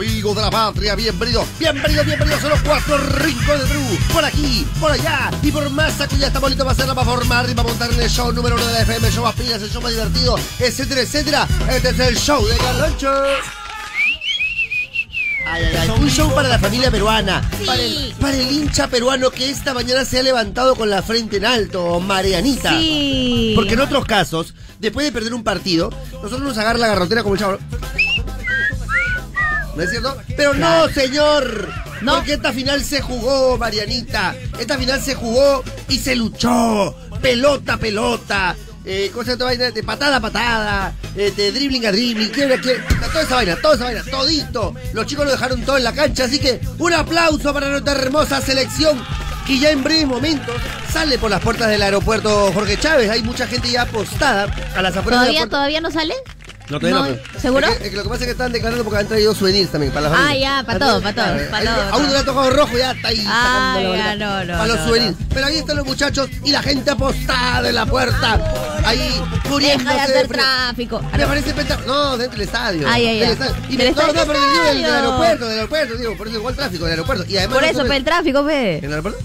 amigos de la patria, bienvenidos, bienvenidos, bienvenidos a los cuatro rincones de Perú, por aquí, por allá y por más ya estamos listos para hacerla, para formar y para montar en el show número uno de la FM, el show más pilas, el show más divertido, etcétera, etcétera. Este es el show de Carloncho. Ay, ay, ay, un show para la familia peruana, para, el, para el hincha peruano que esta mañana se ha levantado con la frente en alto, Marianita. Sí. Porque en otros casos, después de perder un partido, nosotros nos agarra la garrotera como el chavo. ¿No es cierto? Pero no, señor. No. Porque esta final se jugó, Marianita. Esta final se jugó y se luchó. Pelota, pelota. Eh, cosa de vaina de patada a patada, eh, de dribbling a dribbling, quiebra, quiebra, toda esa vaina, toda esa vaina, todito. Los chicos lo dejaron todo en la cancha, así que un aplauso para nuestra hermosa selección que ya en breves momentos sale por las puertas del aeropuerto Jorge Chávez. Hay mucha gente ya apostada a las afueras ¿Todavía, puerta. todavía no sale? No, todavía no. No, pero- ¿seguro? Es que, es que lo que pasa es que están declarando porque han traído souvenirs también para las Ah, ya, pa' todo, pa' todo, pa' todo, A uno todo. le ha tocado rojo, ya está ahí. Ah, ya, no, no, Para los no, souvenirs. Pero ahí están los muchachos y la gente apostada en la puerta. Ahí, muriéndose Deja de hacer tráfico. Me parece espectacular. No, dentro del estadio. Ay, ay, ay. Y me, no, no, pero del, aeropuerto, del aeropuerto, digo, por eso igual tráfico del aeropuerto. Y además Por eso, pues el tráfico, ve. ¿En el aeropuerto?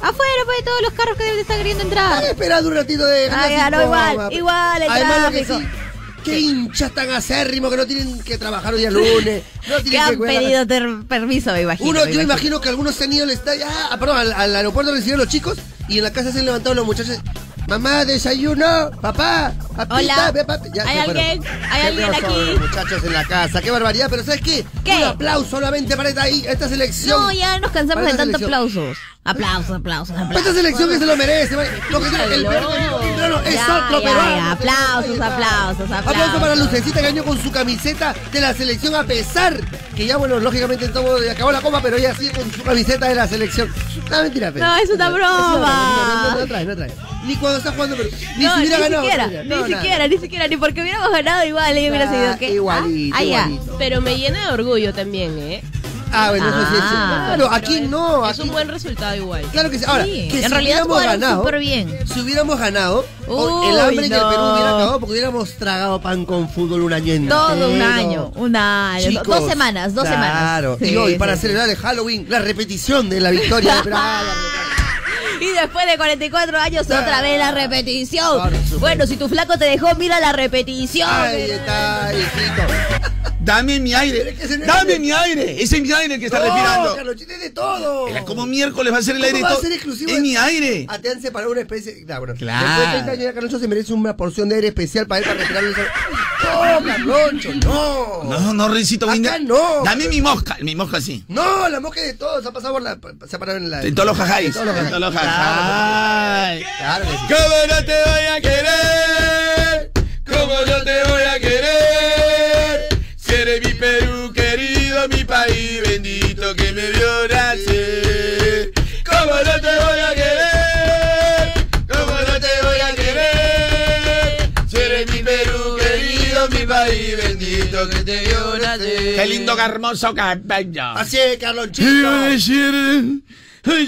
Afuera, pues, todos los carros que están queriendo entrar. Esperando un ratito de. Ah, ya, no, igual, igual, el Además, lo que tráfico. sí, qué hinchas tan acérrimos que no tienen que trabajar hoy día lunes. No tienen han que la- pedido ter- permiso, me imagino. Uno, me yo imagino que algunos se han ido al estadio, ah, perdón, al, al aeropuerto a recibir a los chicos y en la casa se han levantado los muchachos. Mamá, desayuno, papá, papita, Hola. ve, papi. Ya, ¿Hay se fueron. alguien? ¿Hay Qué alguien feos son aquí? los muchachos en la casa, qué barbaridad, pero ¿sabes qué? ¿Qué? Un aplauso solamente para esta, esta selección. No, ya nos cansamos Para de esta tantos selección. aplausos. Aplausos, aplausos, aplausos. esta selección que se lo merece, ¿vale? Porque el peruano, el peruano es Ya, otro ya, peruano. ya, aplausos, aplausos, aplausos. Aplauso para Lucecita que ganó con su camiseta de la selección a pesar que ya, bueno, lógicamente todo acabó la copa, pero ella sigue con su camiseta de la selección. No, mentira, pero. No, es una broma. No, no, no trae, no trae. Ni cuando está jugando, pero. Ni no, si hubiera ni ganado. siquiera, ni no, nada. siquiera, ni siquiera, ni porque hubiéramos ganado igual, ella hubiera Ah, sido que. igualito, ah, ah, ya. igualito. Pero me llena de orgullo también, ¿eh? Ah, bueno, sí. Ah. Claro, aquí no. Es Aquí, un buen resultado igual. Claro que sí. Ahora, Sí, que en si realidad hubiéramos ganado. bien. Si hubiéramos ganado, el hambre no. Perú hubiera acabado porque hubiéramos tragado pan con fútbol un año entero. Todo un año, un año, Chicos, dos semanas, dos semanas. Claro, y Sí, hoy para sí. celebrar el Halloween, la repetición de la victoria de Y después de 44 años, otra vez la repetición. Bueno, si tu flaco te dejó, mira la repetición. Ahí está, hijito. Dame mi aire. Dame mi aire. Ese es mi aire que está No, respirando. Carlos, tiene de todo. Como miércoles va a ser el ¿Cómo aire va a ser exclusivo? Es mi aire. Ah, te han separado una especie. Claro, bueno. Claro. Después de 30 años Carloncho se merece una porción de aire especial para él para respirar. No, Carloncho, no. No, no, Rencito, Acá no. Dame mi mosca. Mi mosca sí. No, la mosca de todos ha pasado por la. Se ha parado en la. En todos los jajáis. En todos los jajáis. Claro. ¿Cómo no te voy a querer? ¿Cómo no te voy a querer? Nacer. ¿Cómo no te voy a querer? ¿Cómo no te voy a querer? Si eres mi Perú querido, mi país bendito que te vio nacer. Qué lindo, qué hermoso cabello. Así es, Carlonchito.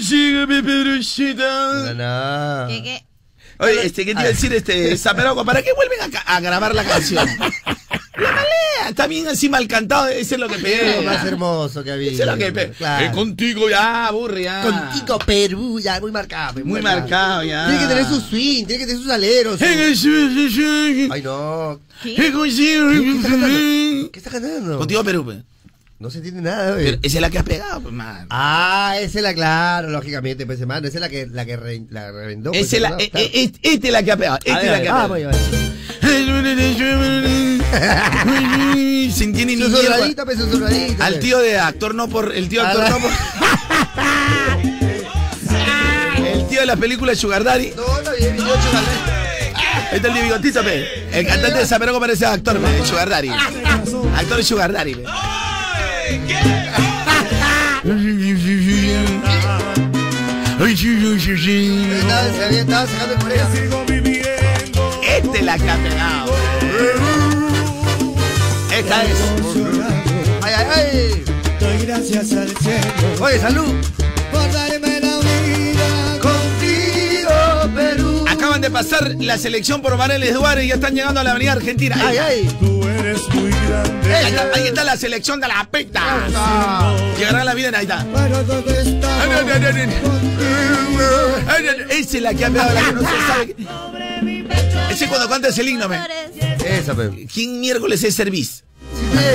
Sígueme, Pedrucita. No. ¿Qué, qué? Oye, este, ¿qué te iba a decir este Zaperoco? ¿Para qué vuelven a, a grabar la canción? La malea, está bien así mal cantado, eso es lo que Es lo más pega. hermoso que había. Eso es lo que pega. Claro. Eh, contigo ya, aburre ya. Contigo, Perú, ya, muy marcado. pues, Muy marcado ya. Tiene que tener su swing, tiene que tener sus aleros. su- Ay, no. Perú. ¿Qué está cantando? Contigo Perú, pues. No se entiende nada, güey. Pero esa es la que has pegado, pues, man. Ah, esa es la, claro, lógicamente, pues, hermano. Esa es la que, la que re- la reventó. pues, Esa es la, claro. eh, eh, esta es la que ha pegado. Esta es la que ha ah, pegado. voy, voy. Se entiende ni sobradito. Al tío de actor no por. El tío actor no por. El tío de la película Sugar Daddy. No, está bien, 28 tal vez. Ahí está el tío bigotito, pe. El cantante de Zaperoco parece actor, pe, Sugar Daddy. Actor de Sugar Daddy, pe. Estaba, se había, estaba sacando el corea. Esta es la que ha pegado. Esta es. Ay, ay, ay. Doy gracias al cielo Oye, salud. por darme la vida Contigo, Perú. Acaban de pasar la selección por Mareles Duárez y ya están llegando a la avenida Argentina. Ay, ay. Tú eres muy grande. Ahí está, ahí está la selección de la peta. Ah. Llegará la vida, ahí está. Esa es la que ha pegado la que no se sabe. Ese es cuando cantas el himno, me. Esa. ¿Quién miércoles es Servis?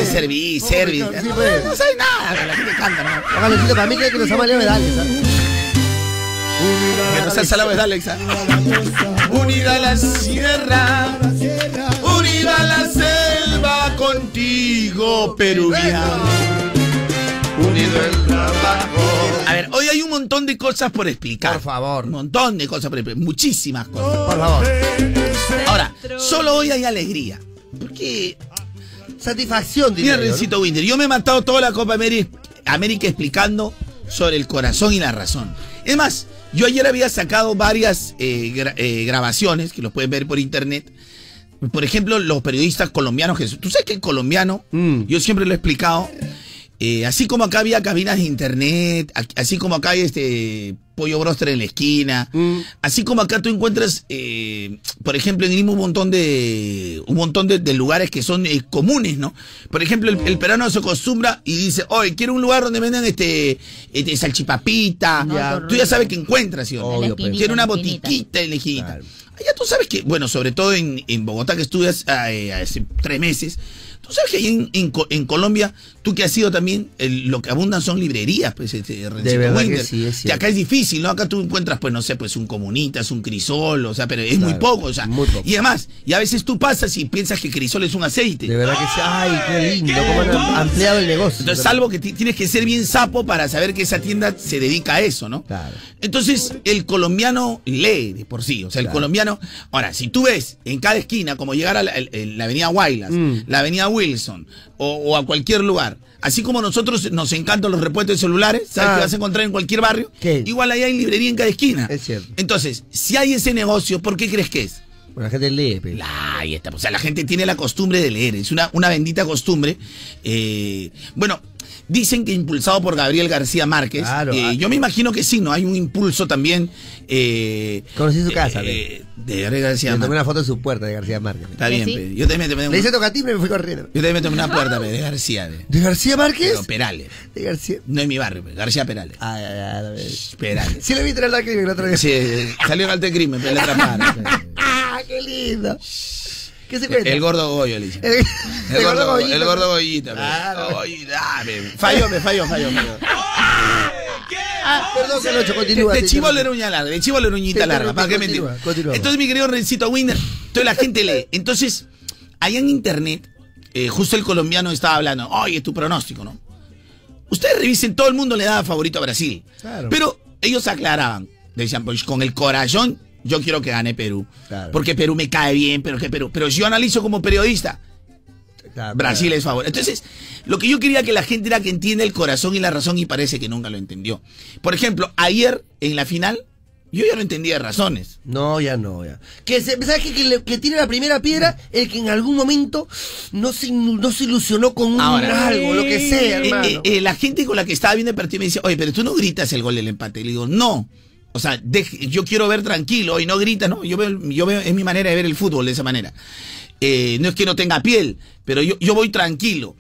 Es Servis, No, sí. No sabe nada, la gente canta, ¿no? Ojalá, para mí que nos ama Leo. Que no sea salado es Alexa. Unida a la sierra, unida a la selva contigo, peruviano. Unido el trabajo. A ver, hoy hay un montón de cosas por explicar. Por favor. Un montón de cosas por explicar. Muchísimas cosas. Por favor. Ahora, solo hoy hay alegría. Porque, Satisfacción, diría mira, yo, ¿no? Rencito Winder, yo me he matado toda la Copa América explicando sobre el corazón y la razón. Es más, yo ayer había sacado varias eh, gra- eh, grabaciones que los pueden ver por internet. Por ejemplo, los periodistas colombianos. que- Tú sabes que el colombiano, Mm. yo siempre lo he explicado, eh, así como acá había cabinas de internet, así como acá hay este pollo broster en la esquina, Mm. así como acá tú encuentras, eh, por ejemplo, en Lima un montón de un montón de, de lugares que son eh, comunes, ¿no? Por ejemplo, el, el peruano se acostumbra y dice, oye, quiero un lugar donde vendan este, este salchipapita. Ya. Tú ya sabes que encuentras, ¿sí o no? Obvio, esquinita, Quiero una botiquita en la. Claro. Allá tú sabes que, bueno, sobre todo en, en Bogotá que estudias eh, hace tres meses, tú sabes que ahí en, en Co- en Colombia, tú que has sido también, el- lo que abundan son librerías, pues, este, Rencito verdad que sí, es Que acá cierto. es difícil, ¿no? Acá tú encuentras, pues, no sé, pues un comunitas, un crisol, o sea, pero es muy poco, o sea. muy poco. Y además, y a veces tú pasas y piensas que crisol es un aceite. De verdad que sí. Ay, qué lindo. Cómo han am- ampliado el negocio. Entonces, salvo que ti- tienes que ser bien sapo para saber que esa tienda se dedica a eso, ¿no? Claro. Entonces, el colombiano lee de por sí. O sea, el Claro. colombiano. Ahora, si tú ves en cada esquina, como llegar a la, el- el- la avenida Guaylas, Mm. la avenida Wilson, o, o a cualquier lugar, así como nosotros nos encantan los repuestos de celulares, ¿sabes? Ah. Que vas a encontrar en cualquier barrio. ¿Qué? Igual ahí hay librería en cada esquina. Es cierto. Entonces, si hay ese negocio, ¿por qué crees que es? Bueno, la gente lee, pe. La- Ahí está. O sea, la gente tiene la costumbre de leer. Es una, una bendita costumbre. Eh, bueno, dicen que impulsado por Gabriel García Márquez. Claro, Eh, ah. yo me imagino que sí, ¿no? Hay un impulso también. Eh, Conocí su casa, eh, de Gabriel García Le tomé Márquez. una foto de su puerta de García Márquez. Está bien, Sí. Yo también me tomé Le una, hice tocatimbre y me fui corriendo. yo también me tomé una puerta pe, de García. pe. ¿De García Márquez? Pero Perales. De García. No es mi barrio, pe, García Perales. Ay, ay, ay, ay. Perales. Sí le vi traer la crimen el otro día. Sí, salió en alto crimen, pero le atraparon. ¡Ah, qué lindo! ¿Qué se cuenta? El gordo Goyo, le dice. El, El gordo, Goyito. el gordo Goyita. pe. Claro. Oye, dame. Falló, me falló, falló, falló. Perdón, Calocho, continúa. De sí, chivo sí. le uña larga, de chivo le era uñita larga, ¿para qué mentir? continúa. Entonces, mi querido Rencito Winder, entonces la gente lee. Entonces, allá en internet, eh, justo el colombiano estaba hablando, oye, tu pronóstico, ¿no? Ustedes revisen, todo el mundo le daba favorito a Brasil. Claro. Pero ellos aclaraban, decían, pues con el corazón, yo quiero que gane Perú. Claro. Porque Perú me cae bien, pero que Perú. Pero si yo analizo como periodista, Claro, Brasil claro. es favorito. Entonces, lo que yo quería que la gente era que entienda el corazón y la razón y parece que nunca lo entendió. Por ejemplo, ayer en la final, yo ya no entendía de razones. No, ya no, ya. Que se, ¿Sabes qué? que, le- que tiene la primera piedra el que en algún momento no se, no se ilusionó con un Ahora. algo, lo que sea, Eh, hermano. eh, eh, la gente con la que estaba viendo el partido me dice, oye, pero tú no gritas el gol del empate. Le digo, no. O sea, yo quiero ver tranquilo y no grita, ¿no? Yo veo, yo veo, es mi manera de ver el fútbol de esa manera. Eh, no es que no tenga piel, pero yo, yo voy tranquilo.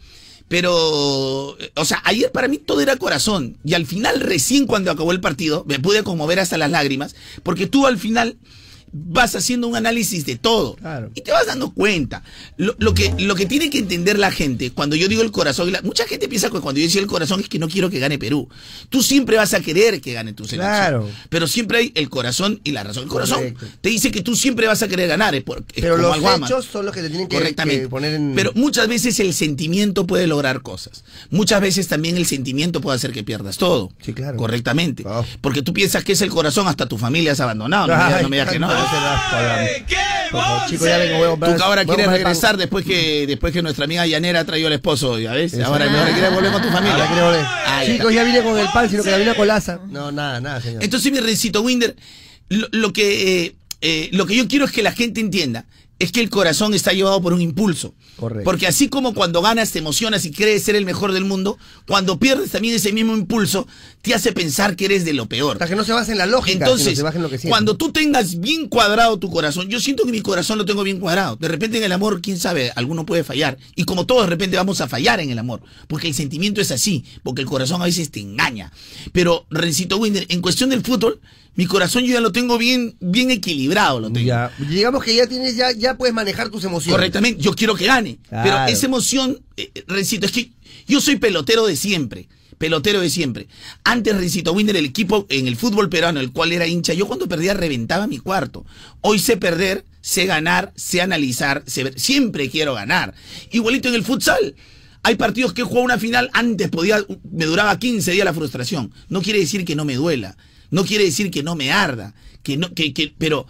Pero, o sea, ayer para mí todo era corazón. Y al final, recién cuando acabó el partido, me pude conmover hasta las lágrimas, porque tú al final vas haciendo un análisis de todo. Claro. Y te vas dando cuenta. Lo, lo que, lo que tiene que entender la gente, cuando yo digo el corazón, la- mucha gente piensa que cuando yo decía el corazón es que no quiero que gane Perú. Tú siempre vas a querer que gane tu selección. Claro. Pero siempre hay el corazón y la razón. El corazón Correcto. te dice que tú siempre vas a querer ganar. Es por- es Pero los hechos son los que te tienen que, Correctamente. que poner en... Pero muchas veces el sentimiento puede lograr cosas. Muchas veces también el sentimiento puede hacer que pierdas todo. Sí, claro. Correctamente. Porque tú piensas que es el corazón, hasta tu familia has abandonado. No, me digas- no me digas que no. Ay, se da para- Por favor, Chicos, ya vengo, voy a comprar- Tú que ahora voy a quieres comprar pan. regresar después que después que nuestra amiga Yanera trayó al esposo, ¿ya ves? Ahora mejor quieres volver con tu Ahora familia. Chicos, ya vine con el pan, sino que la vine con laza. No, nada, nada, señor. Entonces, mi Rencito Winder, lo, lo que, eh, eh, lo que yo quiero es que la gente entienda es que el corazón está llevado por un impulso. Correcto. Porque así como cuando ganas te emocionas y crees ser el mejor del mundo, cuando pierdes también ese mismo impulso te hace pensar que eres de lo peor. Hasta que no se basa en la lógica, Entonces, en lo que cuando tú tengas bien cuadrado tu corazón, yo siento que mi corazón lo tengo bien cuadrado. De repente en el amor, quién sabe, alguno puede fallar. Y como todos de repente vamos a fallar en el amor. Porque el sentimiento es así. Porque el corazón a veces te engaña. Pero, Rencito Winder, en cuestión del fútbol, mi corazón yo ya lo tengo bien, bien equilibrado. Lo tengo. Ya, digamos que ya tienes, ya, ya puedes manejar tus emociones. Correctamente, yo quiero que gane. Pero esa emoción, eh, Rencito, es que yo soy pelotero de siempre. Pelotero de siempre. Antes, Rencito Winder, el equipo en el fútbol peruano, el cual era hincha, yo cuando perdía reventaba mi cuarto. Hoy sé perder, sé ganar, sé analizar, sé ver. Siempre quiero ganar. Igualito en el futsal. Hay partidos que he jugado una final, antes podía, me duraba 15 días la frustración. No quiere decir que no me duela. No quiere decir que no me arda. Que no, que, que, pero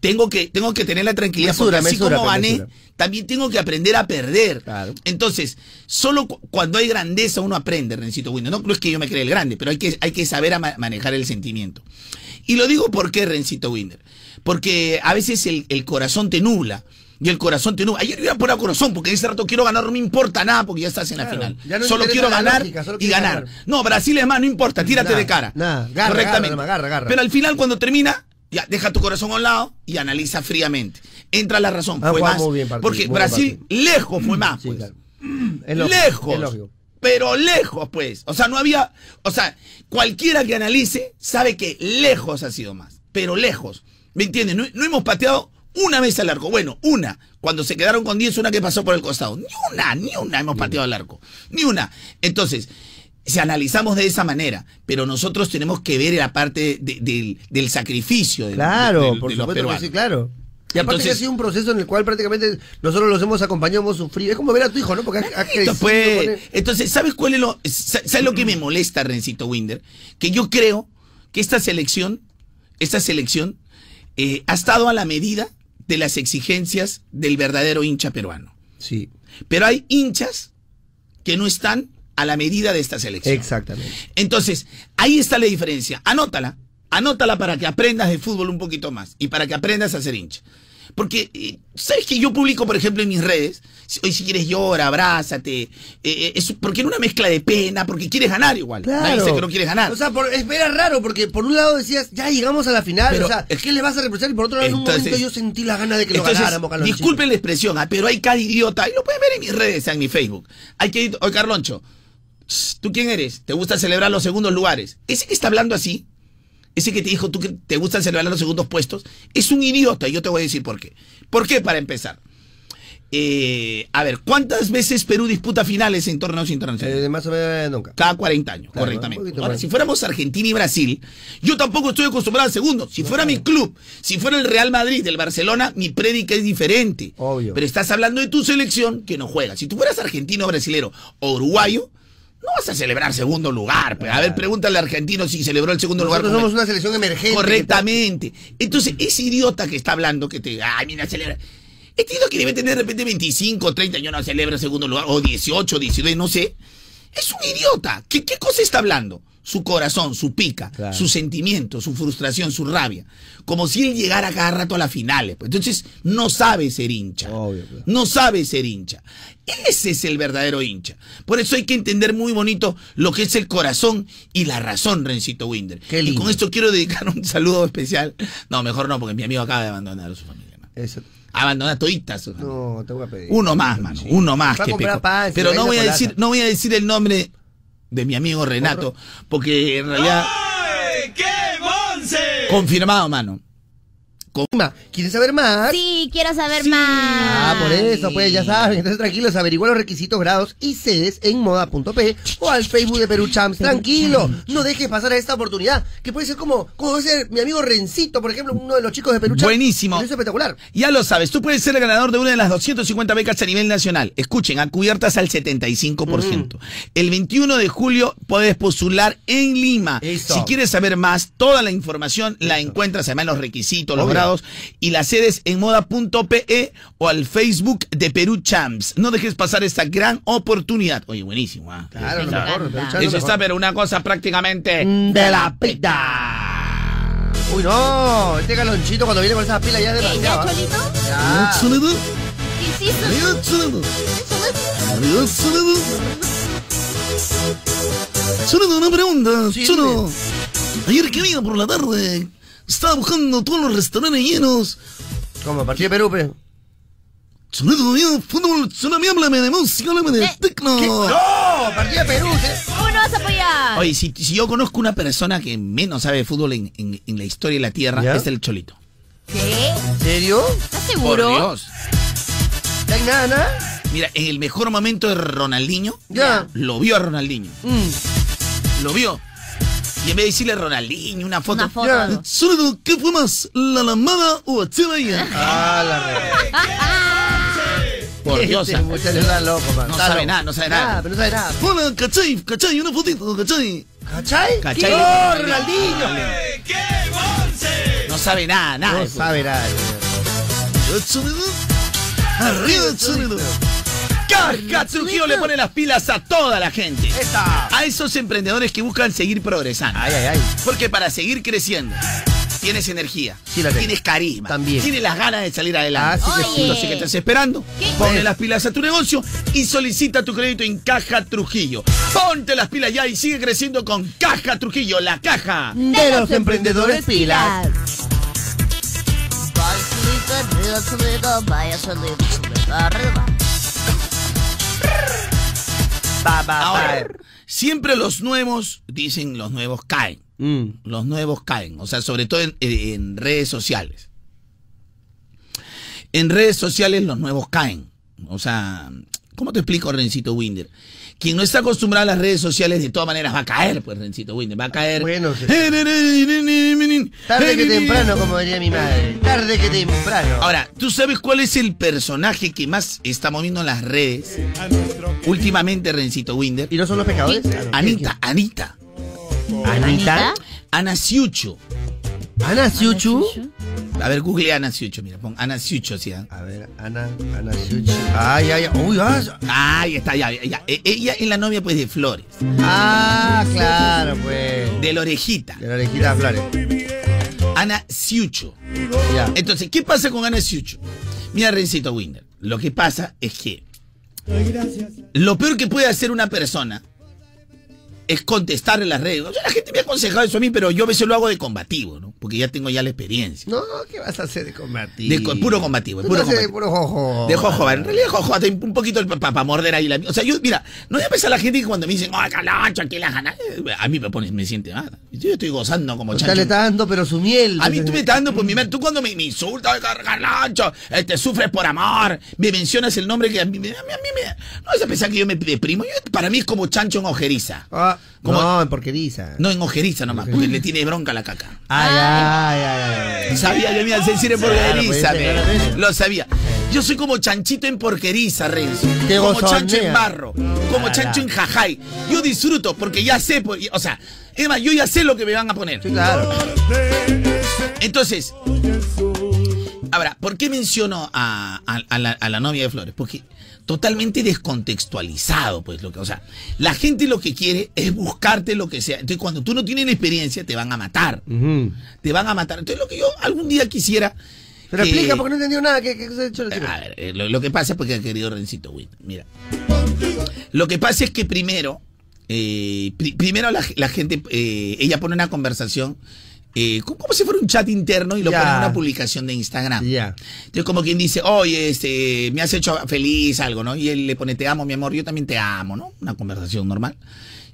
tengo que, tengo que tener la tranquilidad Mesura, porque así mesura, como gané, mesura. también tengo que aprender a perder. Claro. Entonces, solo cu- cuando hay grandeza uno aprende, Rencito Winder. No, no es que yo me cree el grande, pero hay que, hay que saber ma- manejar el sentimiento. Y lo digo porque, Rencito Winder. Porque a veces el, el corazón te nubla. Y el corazón te nubla. Ayer yo iba por el corazón, porque en ese rato quiero ganar, no me importa nada, porque ya estás en la final. no solo quiero ganar lógica, solo y ganar. ganar. No, Brasil es más, no importa, tírate de cara. nada, garra, Correctamente. garra, garra, garra. Pero al final, cuando termina, ya deja tu corazón a un lado y analiza fríamente. Entra la razón. Ah, fue más. muy bien partido, porque Brasil lejos fue más. Sí, pues. claro. Es lógico, lejos. es lógico. Pero lejos, pues. O sea, no había. O sea, cualquiera que analice sabe que lejos ha sido más. Pero lejos. ¿Me entiendes? No, no hemos pateado una vez al arco. Bueno, una. Cuando se quedaron con 10, una que pasó por el costado. Ni una, ni una hemos pateado al arco. Ni una. Entonces, si analizamos de esa manera, pero nosotros tenemos que ver la parte de- del, del sacrificio de, Claro, por los supuesto que sí, claro. Y aparte Entonces- que ha sido un proceso en el cual prácticamente nosotros los hemos acompañado, hemos sufrido. Es como ver a tu hijo, ¿no? Porque ha, ha crecido. Con él. Entonces, ¿sabes cuál es lo, sa- ¿sabes lo que me molesta, Rencito Winder? Que yo creo que esta selección, esta selección, eh, ha estado a la medida de las exigencias del verdadero hincha peruano. Sí, Pero hay hinchas que no están a la medida de esta selección. exactamente. Entonces, ahí está la diferencia. Anótala. Anótala para que aprendas de fútbol un poquito más y para que aprendas a ser hincha. Porque, eh, ¿sabes que yo publico, por ejemplo, en mis redes? Hoy si quieres llora, abrázate. eh, eh, es porque en una mezcla de pena, porque quieres ganar igual. Nadie dice que no quieres ganar. O sea, por, es era raro porque por un lado decías, ya llegamos a la final, Pero o sea, es- ¿qué le vas a reprochar? Y por otro lado, en un momento yo sentí la gana de que lo Entonces, ganáramos, Carlos. disculpen la expresión, ah, pero hay cada idiota, y lo pueden ver en mis redes, en mi Facebook. Hay que ir, oye Carloncho, ¿tú quién eres? ¿Te gusta celebrar los segundos lugares? Ese que está hablando así, ese que te dijo tú que te gusta celebrar los segundos puestos, es un idiota, y yo te voy a decir por qué. ¿Por qué? Para empezar. Eh, a ver, ¿cuántas veces Perú disputa finales en torneos internacionales? Eh, más o menos nunca. Cada 40 años, Claro, correctamente. Ahora, si fuéramos Argentina y Brasil, yo tampoco estoy acostumbrado al segundo. Si fuera mi club, si fuera el Real Madrid, el Barcelona, mi prédica es diferente. Obvio. Pero estás hablando de tu selección que no juega. Si tú fueras argentino, brasilero o uruguayo, no vas a celebrar segundo lugar. pues. A ver, pregúntale al argentino si celebró el segundo Nosotros lugar. somos una selección emergente. Correctamente. Entonces, ese idiota que está hablando, que te, ay, mira, celebra. Este idiota que debe tener de repente 25, 30 años, no celebra el segundo lugar, o 18, 19, no sé. Es un idiota. ¿Qué, qué cosa está hablando? Su corazón, su pica, Claro. su sentimiento, su frustración, su rabia. Como si él llegara cada rato a las finales. pues. Entonces, no sabe ser hincha. Obvio, claro. No sabe ser hincha. Ese es el verdadero hincha. Por eso hay que entender muy bonito lo que es el corazón y la razón, Rencito Winder. Qué y con esto quiero dedicar un saludo especial. No, mejor no, porque mi amigo acaba de abandonar a su familia. man. Eso. Abandonar todita a su familia. No, te voy a pedir. Uno más, mano. Uno más que pan, Pero no voy a decir, no voy a decir el nombre de mi amigo Renato, porque en realidad ¡Qué monce! confirmado, mano. ¿Quieres saber más? Sí, quiero saber Sí. más. Ah, por eso, pues ya saben. Entonces, tranquilos, averigua los requisitos, grados y sedes en moda.p o al Facebook de Perú Champs. Tranquilo, no dejes pasar a esta oportunidad, que puede ser como, como puede ser mi amigo Rencito, por ejemplo, uno de los chicos de Perú Champs. Buenísimo. Eso es espectacular. Ya lo sabes, tú puedes ser el ganador de una de las 250 becas a nivel nacional. Escuchen, a cubiertas al 75%. El 21 de julio puedes postular en Lima. Eso. Si quieres saber más, toda la información la encuentras, además los requisitos, los Obvio. Y las sedes en moda.pe o al Facebook de Perú Champs. No dejes pasar esta gran oportunidad. Oye, buenísimo. ¿ah? Claro, mejor. Eso está, pero una cosa prácticamente De la pita. Uy, no, este galonchito cuando viene con esas pilas ya es ¿Qué, ya, demasiado. Soledad, una pregunta, Sí, Cholo. Ayer que vino por la tarde, estaba buscando todos los restaurantes llenos. Como partido de Perú, pe. Soledad, ya, fútbol, Soledad, háblame de música, háblame de Eh, tecno. No, partido de Perú. ¿sí? ¿Cómo no vas a apoyar? Oye, si, si yo conozco una persona que menos sabe de fútbol en, en- en la historia de la Tierra, ¿Ya? es el Cholito. ¿Qué? ¿En serio? ¿Estás Por seguro? Dios. ¿No hay nada, nada? Mira, en el mejor momento de Ronaldinho, Ya. lo vio a Ronaldinho. Mm. Lo vio. Y en vez de decirle Ronaldinho, una foto. Una foto. Soledad, ¿qué fue más, la lambada o Achevaya? Ah, la re. Por Dios. Este muchacho está loco, man. No Está sabe loco. nada, no sabe nada. pero no sabe nada. Hola, ¿cachai? ¿Cachai? Una fotito, ¿cachai? ¿Cachai? ¿Cachai? ¡Oh, Ronaldinho! ¡Qué Monse! No sabe nada, nada. No sabe nada. Arriba, Soledad. Caja Trujillo le pone las pilas a toda la gente. ¡Esta! A esos emprendedores que buscan seguir progresando. Ay, ay, ay. Porque para seguir creciendo, tienes energía, Sí tienes carisma, También. tienes las ganas de salir adelante. Así que sí. Entonces, ¿qué estás esperando? ¿Qué? Ponle las pilas a tu negocio y solicita tu crédito en Caja Trujillo. Ponte las pilas ya y sigue creciendo con Caja Trujillo, la caja. De los emprendedores pilas. Vaya vaya arriba. Ahora, siempre los nuevos, dicen los nuevos caen. Mm. Los nuevos caen, o sea, sobre todo en, en redes sociales. En redes sociales los nuevos caen. O sea, ¿cómo te explico, Rencito Winder? Quien no está acostumbrado a las redes sociales, de todas maneras va a caer, pues, Rencito Winder. Va a caer. Bueno, sí. Tarde que temprano, como diría mi madre. Tarde que temprano. Ahora, ¿tú sabes cuál es el personaje que más está moviendo en las redes últimamente, Rencito Winder? ¿Y no son los pescadores? No. Anita, Anita. ¿Anita? Ana Siucho. ¿Ana Siuchu? A ver, google Ana Siucho, mira, pon Ana Siucho, ¿sí? A ver, Ana, Ana Siuchu. Ay, ay, ay. Uy, ah, Ahí está, ya, ya. E- Ella es la novia, pues, de Flores. ah, claro, pues. De la orejita. De la orejita de Flores. Ana Siucho. Ya. Entonces, ¿qué pasa con Ana Siucho? Mira, Rencito Winder. Lo que pasa es que. Lo peor que puede hacer una persona es contestar en las redes. O sea, la gente me ha aconsejado eso a mí, pero yo a veces lo hago de combativo, ¿no? Porque ya tengo ya la experiencia. No, ¿qué vas a hacer de combatir? De co- puro combativo, Tú puro a de combativo. puro jojo. De jojoba. En realidad, jojoba, te- un poquito para morder ahí la. O sea, yo, mira, no voy a pensar la gente que cuando me dicen, ay, calacho, aquí la gana. A mí me pones, me siente mal. Yo estoy gozando como chancho. le está dando, pero su miel. A mí tú me estás dando, pues mi madre, tú cuando me, me insultas, "Ay, Carlancho, eh, sufres por amor, me mencionas el nombre que a mí, me- a mí, a mí me... No vas a pensar que yo me deprimo, yo, para mí es como chancho en ojeriza. Ah, Como- no, en porqueriza. No en ojeriza nomás, porque le tiene bronca a la caca. Ay, ay, ay, ay, ay. Sabía que me ibas a decir en Claro, porqueriza, pues, claro, pues. lo sabía. Yo soy como chanchito en porqueriza, Renzo. Qué Como chancho en barro, como Ah, chancho en jajay. Yo disfruto porque ya sé, pues, o sea, más, yo ya sé lo que me van a poner. Sí, claro. Entonces, ahora, ¿por qué menciono a, a- a la, a la novia de Flores? Porque totalmente descontextualizado, pues, lo que, o sea, la gente lo que quiere es buscarte lo que sea. Entonces, cuando tú no tienes la experiencia, te van a matar. Te van a matar. Entonces, lo que yo algún día quisiera. Pero que- explica porque no entendió nada. ¿Qué, qué cosa ha el a ver, eh, lo, lo que pasa es porque ha querido Rencito Witt. Mira. Lo que pasa es que primero, eh, pri- primero la, la gente, eh, ella pone una conversación, eh, como, si fuera un chat interno y lo pone en una publicación de Instagram. Ya. Entonces, como quien dice, oye, este, me has hecho feliz algo, ¿no? Y él le pone, te amo, mi amor, yo también te amo, ¿no? Una conversación normal.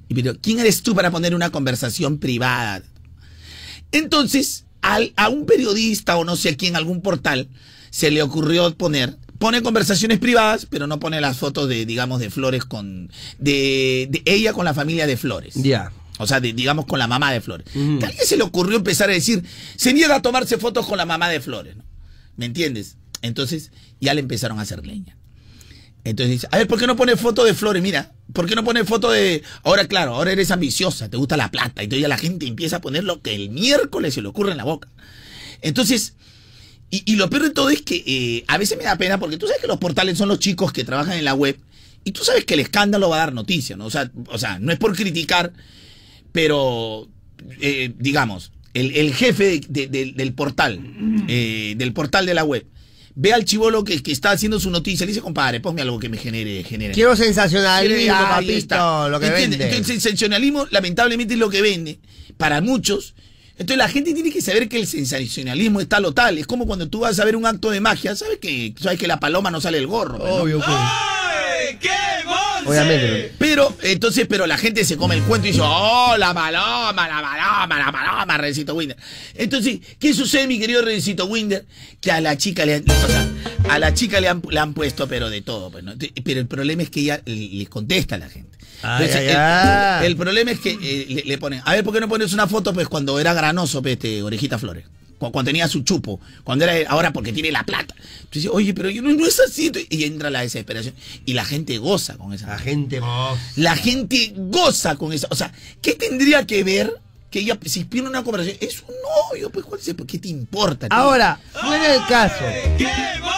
Y pero, ¿quién eres tú para poner una conversación privada? Entonces, al- a un periodista o no sé a quién, algún portal, se le ocurrió poner, pone conversaciones privadas, pero no pone las fotos de, digamos, de Flores con, de, de ella con la familia de Flores. Ya. O sea, de- digamos con la mamá de Flores. Que a alguien se le ocurrió empezar a decir, se niega a tomarse fotos con la mamá de Flores, ¿no? ¿Me entiendes? Entonces ya le empezaron a hacer leña. Entonces dice, a ver, ¿por qué no pone foto de Flores? Mira, ¿por qué no pone foto de... Ahora, claro, ahora eres ambiciosa, te gusta la plata. Entonces ya la gente empieza a poner lo que el miércoles se le ocurre en la boca. Entonces, y, y lo peor de todo es que eh, a veces me da pena porque tú sabes que los portales son los chicos que trabajan en la web y tú sabes que el escándalo va a dar noticia, ¿no? O sea, o sea no es por criticar, pero eh, digamos, el, el jefe de- de- del- del portal, eh, del portal de la web, ve al chivolo que, que está haciendo su noticia, le dice, compadre, ponme algo que me genere, genere. Quiero sensacionalismo, papito, lo que ¿Entiendes? vende. Entonces, el sensacionalismo, lamentablemente, es lo que vende para muchos. Entonces, la gente tiene que saber que el sensacionalismo está lo tal. Es como cuando tú vas a ver un acto de magia, ¿sabes que, sabes que la paloma no sale del gorro? pues, ¿no? Obvio, pues. ¡Ay, qué! Obviamente. Pero, entonces, pero la gente se come el cuento y dice, oh, la paloma, la paloma, la paloma, Rencito Winder. Entonces, ¿qué sucede, mi querido Rencito Winder? Que a la chica le han, o sea, a la chica le han, le han puesto, pero de todo, pues, ¿no? Pero el problema es que ella le, le contesta a la gente. Ay, Entonces, ay, el, ay. el problema es que eh, le, le ponen, a ver, ¿por qué no pones una foto, pues, cuando era granoso, pues, este, Orejita Flores? Cu- Cuando tenía su chupo, cuando era ahora porque tiene la plata. Entonces, oye, pero yo no, no es así. Y entra la desesperación. Y la gente goza con esa. La gente. La gente goza con eso. O sea, ¿qué tendría que ver que ella, si pierde una conversación, es un novio? Pues, ¿cuál es ¿qué te importa? tío? Ahora, fuera el caso. ¡Qué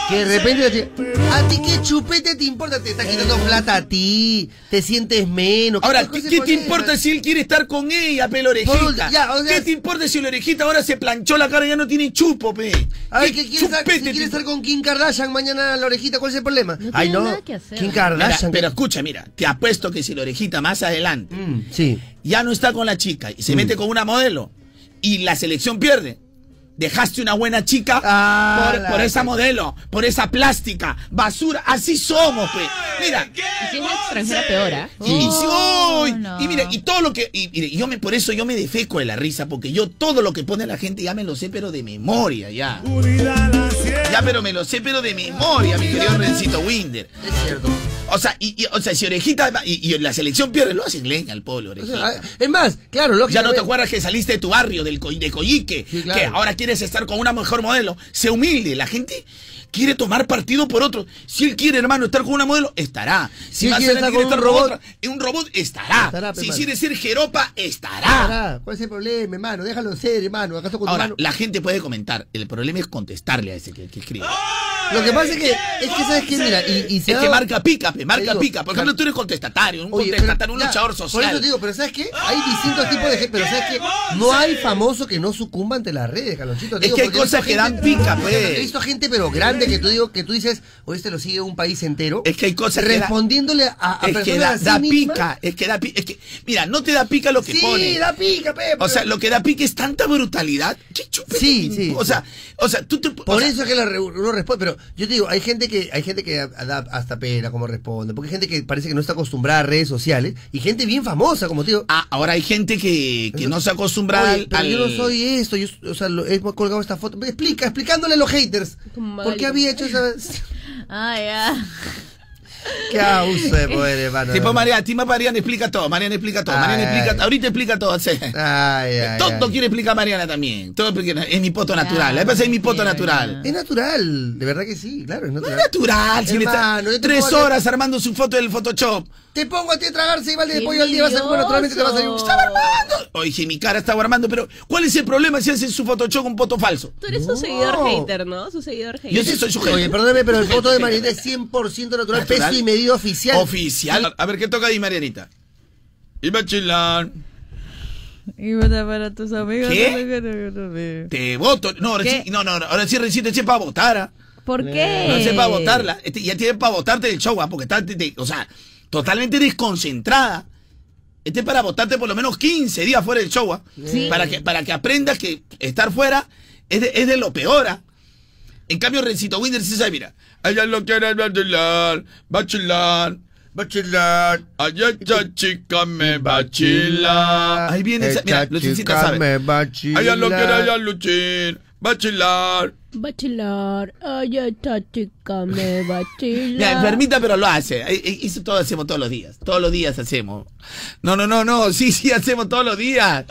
Que de repente a ti qué chupete te importa, te está quitando plata a ti, te sientes menos. Ahora, ¿cuál ¿qué, te importa si él quiere estar con ella, pelo orejita? ya, o sea- ¿Qué te importa si la orejita ahora se planchó la cara y ya no tiene chupo, pe? A ver, ¿Qué que quiere estar, chupete si te quiere estar con Kim Kardashian mañana la orejita, ¿cuál es el problema? No Ay, tiene no. nada que hacer. Kim Mira, Kardashian. pero escucha, mira, te apuesto que si la orejita más adelante Mm, sí. Ya no está con la chica y se Mm. mete con una modelo y la selección pierde. Dejaste una buena chica Ah, por, por esa modelo, por esa plástica, basura. Así somos, pues. Mira, ¡Qué Y si es extranjera, peor, ¿ah? y, y Oh, ¡ay! no. y mira, y todo lo que. Y, mire, yo me, por eso yo me defeco de la risa, porque yo todo lo que pone la gente ya me lo sé, pero de memoria, ya. Ya, pero me lo sé, pero de memoria, mi querido Rencito Winder. Es cierto. O sea, y, y- o sea, si Orejita y, y la selección pierde, lo hacen leña al pobre O Orejita. sea, ah, es más, claro, Ya lógicamente. no te acuerdas que saliste de tu barrio, del de Coyique, Sí, claro. que ahora quieres estar con una mejor modelo. Sé humilde, la gente quiere tomar partido por otro. Si él quiere, hermano, estar con una modelo, estará. Si, Si quiere estar un estar robot, otra, un robot, estará. Si quiere ser jeropa, estará. ¿Cuál es el problema, hermano? Déjalo ser, hermano. ¿Acaso con tu Ahora, mano? la gente puede comentar. El problema es contestarle a ese que, que escribe. Lo que pasa es que, es que sabes que, mira, y, y se Es que marca pica, pe, marca digo, pica. Por ejemplo, tú eres contestatario, un Oye, contestatario, un luchador ya, Por social. eso te digo, pero ¿sabes qué? Hay distintos tipos de gente, pero ¿sabes qué? No hay famoso que no sucumba ante las redes, Carlonchito. Te Es digo, que hay cosas que gente- dan pica, pues. He visto gente, pero grande, que tú, digo, que tú dices, oye, este lo sigue un país entero. Es que hay cosas que da- Respondiéndole a, a Es que personas da, así da pica, es que da pica, es que, mira, no te da pica lo que Sí, pone. da pica, pe. O sea, lo que da pica es tanta brutalidad. ¿Qué Sí, sí, O sí. sea, o sea, tú te. o Por eso es que uno responde, pero yo te digo, hay gente que hay gente que da hasta pena como responde, porque hay gente que parece que no está acostumbrada a redes sociales y gente bien famosa, como te digo. ah, ahora hay gente que, que no se acostumbra Oye, al. pero yo al- no soy esto, yo, o sea, lo, he colgado esta foto. Explica, explicándole a los haters. Como ¿Por qué había hecho esa vez? Ay, ya. Qué abuso de poder, hermano. Tipo Mariana, Tima Mariana explica todo, Mariana explica todo, Ay, Mariana explica, ay. ahorita explica todo. sí. Ay, ay, todo quiere explicar Mariana también. Todo porque es mi poto natural. La pasa es mi poto natural. Es natural, de verdad que sí, claro, es No es natural. natural. Si está Hermano, te tres horas armando su foto del Photoshop. Te pongo a ti a tragar seis baldes de pollo al día, vas a comer naturalmente te va a salir un... ¡Estaba armando! Oye, mi cara estaba armando, pero ¿cuál es el problema si hacen su Photoshop con poto falso? Tú eres No. su seguidor hater, ¿no? Su seguidor hater. Yo sí soy su Oye, gente. perdóname, pero el foto de Mariana es 100% natural, Natural. peso y medida oficial. Oficial. A ver, ¿qué toca ahí, Marianita? Iba a chilar. Y vota para tus amigos. ¿Qué? Te voto. No, ahora ¿Qué? sí, no, no, ahora sí recién te eché para votar. ¿ah? ¿Por qué? No sé para votarla. Este, ya tiene para votarte del show, ¿ah? porque está, te- te- o sea, totalmente desconcentrada. Este es para votarte por lo menos 15 días fuera del show, ¿ah? Sí. Para que, para que aprendas que estar fuera es de, es de lo peor, ¿ah? En cambio, Rencito Winder sí sabe, mira. Ella lo quiere vacilar, vacilar. Bachelar. Allá esta chica me vacila. Ahí viene esa, mira, chica sabe. Ella lo quiere ella luchar, vacilar. Bachelar, ay, esta chica me Mira, bachila. enfermita, pero lo hace. Eh, eh, Eso todo hacemos todos los días. Todos los días hacemos. No, no, no, no. Sí, sí, hacemos todos los días.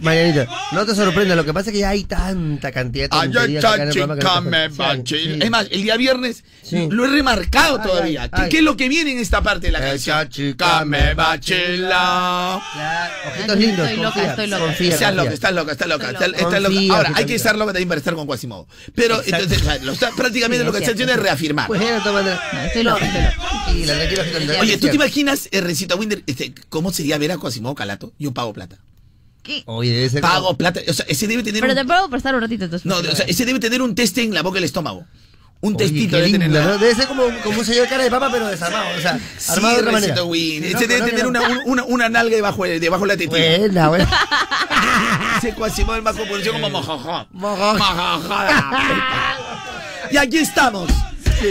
Marianita, no te sorprenda, lo que pasa es que ya hay tanta cantidad de tonterías acá en el programa que chica no te- me Sí, vacila. sí. Es más, el día viernes Sí. lo he remarcado Ay, todavía. ay, ¿Qué, ay. qué es lo que viene en esta parte de la Esta canción? chica me. Claro, Ojitos lindos, Estoy loca, confía, estoy loca. confía, Estás loca, estás loca, estás loca. Estás- loca. Ahora, hay que estar loca también para estar con Quasimodo. Pero, entonces, prácticamente Sí, lo que es está haciendo es reafirmar. Pues. No, estoy loca, estoy. Oye, ¿tú te imaginas, eh, Recita Winder, este, cómo sería ver a Quasimodo Calato? Yo pago plata. ¿Qué? Oye, debe ser. Pago como- plata. O sea, ese debe tener Pero un... te puedo prestar un ratito entonces. No, o sea, ese debe tener un teste en la boca del estómago. Un Oye, testito debe tener. Debe ser como, como un señor cara de papa, pero desarmado. O sea, Sí, armado de otra manera. Sí, Ese no, debe no, tener no. una, una, una nalga debajo, de- debajo de la tetilla. Buena, buena. Ese Quasimodo más pronunciado como mojojo. Mojojo. Mojojo. Y aquí estamos.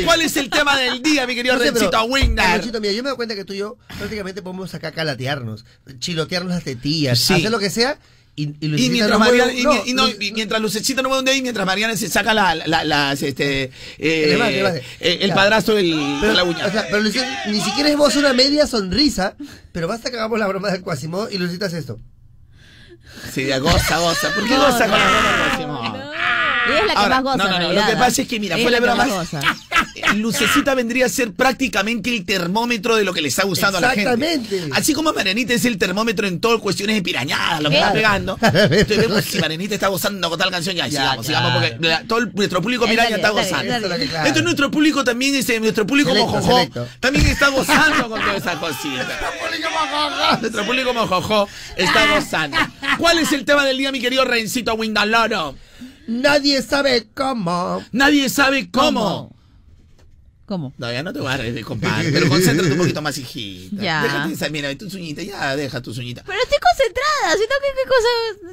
¿Cuál es el tema del día, mi querido No sé, Rencito mira, yo me doy cuenta que tú y yo prácticamente podemos acá calatearnos, chilotearnos las tetillas, Sí. hacer lo que sea. Y, y, Y mientras, no Mariana, y, no, y no, y mientras Lucecita no mueve un dedo y mientras Mariana se saca la, la- las, este, eh, El esmalte, el eh, el Ya. padrazo del, pero, de la uña. o sea, pero Lucecita, ni siquiera es vos una media sonrisa, pero basta que hagamos la broma del Quasimodo y Lucita hace esto. Sí, ya, goza, goza. ¿Por qué No, goza no, con la broma del Quasimodo? Es la que Ahora, más goza. no, no, no, lo que pasa es que, mira, Es de la goza. Lucecita vendría a ser prácticamente el termómetro de lo que le está gustando a la gente. Exactamente. Así como Marianita es el termómetro en todo cuestiones de pirañadas, lo que está pegando. Entonces vemos si Marianita está gozando con tal canción, ya, Ya, sigamos, claro. sigamos, porque la- todo el- nuestro público piraña está gozando. Entonces nuestro público también, ese, nuestro público Selecto, mojojo, selecto. también está gozando con toda esa cosita. Nuestro público mojojo está gozando. ¿Cuál es el tema del día, mi querido Rencito Windaloro? Nadie sabe cómo. Nadie sabe cómo. ¿Cómo? No, ya no te voy a reír, compadre. Pero concéntrate un poquito más, hijita. Ya. Déjate esa, mira, tus uñitas, ya deja tus uñitas. Pero estoy concentrada, siento que qué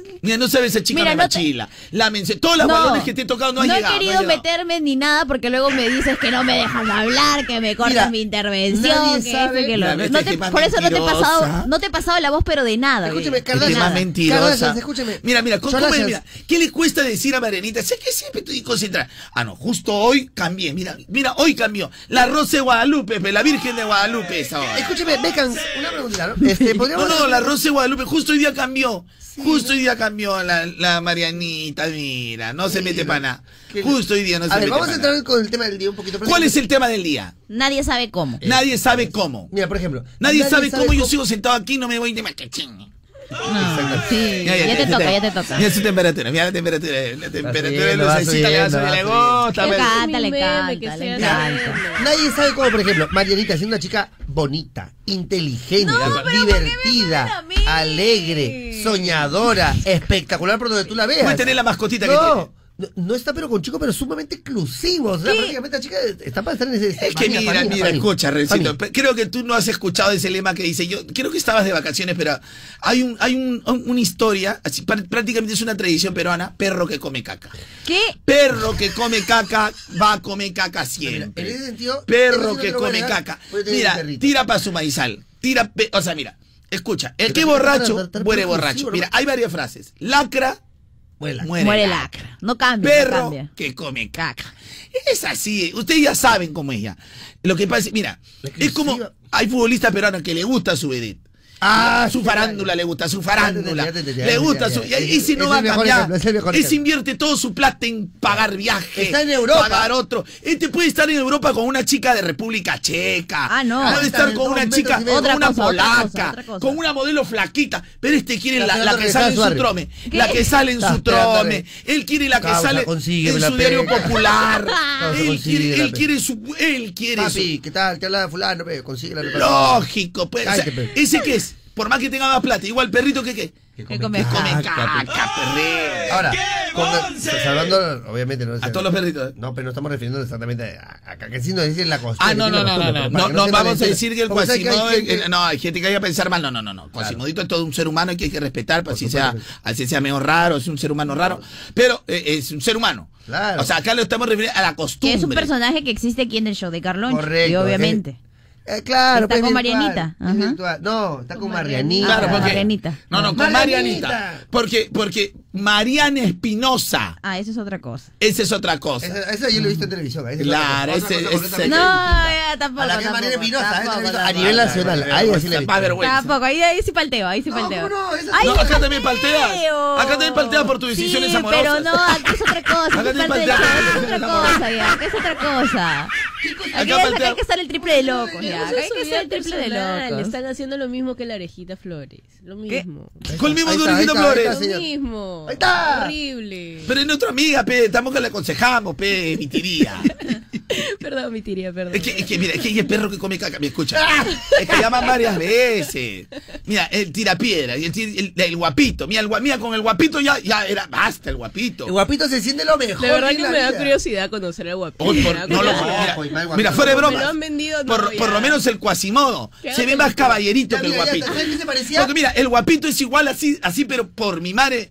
cosa... Mira, no sabes esa chica Mira, me no te- machila. Lámense. Todos los balones que te he tocado no han he llegado. no querido han llegado. meterme ni nada porque luego me dices que no me dejas hablar, que me cortas Mira, mi intervención, nadie que sabe- que lo No te- por eso no te he pasado, no te he pasado la voz, pero de nada. Tema Kardashian. mentirosa. Kardashian, escúchame. Mira, mira, ¿cómo, Kardashian. cómo es? mira, ¿qué le cuesta decir a Marianita? Sé que siempre estoy concentrada. Ah, no, justo hoy cambié. Mira, mira, hoy cambió. La Rosa de Guadalupe, pe, la Virgen de Guadalupe es ahora. Escúchame, Becan, una pregunta, ¿no? Este, No, no, la Rosa de Guadalupe, justo hoy día cambió. Justo hoy día cambió la, la Marianita, mira, no se mete para nada. Justo hoy día no se A ver, mete vamos a entrar nada. con el tema del día un poquito. ¿Cuál es el tema del día? Nadie sabe cómo. Nadie sabe cómo. Mira, por ejemplo. Nadie, sabe, cómo yo sigo sentado aquí y no me voy de machachín. No, sí, ya, te toca, ya te toca. Mira su temperatura, mira la temperatura. La temperatura de lucecita le va subiendo, le gusta. Le encanta, le que encanta, le sea encanta. Nadie sabe cómo, por ejemplo, Marianita siendo una chica bonita, inteligente, No, pero ¿por qué me divertida, alegre, soñadora, espectacular por donde tú la veas. Puede tener la mascotita que no, tiene. No, no está pero con chico, pero sumamente exclusivo. O sea, ¿Qué? prácticamente la chica está para estar en ese... Es que mira, mira, escucha, Rencito. Creo que tú no has escuchado ese lema que dice, yo creo que estabas de vacaciones, pero hay un, hay un, un- una historia, así, prácticamente es una tradición peruana, perro que come caca. ¿Qué? Perro que come caca va a comer caca Mira, siempre. en ese sentido... Perro que come caca. Mira, tira para su maizal. Tira, o sea, mira, escucha, el que borracho muere borracho. Mira, hay varias frases. Lacra, Vuela. muere, Muere lacra. lacra. No cambia, no Perro cambia. que come caca. Es así, ustedes ya saben cómo es ya. Lo que pasa es, mira, es como hay futbolistas peruanos que le gusta su vedette. Ah, su sí, farándula le gusta, su farándula. Le gusta su. Y ese no va a cambiar. Ese ejemplo. invierte todo su plata en pagar viaje. Está en Europa. Pagar otro. Este puede estar en Europa con una chica de República Checa. Ah, no. Puede estar con una chica, y con Otra una polaca, con una modelo flaquita. Pero este quiere la, que sale en su su trome. La que sale en su trome. Él quiere la que sale en su diario popular. Él quiere, él quiere su. Él quiere su. Papi, ¿qué tal? Te habla de fulano, consigue la Lógico, pues. ¿Ese qué es? Por más que tenga más plata, igual perrito que qué. Que come Come caca, pe. caca, perrero. Ahora, con, salvando, obviamente, no A todos los perritos. No, pero no estamos refiriendo exactamente a, a que sí nos dicen la costumbre. Ah, no, no, no, no, no, no, vamos a decir que el Quasimodo, no, hay gente que vaya a pensar mal, no, no, no, no, Quasimodito es todo un ser humano que hay que respetar, pues, así sea, así sea medio raro, es un ser humano raro, pero eh, es un ser humano. Claro. O sea, acá lo estamos refiriendo a la Que costumbre. es un personaje que existe aquí en el show de Carlón. Correcto, Y obviamente. Eh, claro, Está pues, con virtual, Marianita, es ajá. No, está con Con Marianita. Marianita. Claro, porque. Marianita. No, no, con Marianita. Marianita. Porque, porque Mariana Espinosa, Ah, eso es otra cosa. esa es otra cosa. Esa, esa yo lo he visto en televisión. esa es Claro, otra cosa, ese- ese- No, ya tampoco. A la que es Mariana tampoco, Espinosa, tampoco, a tampoco. nivel nacional. Ahí así la he Más vergüenza. Tampoco, ahí, ahí sí palteo, ahí sí No, palteo. ¿cómo no? No, sí acá también palteo. palteas. Acá también palteas por tus decisiones sí, amorosas. pero no, aquí es otra cosa. Acá es también palteas tus es otra cosa, ya, aquí es otra cosa. Aquí Acá es- acá hay que estar el triple de locos, ya. Acá hay que es ser el triple de locos. están haciendo lo mismo que la orejita Flores. Lo mismo. Con el mismo está, ahí Flores. está, Lo mismo. Ahí está. Horrible. Pero es nuestra amiga, pe, estamos que le aconsejamos, pe, mi tiría. Perdón, mi tiría, perdón. Es que, es que, mira, es que hay el perro que come caca, me escucha. Es que llaman varias veces. Mira, el tirapiedra, el, el, el guapito. Mira, el, mira, con el guapito ya, ya era, basta el guapito. El guapito se siente lo mejor. De verdad que la me da curiosidad conocer al guapito. Por- no lo mira, pues, mira, fuera de Como me bromas. lo han vendido, no, por, ya. por lo menos el cuasimodo. Se ve más caballerito Ya, que el mira, ya, guapito. ¿sabes qué se parecía? Porque mira, el guapito es igual así, así, pero por mi madre.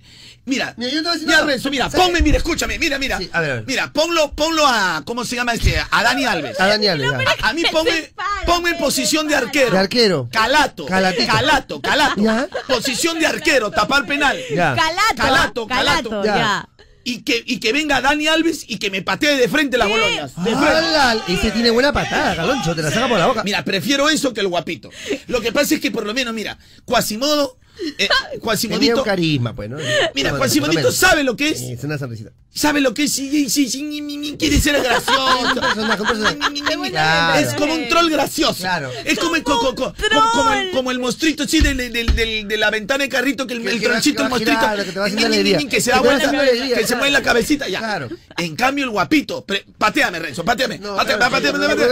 Mira, Mira, yo te voy a decir mira, ponme, mira, escúchame, mira, mira. Sí, a ver, a ver. Mira, ponlo, ponlo a, ¿cómo se llama este? A Dani Alves. A Dani Alves. A, a mí ponme, ponme en posición de arquero. De arquero. Calato. Calatito. Calato, calato. Ya. Posición de arquero, tapar penal. Ya. Calato. Calato, Calato, calato. Ya. Y que, y que venga Dani Alves y que me patee de frente las boloñas. De frente. ¡Hala! Ese tiene buena patada, Galoncho, te la saca por la boca. Mira, prefiero eso que el guapito. Lo que pasa es que por lo menos, mira, Quasimodo, eh, Quasimodito, un carisma, pues, ¿no? mira, no, no, sabe lo que es, Es una sonrisita. sabe lo que es, y- y- y quiere ser gracioso. Es como un troll gracioso. Claro. Es como, co- co- co- como, como el, como el monstruito así de, la ventana de carrito, que el, Que- el trollcito, que el se da vuelta, que se mueve la cabecita, ya. Claro. En cambio, el guapito, pateame, Renzo, pateame. Pateame, pateame, sí, pateame.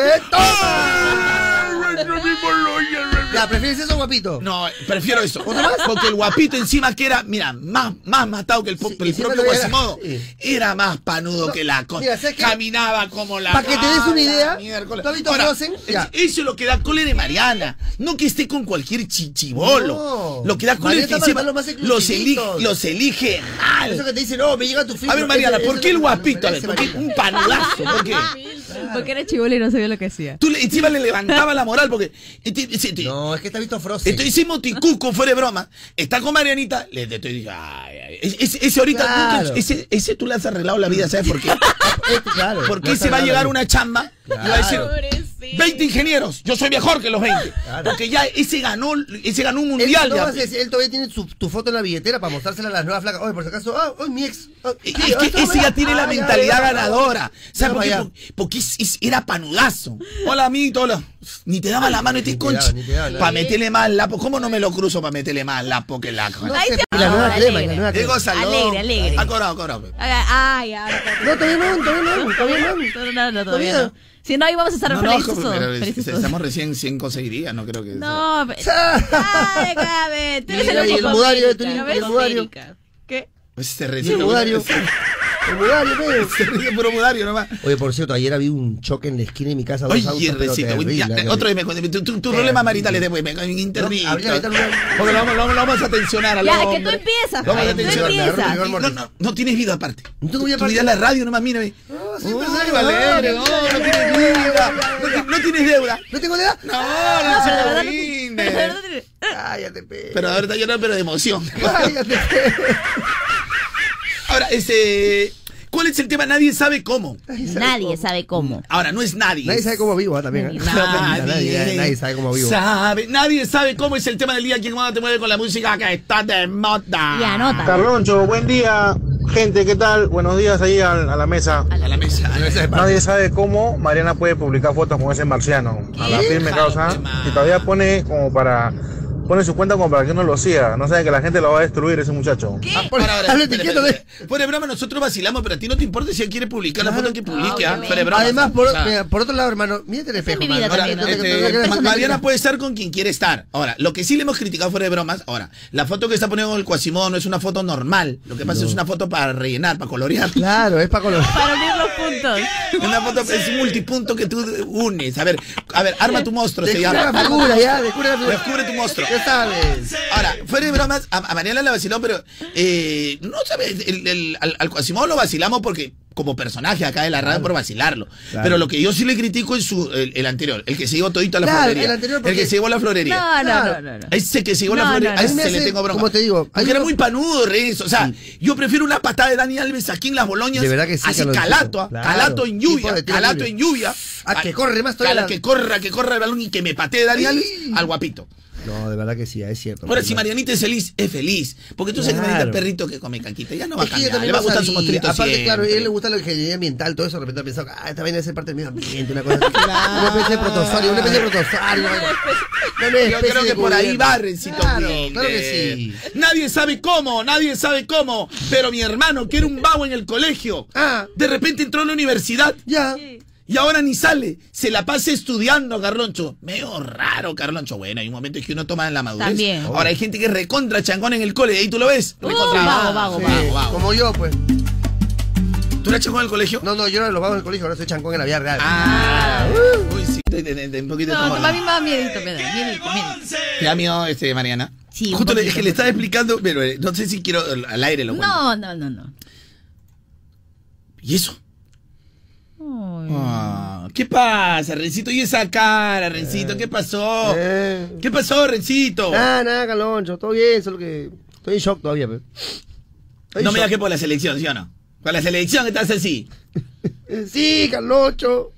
Ya, ¿prefieres eso, guapito? no, prefiero eso. Porque el guapito encima que era, mira, más, más matado que el, Sí, el propio todavía era- Quasimodo, sí. era más panudo No, que la cosa. Caminaba como la. Pa' que te des una idea. ¿tú has visto Ahora, Frozen? Ya. es- Eso es lo que da cólera de Mariana. No que esté con cualquier chichibolo. No. Lo que da cólera es que encima los elige, los elige mal. Eso que te dicen, no, me llega tu film. A ver, Mariana, ¿por qué el guapito? A ver, ese ¿por qué un panudazo? ¿Por qué? Porque era chivolo y no sabía lo que hacía. Tú le, encima le levantaba la moral porque. No, es que has visto Frozen. Estoy hicimos ticuco, fuera de broma. Está con Marianita, le te estoy diciendo, ay, ay, ese, ese ahorita, Claro. ese, ese tú le has arreglado la vida, ¿sabes por qué? Claro. Porque No se va a está llegar una chamba y va a decir. 20 ingenieros, yo soy mejor que los 20. Claro. Porque ya ese ganó, ese ganó un mundial. no ya. decir, él todavía tiene su- tu foto en la billetera para mostrársela a las nuevas flacas. Oye, por si acaso, ah, hoy mi ex. ah, Es ah, que ese ya tiene la ah, ya, mentalidad ya, ganadora. ¿Sabes Ya, por qué? Porque, porque es- es- era panudazo. Hola, amiguito, hola. Ni te daba la mano este te concha. te Para meterle más lapo. ¿Cómo no me lo cruzo para meterle más lapo que la No Ahí y la nueva ahora, crema, la alegre. nueva crema. Alegre, alegre. Ha cobrado, ha cobrado. Ay, ahora. No, todavía no, todavía no, todavía no. No, no, todavía Todavía. no. Si no, ahí vamos a estar No, no, felices pero- todos. pero felices todos. estamos recién 5 o 6 días, no creo que... No, Ah, Ay, Gabe, tú eres el. ¿Qué? Pues recién... el mudario. El mudario, ve. Se ríe puro mudario nomás. Oye, por cierto, ayer había un choque en la esquina de mi casa. dos Oye, autos, pero recito, terrible, ya, terrible. otro día me cuenta, tu, tu, tu problema marital es después, me. No, ahorita. Porque lo vamos, lo vamos, lo vamos a tensionar al Ya, que hombre. tú empiezas, Lo vamos a pues, tú tensionar. empiezas. No, no, no tienes vida aparte. No tengo vida Tu aparte. vida es la radio nomás, mírame. No, sí, Uy, personaje Valeria, no, no tienes deuda. No, ti- no tienes deuda. ¿No tengo edad? No, No, no, no- pero no- Cállate, pe. Pero ahorita llorando, pero de emoción. Cállate, pe. Ahora, este. ¿Cuál es el tema? Nadie sabe cómo. Nadie sabe cómo. Ahora, no es nadie. Nadie sabe cómo vivo, ah, también. ¿eh? Nadie. Nadie, nadie sabe cómo vivo. Sabe, nadie sabe cómo es el tema del día. ¿Quién más te mueve con la música que está de moda? Y anota. Carloncho, buen día. Gente, ¿qué tal? Buenos días ahí a, a la mesa. A la mesa. Nadie sabe cómo Mariana puede publicar fotos con ese marciano. A la firme causa. Y todavía pone como para. Pone su cuenta como para que uno lo siga. No sabe que la gente lo va a destruir ese muchacho. Ah, por- Ahora. Fuera de broma, nosotros vacilamos, pero a ti no te importa si él quiere publicar la foto que publique, Ah, ¿ah? Fuera de broma. Además, por, mira, otro lado, hermano, mírate el espejo. ¿no? este, No te- no te- no te- Ma- no te- Mariana puede estar con quien quiere estar. Ahora, lo que sí le hemos criticado fuera de bromas, ahora, la foto que está poniendo con el Quasimodo no es una foto normal. Lo que pasa es una foto para rellenar, para colorear. Claro, es para color. Para unir los puntos. Una foto es un multipunto que tú unes. A ver, a ver, arma tu monstruo, se Descubre llama. la figura, ya, descubre la figura. Descubre tu monstruo. Ya sabes. Ahora, fuera de bromas, a, a Mariana la vaciló, pero eh, no sabes, el, el- al, al Quasimodo lo vacilamos porque como personaje acá de la radio por vacilarlo. Pero lo que yo sí le critico es su, el, el anterior, el que se llevó todito a la Claro, florería. el anterior porque- que se llevó a la florería. No, no, no, Claro. no. no. Ese que se llevó a la No, florería, no, a no. ese A le tengo broma. como te digo, Porque era muy panudo, Reyes. O sea, yo prefiero una patada de Dani Alves aquí en las boloñas. De verdad que sí, Así Carlos, calato, claro. calato en lluvia, calato en lluvia. Ah, que corre más todavía Cala- la- Que corra, que corra el balón y que me patee Dani. Alves al guapito. No, de verdad que sí, es cierto. Ahora, si. Marianita es feliz, es feliz. Porque tú sabes que. Marianita es perrito que come canquita. Ya no va a Es cambiar. también Le va a gustar su mostrito Aparte, siempre. claro, a él le gusta la ingeniería ambiental, todo eso, de repente ha pensado, ah, esta vaina debe ser parte del medio ambiente, una cosa así. Una especie de protozoario, una especie de protozoario. Yo creo que por ahí va, Rencito Claro, claro que sí. Nadie sabe cómo, nadie sabe cómo. Pero mi hermano, que era un vago en el colegio, Ah, de repente entró a la universidad ya. Y ahora ni sale. Se la pasa estudiando, Carloncho. Medio raro, Carloncho. Bueno, hay un momento en que uno toma en la madurez. También. Ahora hay gente que es recontra changón en el cole. Ahí tú lo ves. Recontra Uh, vago, vago, Sí, vago, vago. Como yo, pues. ¿Tú eras changón en el colegio? No, no, yo no lo vagos del colegio, ahora soy chancón en la vida real. Ah, uy, sí. de- de- de- un poquito de No, no, a mí me da miedito, me da miedito, miedito. ¿Te da miedo, este, Mariana? Sí, Justo le, poquito, es que le estaba explicando, pero eh, no sé si quiero al- al aire lo cuento. No, no, no, no. ¿Y eso? Ah, ¿Qué pasa, Rencito? ¿Y esa cara, Rencito? ¿Qué pasó? Eh. ¿Qué pasó, Rencito? Nada, nada, Caloncho, todo bien, solo que estoy en shock todavía. Estoy en No me digas que por la selección, ¿sí o no? Con la selección estás así. Eh, Sí, Caloncho.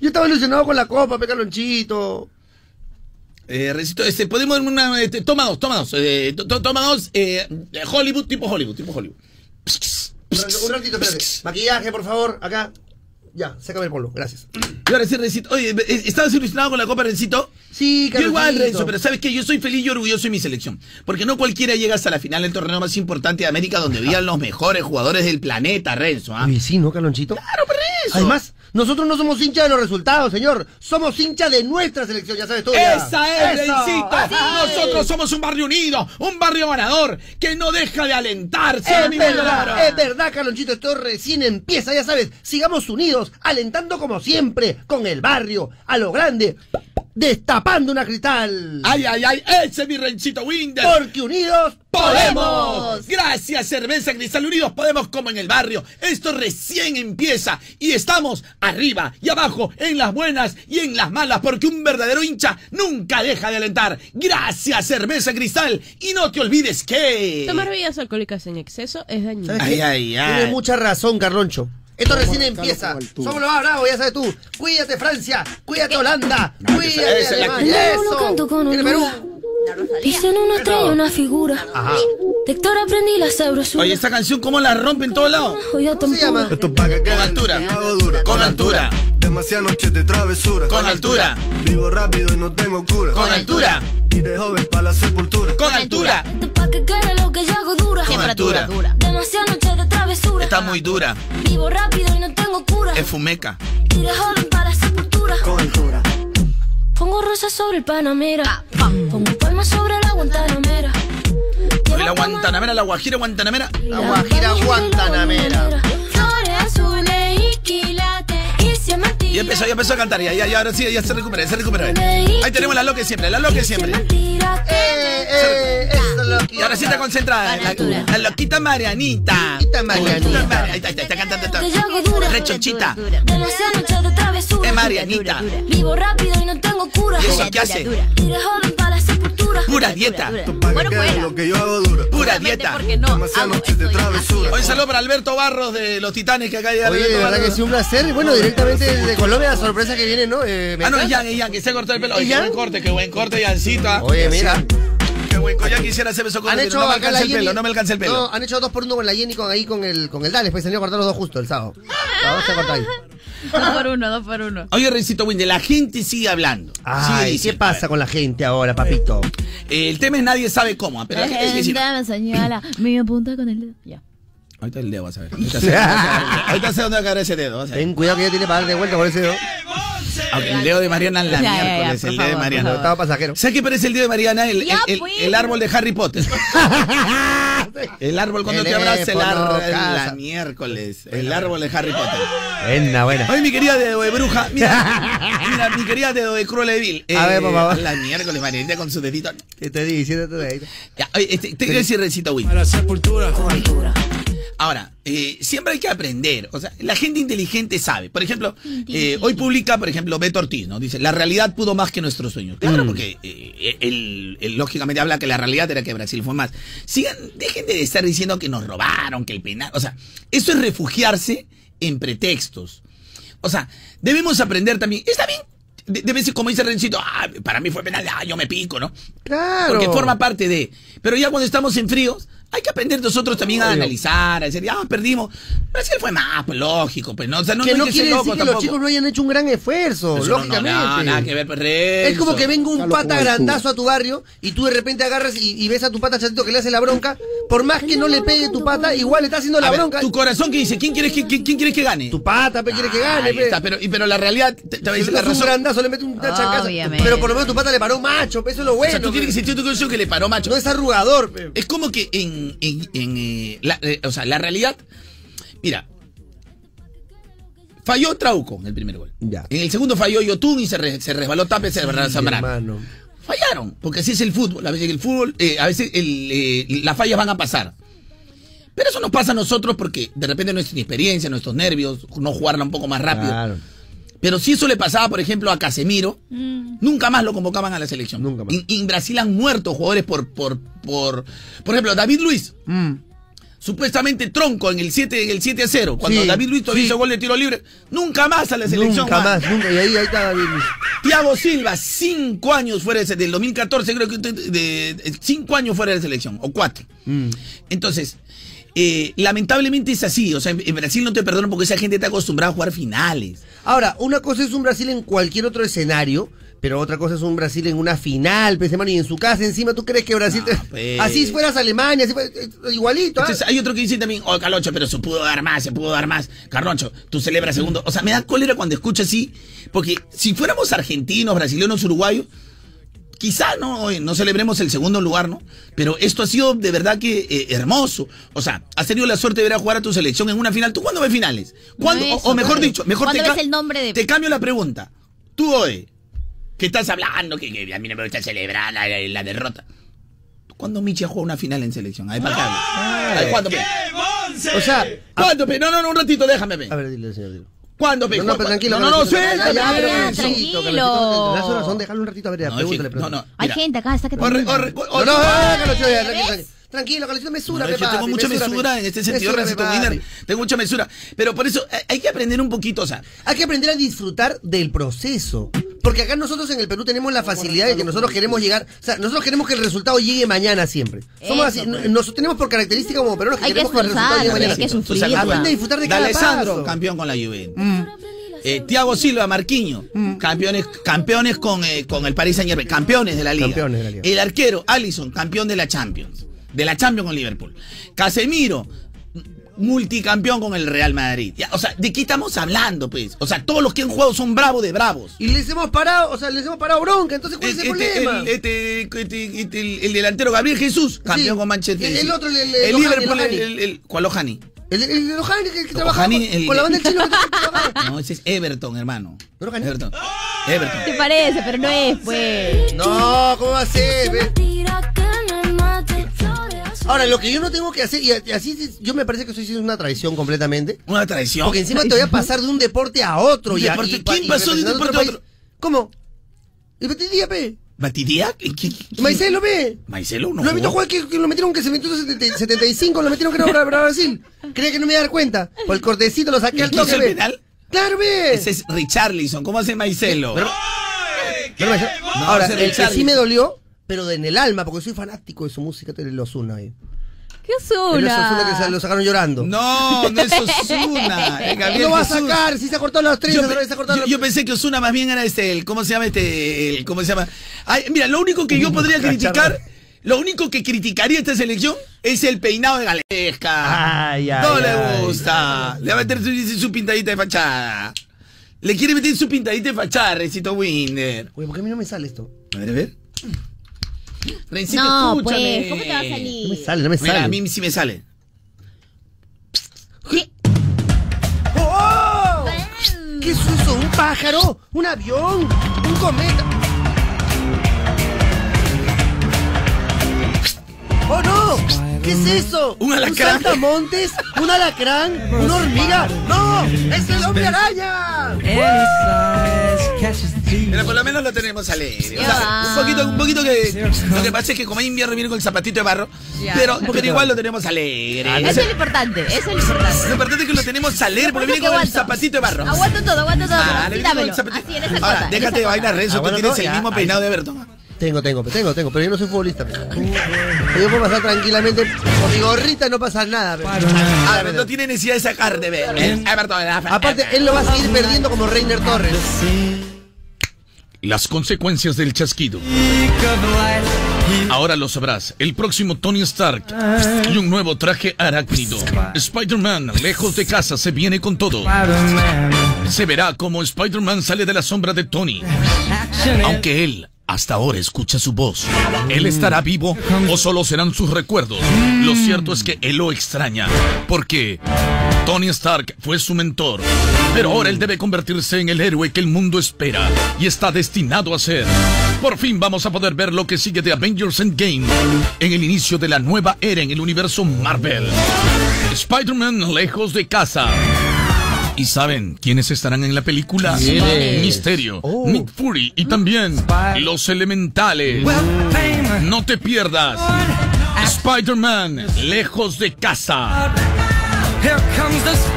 Yo estaba ilusionado con la copa, pe Calonchito. Eh, Rencito, este, podemos una, este, toma dos, toma dos, eh, to- to- toma dos, eh, Hollywood, tipo Hollywood, tipo Hollywood. Un ratito, un ratito, espérate. Maquillaje, por favor, acá. Ya, sácame el polvo, gracias. Y ahora sí, Rencito, oye, eh, ¿estabas ilusionado con la Copa, Rencito? Sí, Yo Calonchito. igual, Renzo, pero ¿sabes qué? Yo soy feliz y orgulloso de mi selección. Porque no cualquiera llega hasta la final del torneo más importante de América donde veían los mejores jugadores del planeta, Renzo. ¿ah? Oye, sí, ¿no, Calonchito? Claro, pero eso. Además, nosotros no somos hinchas de los resultados, señor. Somos hinchas de nuestra selección, ya sabes ya. ¡Esa es, Eso. Rencito! Nosotros somos un barrio unido, un barrio ganador, que no deja de alentar. ¿sí, Es verdad, es verdad, Calonchito, esto recién empieza, ya sabes, sigamos unidos, alentando como siempre, con el barrio, a lo grande, destapando una cristal. ¡Ay, ay, ay! ¡Ese es mi Rencito Winder! Porque unidos ¡Podemos! Gracias, Cerveza Cristal Unidos, podemos como en el barrio. Esto recién empieza y estamos arriba y abajo, en las buenas y en las malas, porque un verdadero hincha nunca deja de alentar. Gracias, Cerveza Cristal. Y no te olvides que... Tomar bebidas alcohólicas en exceso es dañino. ¿Sabes Ay, ay, ay. Tienes mucha razón, Carloncho. Esto recién empieza. Somos los más bravos, ya sabes tú. Cuídate, Francia. Cuídate, Holanda. Cuídate, Alemania. Eso. Tiene honor. Perú. Dicen una estrella, una figura. Ajá. De Héctor aprendí la sabrosura. Oye, esta canción, ¿cómo la rompe en todos lados? ¿Cómo se llama? Esto Con altura. Con altura. Demasiadas noches de travesura. Con altura. Vivo rápido y no tengo cura. Con altura. Y de joven para la sepultura. Con altura. Esto pa' que quede lo que yo hago dura. Con altura. Demasiadas noches de travesura. Está muy dura. Vivo rápido y no tengo cura. Es fumeca. Y de joven para la sepultura. Con altura. Pongo rosas sobre el Panamera. Pongo sobre la Guantanamera. La Guantanamera, la Guajira Guantanamera. La Guajira Guantanamera. Flores azules y empezó, ya empezó a cantar. Ya, ya, ya, ahora sí, ya se recupera, ya se recupera. Ahí tenemos la loque siempre, la loque siempre. Eh, eh, Y ahora sí está concentrada. La, la loquita Marianita. Loquita Marianita. Ahí está, ahí está, está cantando. Que yo Está. hago dura. Rechonchita. Demasiadas noches de travesura. Es Marianita. Vivo rápido y no tengo cura. ¿Y eso qué hace? Y de joven para la sepultura. Pura dieta. Bueno, fuera. lo que yo hago dura. Pura dieta. Porque no, de. Hoy saludo para Alberto Barros de los Titanes que acá hay. Oye, de verdad que sí, un placer. Bueno, directamente desde Colombia, la sorpresa que viene, ¿no? Eh, Ah, no, es encanta. Jan, es Jan, que se ha cortado el pelo. ¿Es Oye, qué buen corte, qué buen corte, Jancito. ah. Oye, mira. Qué buen corte. Ya quisiera hacer eso corte, Han pero hecho no me acá la alcanza el Jenny- pelo, no me alcanza el pelo. No, han hecho dos por uno con la Jenny con ahí con el con el Dales, pues salió a cortar los dos justo el sábado. A cortar ahí. Dos por uno, dos por uno. Oye, Rencito Winde, la gente sigue hablando. sigue Ay, ¿qué diciendo. pasa con la gente ahora, papito? Eh, el tema es nadie sabe cómo, pero la gente sigue diciendo. me señala, me apunta con el dedo. Ya. Ahorita el dedo vas a ver. Ahorita sé, ahorita sé dónde va a caer ese dedo. vas a ver. Ten cuidado que ya tiene para dar de vuelta por ese dedo. Aunque el dedo de Mariana es la Ya, ya, ya, miércoles, por el dedo de favor, Mariana. por Estaba pasajero. ¿Sabes qué parece el dedo de Mariana? El, Ya, el- el- pues. el árbol de Harry Potter. El árbol cuando te abraza el Teléfono, árbol la miércoles. El árbol de Harry Potter. Buena, buena. Oye, mi querida dedo de bruja. Mira, mira mi querida dedo de Cruella de Vil. A ver, por favor. La miércoles, Marianita con su dedito. ¿Qué te diciendo tú de ahí? Ya, oye, este, te quiero decir, Recito Win. la sepultura. Ahora, eh, siempre hay que aprender. O sea, la gente inteligente sabe. Por ejemplo, eh, hoy publica, por ejemplo, Beto Ortiz, ¿no? Dice, la realidad pudo más que nuestros sueños. Claro, Mm. porque eh, él, él lógicamente habla que la realidad era que Brasil fue más. Sigan, dejen de estar diciendo que nos robaron, que el penal. O sea, eso es refugiarse en pretextos. O sea, debemos aprender también. Está bien. de, de veces, como dice Rencito, ah, para mí fue penal, ah, yo me pico, ¿no? Claro. Porque forma parte de. Pero ya cuando estamos en fríos, hay que aprender nosotros también a analizar, a decir, ya perdimos. Brasil fue más, pues lógico, pues no. O sea, no, que no no quiere decir loco que los chicos no hayan hecho un gran esfuerzo, Eso no, no, lógicamente. nada, que ver, pues, Renzo. Es como que venga un pata grandazo a tu barrio y tú de repente agarras y, y ves a tu pata chatito que le hace la bronca. Por más que no le pegue tu pata, igual le está haciendo la A ver, bronca. tu corazón que dice, ¿quién quieres que, quién, quién quieres que gane? Tu pata, pe, quiere que gane, pe. está, pero, y- pero la realidad, te, te voy a decir le la das un razón. grandazo, le mete un chancazo. Obviamente. Pero por lo menos tu pata le paró macho, pe, eso es lo bueno. o sea, tú tienes que sentir tu corazón que le paró macho. No es arrugador, pe. Es como que en, en, en, eh, la, eh, o sea, la realidad, mira, falló Trauco en el primer gol. Ya. En el segundo falló Yotun y se, re- se resbaló Tape, se resbaló Zambrano. Fallaron, porque así es el fútbol. A veces el fútbol, eh, a veces el, eh, las fallas van a pasar. Pero eso nos pasa a nosotros porque de repente nuestra inexperiencia, nuestros nervios, no jugarla un poco más rápido. Claro. Pero si eso le pasaba, por ejemplo, a Casemiro, nunca más lo convocaban a la selección. Nunca más. Y, en Brasil han muerto jugadores por, por, por, por ejemplo, David Luis. Mm. Supuestamente tronco en el 7, en el 7 a 0. Cuando Sí, David Luis todavía sí. hizo gol de tiro libre. Nunca más a la selección. Nunca más, nunca. Y ahí, ahí está David Luis. Thiago Silva, cinco años fuera de del 2014, creo que de- cinco años fuera de la selección, o cuatro. Mm. Entonces, eh, lamentablemente es así. O sea, en, Brasil no te perdonan porque esa gente está acostumbrada a jugar finales. Ahora, una cosa es un Brasil en cualquier otro escenario, pero otra cosa es un Brasil en una final, pues, hermano, y en su casa encima, ¿tú crees que Brasil... te- pues. Así fueras Alemania, así fuera- eh, igualito, ¿ah? Entonces, hay otro que dice también, oh, Carloncho, pero se pudo dar más, se pudo dar más. Carloncho, tú celebras segundo. O sea, me da cólera cuando escucho así, porque si fuéramos argentinos, brasileños, uruguayos, quizá no, eh, no celebremos el segundo lugar, ¿no? Pero esto ha sido de verdad que eh, hermoso. O sea, has tenido la suerte de ver a jugar a tu selección en una final. ¿Tú cuándo ves finales? ¿Cuándo? No, o, eso, o mejor dicho, mejor te, ¿Cuándo ca- el nombre de- te cambio la pregunta. Tú, Oe, que estás hablando, que, que a mí no me gusta celebrar la, la- la derrota. ¿Cuándo Michi ha jugado una final en selección? A ver, para ¿cuándo, pe? O sea, ¿Cuándo, pe? No, no, no, un ratito, déjame, pe. a ver, dile, señor, dile. ¿Cuándo, pe? No, no, pero tranquilo. No, no, suelta, ya, pero tranquilo. Carlosito, Las horas son, déjalo un ratito, a ver, No, que- pregúntale, no, no, Hay gente acá, está que corre. No. Tranquilo, Carlosito, mesura, No, que tengo mucha mesura, en este sentido, Mesura. Tengo mucha mesura. Pero por eso eh, hay que aprender un poquito, o sea, Hay que aprender a disfrutar del proceso. Porque acá nosotros en el Perú tenemos la facilidad de que nosotros queremos llegar, o sea, nosotros queremos que el resultado llegue mañana siempre. Somos Eso, así, pues. nosotros tenemos por característica como peruanos que Hay que queremos que el resultado llegue mañana. hay que Entonces, sufrirla. Aprende a disfrutar de cada Alessandro, paso. campeón con la Juventus. Eh, Thiago Silva, Marquinho, campeones, campeones con, eh, con el Paris Saint Germain, campeones de la liga. Campeones de la liga. El arquero, Allison, campeón de la Champions, de la Champions con Liverpool. Casemiro, multicampeón con el Real Madrid. Ya, o sea, ¿de qué estamos hablando, pues? O sea, todos los que han jugado son bravos de bravos. Y les hemos parado, o sea, les hemos parado bronca, entonces ¿cuál es el Este, problema? el, este, este- este- el- el delantero Gabriel Jesús, campeón Sí. con Manchester El- el otro, el- el- el Liverpool, el el, el- el- ¿cuál Lohani? El, el, el Lohani que, que trabaja con, el- con la banda del chino que. No, ese es Everton, hermano. Everton. Everton. Te parece, pero no es, pues. No, ¿cómo va a ser? ve? Ahora, lo que yo no tengo que hacer, y así yo me parece que estoy haciendo una traición completamente. Una traición. Porque encima te voy a pasar de un deporte a otro. ¿Un y a- ¿Quién y pasó de un deporte a otro? ¿Cómo? ¿Y Batidía, pe? ¿Batidía? ¿Qué- qué- qué- Maicelo, pe. Maicelo no Lo he visto jugó. jugar que, que lo metieron que se metió en 70 75, lo metieron que era para, Brasil. Creía que no me iba a dar cuenta. Por el cortecito lo saqué ¿El al toque, el pe. penal? Claro, ve. Ese es Richarlison. ¿Cómo hace Maicelo? Pero- Pero Maicelo- No, Ahora, el que sí me dolió, pero en el alma, porque soy fanático de su música, te lo Osuna ahí. ¿Qué El Ozuna que se lo sacaron llorando. No, no es Osuna. Es Gabriel Lo va a sacar, si se ha cortado los tres, Yo, se ha cortado yo- los- yo pensé que Osuna más bien era este, el, ¿cómo se llama este? El, ¿Cómo se llama? Ay, mira, lo único que yo podría criticar, lo único que criticaría esta selección es el peinado de Galesca. Ay, ay, no ay. le gusta. Le va a meter su, su pintadita de fachada. Le quiere meter su pintadita de fachada, Recito Winder. Oye, ¿por qué a mí no me sale esto? A ver, a ver. Rencito, No, escúchame. pues, ¿cómo te va a salir? No me sale, no me Mira, sale. a mí sí me sale. ¿Qué? ¡Oh! ¿Qué es eso? ¿Un pájaro? ¿Un avión? ¿Un cometa? ¡Oh, no! ¿Qué es eso? Un alacrán. ¿Un saltamontes? ¿Un alacrán? ¿Una hormiga? ¡No! ¡Es el hombre araña! Pero por lo menos lo tenemos alegre. O sea, un poquito, un poquito que. Lo que pasa es que como hay invierno viene con el zapatito de barro. Pero, pero igual lo tenemos alegre. Eso es lo importante, eso es lo importante. Lo importante es que lo tenemos alegre porque viene con el zapatito de barro. Aguanto todo, aguanto todo. Ah, así en esa Ahora, déjate de cota. Renzo. Ah, Tú tienes no, el mismo peinado de Everton. Tengo, tengo, tengo, tengo, pero yo no soy futbolista. Yo puedo pasar tranquilamente con mi gorrita y no pasa nada. Ah, pero no tiene necesidad de sacar de. Aparte, él lo va a seguir perdiendo como Reiner Torres. Las consecuencias del chasquido. Ahora lo sabrás. El próximo Tony Stark y un nuevo traje arácnido. Spider-Man, lejos de casa, se viene con todo. Se verá como Spider-Man sale de la sombra de Tony. Aunque él hasta ahora escucha su voz. ¿Él estará vivo o solo serán sus recuerdos? Lo cierto es que él lo extraña. Porque Tony Stark fue su mentor. Pero ahora él debe convertirse en el héroe que el mundo espera y está destinado a ser. Por fin vamos a poder ver lo que sigue de Avengers Endgame en el inicio de la nueva era en el universo Marvel. Spider-Man lejos de casa. ¿Y saben quiénes estarán en la película? ¿Quiénes? Misterio, Nick Fury y también los elementales. No te pierdas. Spider-Man, lejos de casa.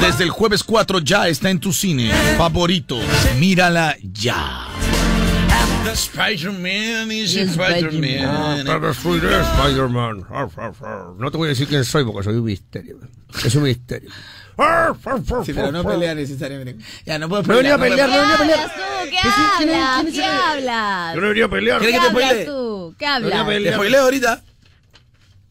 Desde el jueves 4 ya está en tu cine favorito. Mírala ya. Spider-Man is Spider-Man. Spider-Man. No te voy a decir quién soy porque soy un misterio. Es un misterio. Sí, pero no pelea necesariamente. Ya, no puedo No venía a pelear, no puedo venía a ¿Qué pelear. hablas tú? ¿Qué ¿Quién es- es- hablas? es. Yo no venía a pelear. ¿Quieres ¿Qué hablas tú? ¿Qué hablas? pelear. Te spoileo ahorita.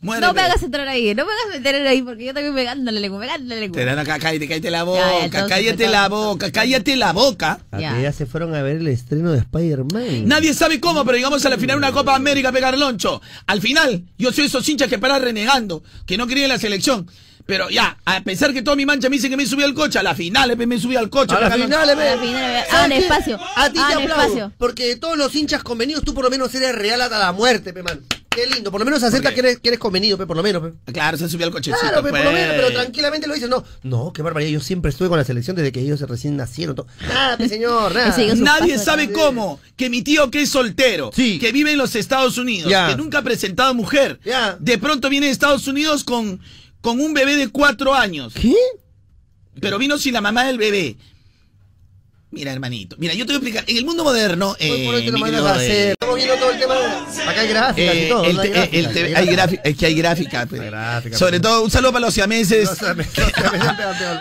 Muérete. No me hagas entrar ahí, no me hagas meter ahí porque yo también me gano la lengua, me gano la lengua. Te dan acá, cállate, cállate la boca, ya, entonces, cállate entonces, la boca, cállate la boca. Ya. se fueron a ver el estreno de Spider-Man. Nadie sabe cómo, pero llegamos a la final de una Copa América a pegar loncho. Al final, yo soy esos hinchas que paran renegando, que no querían la selección. Pero ya, a pesar que toda mi mancha me dice que me subí al coche, a la final me subí al coche. A la final, A la final, ¿sabes hagan qué? espacio, A ti te hagan aplaudo. espacio. Porque de todos los hinchas convenidos, tú por lo menos eres real hasta la muerte, pe, man. Qué lindo. Por lo menos acepta que eres, que eres convenido, pe, por lo menos, pe. Claro, se subió al cochecito. Claro, pe, por lo pues. menos, pero tranquilamente lo dices. No, no, qué barbaridad. Yo siempre estuve con la selección desde que ellos recién nacieron. todo. Nada, pe, señor, nada. Nadie sabe de- cómo que mi tío que es soltero, Sí. que vive en los Estados Unidos, Ya. que nunca ha presentado mujer, Ya. de pronto viene de Estados Unidos con, con un bebé de cuatro años. ¿Qué? Pero vino sin la mamá del bebé. Mira, hermanito. Mira, yo te voy a explicar. En el mundo moderno. Hoy por te eh, lo mandas a hacer. eh, Estamos viendo todo el tema. Acá hay gráficas y eh, todo. el ¿no? Hay eh, el gráficas, hay gráficas. es que hay gráfica. pues. Gráfica, Sobre todo, un saludo para los siameses.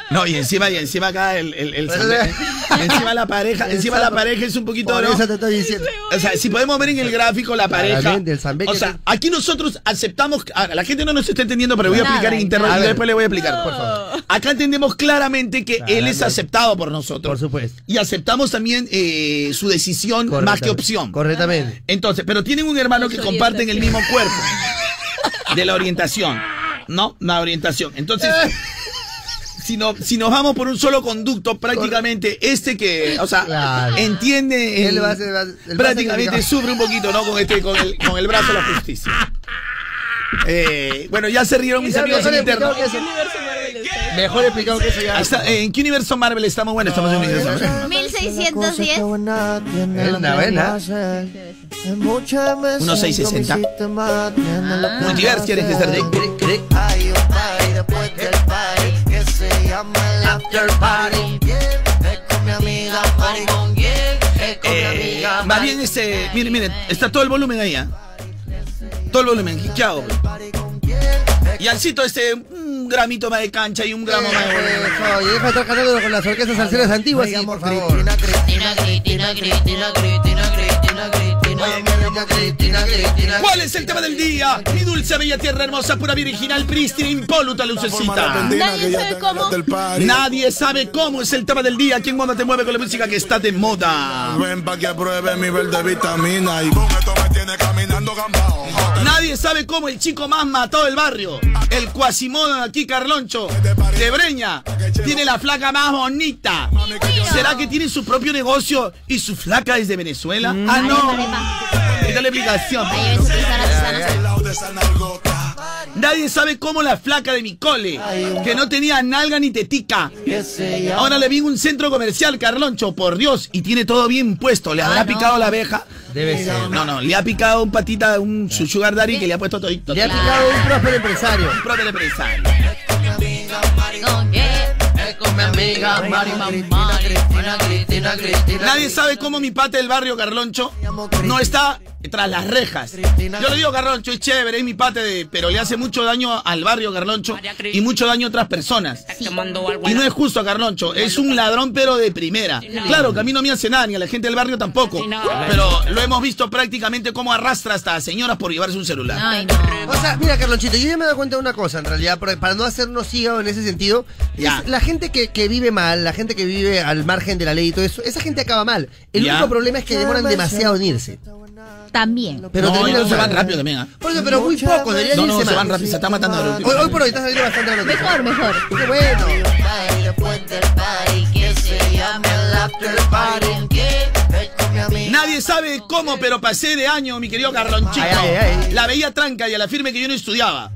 No y encima, y encima acá el, encima la pareja, encima la pareja es un poquito Por eso te estoy diciendo. O sea, si podemos ver en el gráfico la pareja. O sea, aquí nosotros aceptamos. ahora, la gente no nos está entendiendo, pero voy a explicar en internet y después le voy a explicar. Por favor. Acá entendemos claramente que él es aceptado por nosotros. Por supuesto. Y aceptamos también eh, su decisión más que opción. Correctamente. Entonces, pero tienen un hermano que comparten el mismo cuerpo. De la orientación. ¿No? La orientación. Entonces. Si, no, si nos vamos por un solo conducto, prácticamente este que, o sea, Claro. entiende, el- prácticamente sufre un poquito, ¿no? Con este, con el, con el brazo de la justicia. Eh, bueno, ya se rieron mis amigos en interno. Mejor explicado que eso ya. Eh, ¿En qué universo Marvel estamos? Bueno, estamos en un universo Marvel. 1610. Buena, buena. 1660. Multiverse quieres que de. Eh, más bien este, miren, miren, está todo el volumen ahí, ¿ah? Todo el volumen, ¿qué hago? Y alcito este, un gramito más de cancha y un gramo más de y deja de estar cantando con las orquestas salseras antiguas, por favor. ¿Cuál es el tema del día? Mi dulce, bella tierra hermosa, pura virginal, prístina, impoluta, lucecita. Nadie sabe cómo. Nadie sabe cómo es el tema del día. ¿Quién moda te mueve con la música que está de moda? Ven pa' que pruebe mi verde vitamina y con esto me tiene caminando gambao. Nadie sabe cómo el chico más matado del barrio, el cuasimodo aquí, Carloncho, de Breña, tiene la flaca más bonita. ¿Será que tiene su propio negocio y su flaca es de Venezuela? Ah, no. Esta es la explicación. Nadie sabe cómo la flaca de mi cole, que no tenía nalga ni tetica. Ahora le vi en un centro comercial, Carloncho, por Dios, y tiene todo bien puesto. ¿Le habrá Ah, no. picado la abeja? Debe ser. No, no, le ha picado un patita, un su sugar daddy que le ha puesto todito. Le ha picado un próspero empresario. Un próspero empresario. Con mi amiga Mari Mamá, Cristina, Cristina, Cristina. Nadie sabe cómo mi pata del barrio Carloncho no está tras las rejas. Yo le digo Carloncho, es chévere, es mi pate de, pero le hace mucho daño al barrio Carloncho y mucho daño a otras personas. Y no es justo a Carloncho, es un ladrón pero de primera. Claro que a mí no me hace nada, ni a la gente del barrio tampoco. Pero lo hemos visto prácticamente cómo arrastra hasta a señoras por llevarse un celular. Ay, no. O sea, mira, Carlonchito, yo ya me he dado cuenta de una cosa, en realidad, para para no hacernos hígado en ese sentido. Ya. es la gente que, que vive mal, la gente que vive al margen de la ley y todo eso, esa gente acaba mal. El Ya. único problema es que demoran demasiado en irse. También. Pero no, no, se van rápido también, ¿ah? Por eso, pero muy poco, deberían No, no, irse se más. van rápido, se está matando a Hoy, hoy por hoy está saliendo bastante la noticia. Mejor, mejor. Qué bueno. Nadie sabe cómo, pero pasé de año, mi querido Carlonchito. Ay, ay, ay. La veía tranca y a la firme que yo no estudiaba.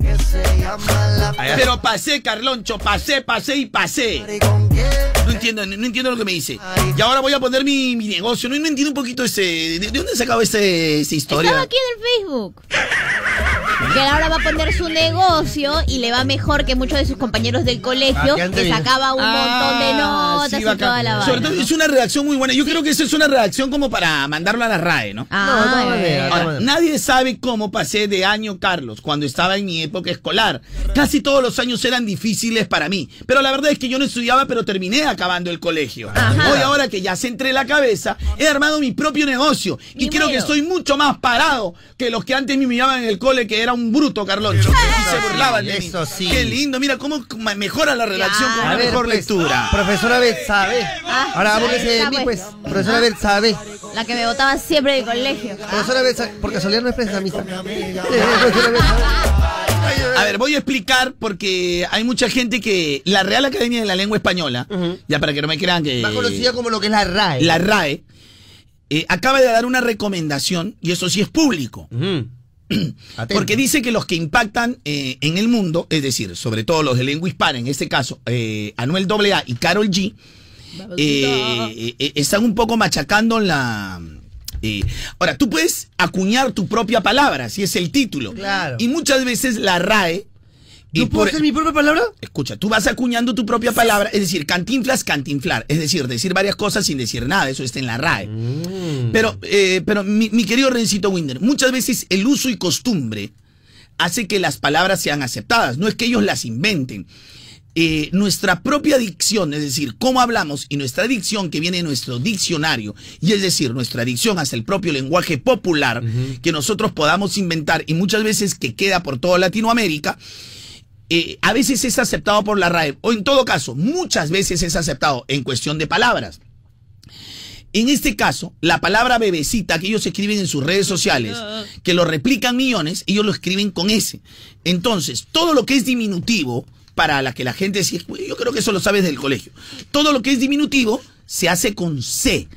Pero pasé, Carloncho, pasé, pasé y pasé. No entiendo, no, no entiendo lo que me dice. Y ahora voy a poner mi, mi negocio. No, no entiendo un poquito ese. ¿De, de dónde he sacado ese, esa historia? Estaba aquí en el Facebook. Que ahora va a poner su negocio y le va mejor que muchos de sus compañeros del colegio Ah, que sacaba un montón de notas sí, y toda la Sobre todo es una redacción muy buena. Yo creo que esa es una redacción como para mandarlo a la RAE, ¿no? Ah, No, Ahora, maneras. nadie sabe cómo pasé de año, Carlos, cuando estaba en mi época escolar. Casi todos los años eran difíciles para mí. Pero la verdad es que yo no estudiaba, pero terminé acabando el colegio. Ajá. Hoy, ahora que ya centré la cabeza, he armado mi propio negocio. Y creo que estoy mucho más parado que los que antes me miraban en el cole, que era un bruto, Carloncho. Y se burlaban de mí. Eso sí. Qué lindo, mira cómo mejora la redacción con una mejor pues, lectura. Profesora Betsabe. Ah, Ahora búrguese de mí, pues. pues. Profesora Betsabe. La que me votaba siempre del colegio. Profesora Betsabe. Por casualidad no es prestamista. Profesora. A ver, voy a explicar porque hay mucha gente que la Real Academia de la Lengua Española, ya para que no me crean que Más conocida como lo que es la RAE. la RAE eh, acaba de dar una recomendación y eso sí es público. Porque dice que los que impactan eh, en el mundo, es decir, sobre todo los de lengua hispana, en este caso, eh, Anuel AA y Carol G, eh, eh, están un poco machacando la... eh, ahora, tú puedes acuñar tu propia palabra, si es el título. Claro. Y muchas veces la RAE... y ¿Yo puedo por- hacer mi propia palabra? Escucha, tú vas acuñando tu propia palabra, es decir, cantinflas, cantinflar, es decir, decir varias cosas sin decir nada, eso está en la RAE. Pero, eh, pero mi, mi querido Rencito Winder, muchas veces el uso y costumbre hace que las palabras sean aceptadas, no es que ellos las inventen. Eh, nuestra propia dicción, es decir, cómo hablamos y nuestra dicción que viene de nuestro diccionario, y es decir, nuestra dicción hacia el propio lenguaje popular que nosotros podamos inventar y muchas veces que queda por toda Latinoamérica, eh, a veces es aceptado por la RAE, o en todo caso, muchas veces es aceptado en cuestión de palabras. En este caso, la palabra bebecita que ellos escriben en sus redes sociales, que lo replican millones, ellos lo escriben con S. Entonces, todo lo que es diminutivo, para la que la gente yo creo que eso lo sabes del colegio, todo lo que es diminutivo se hace con C.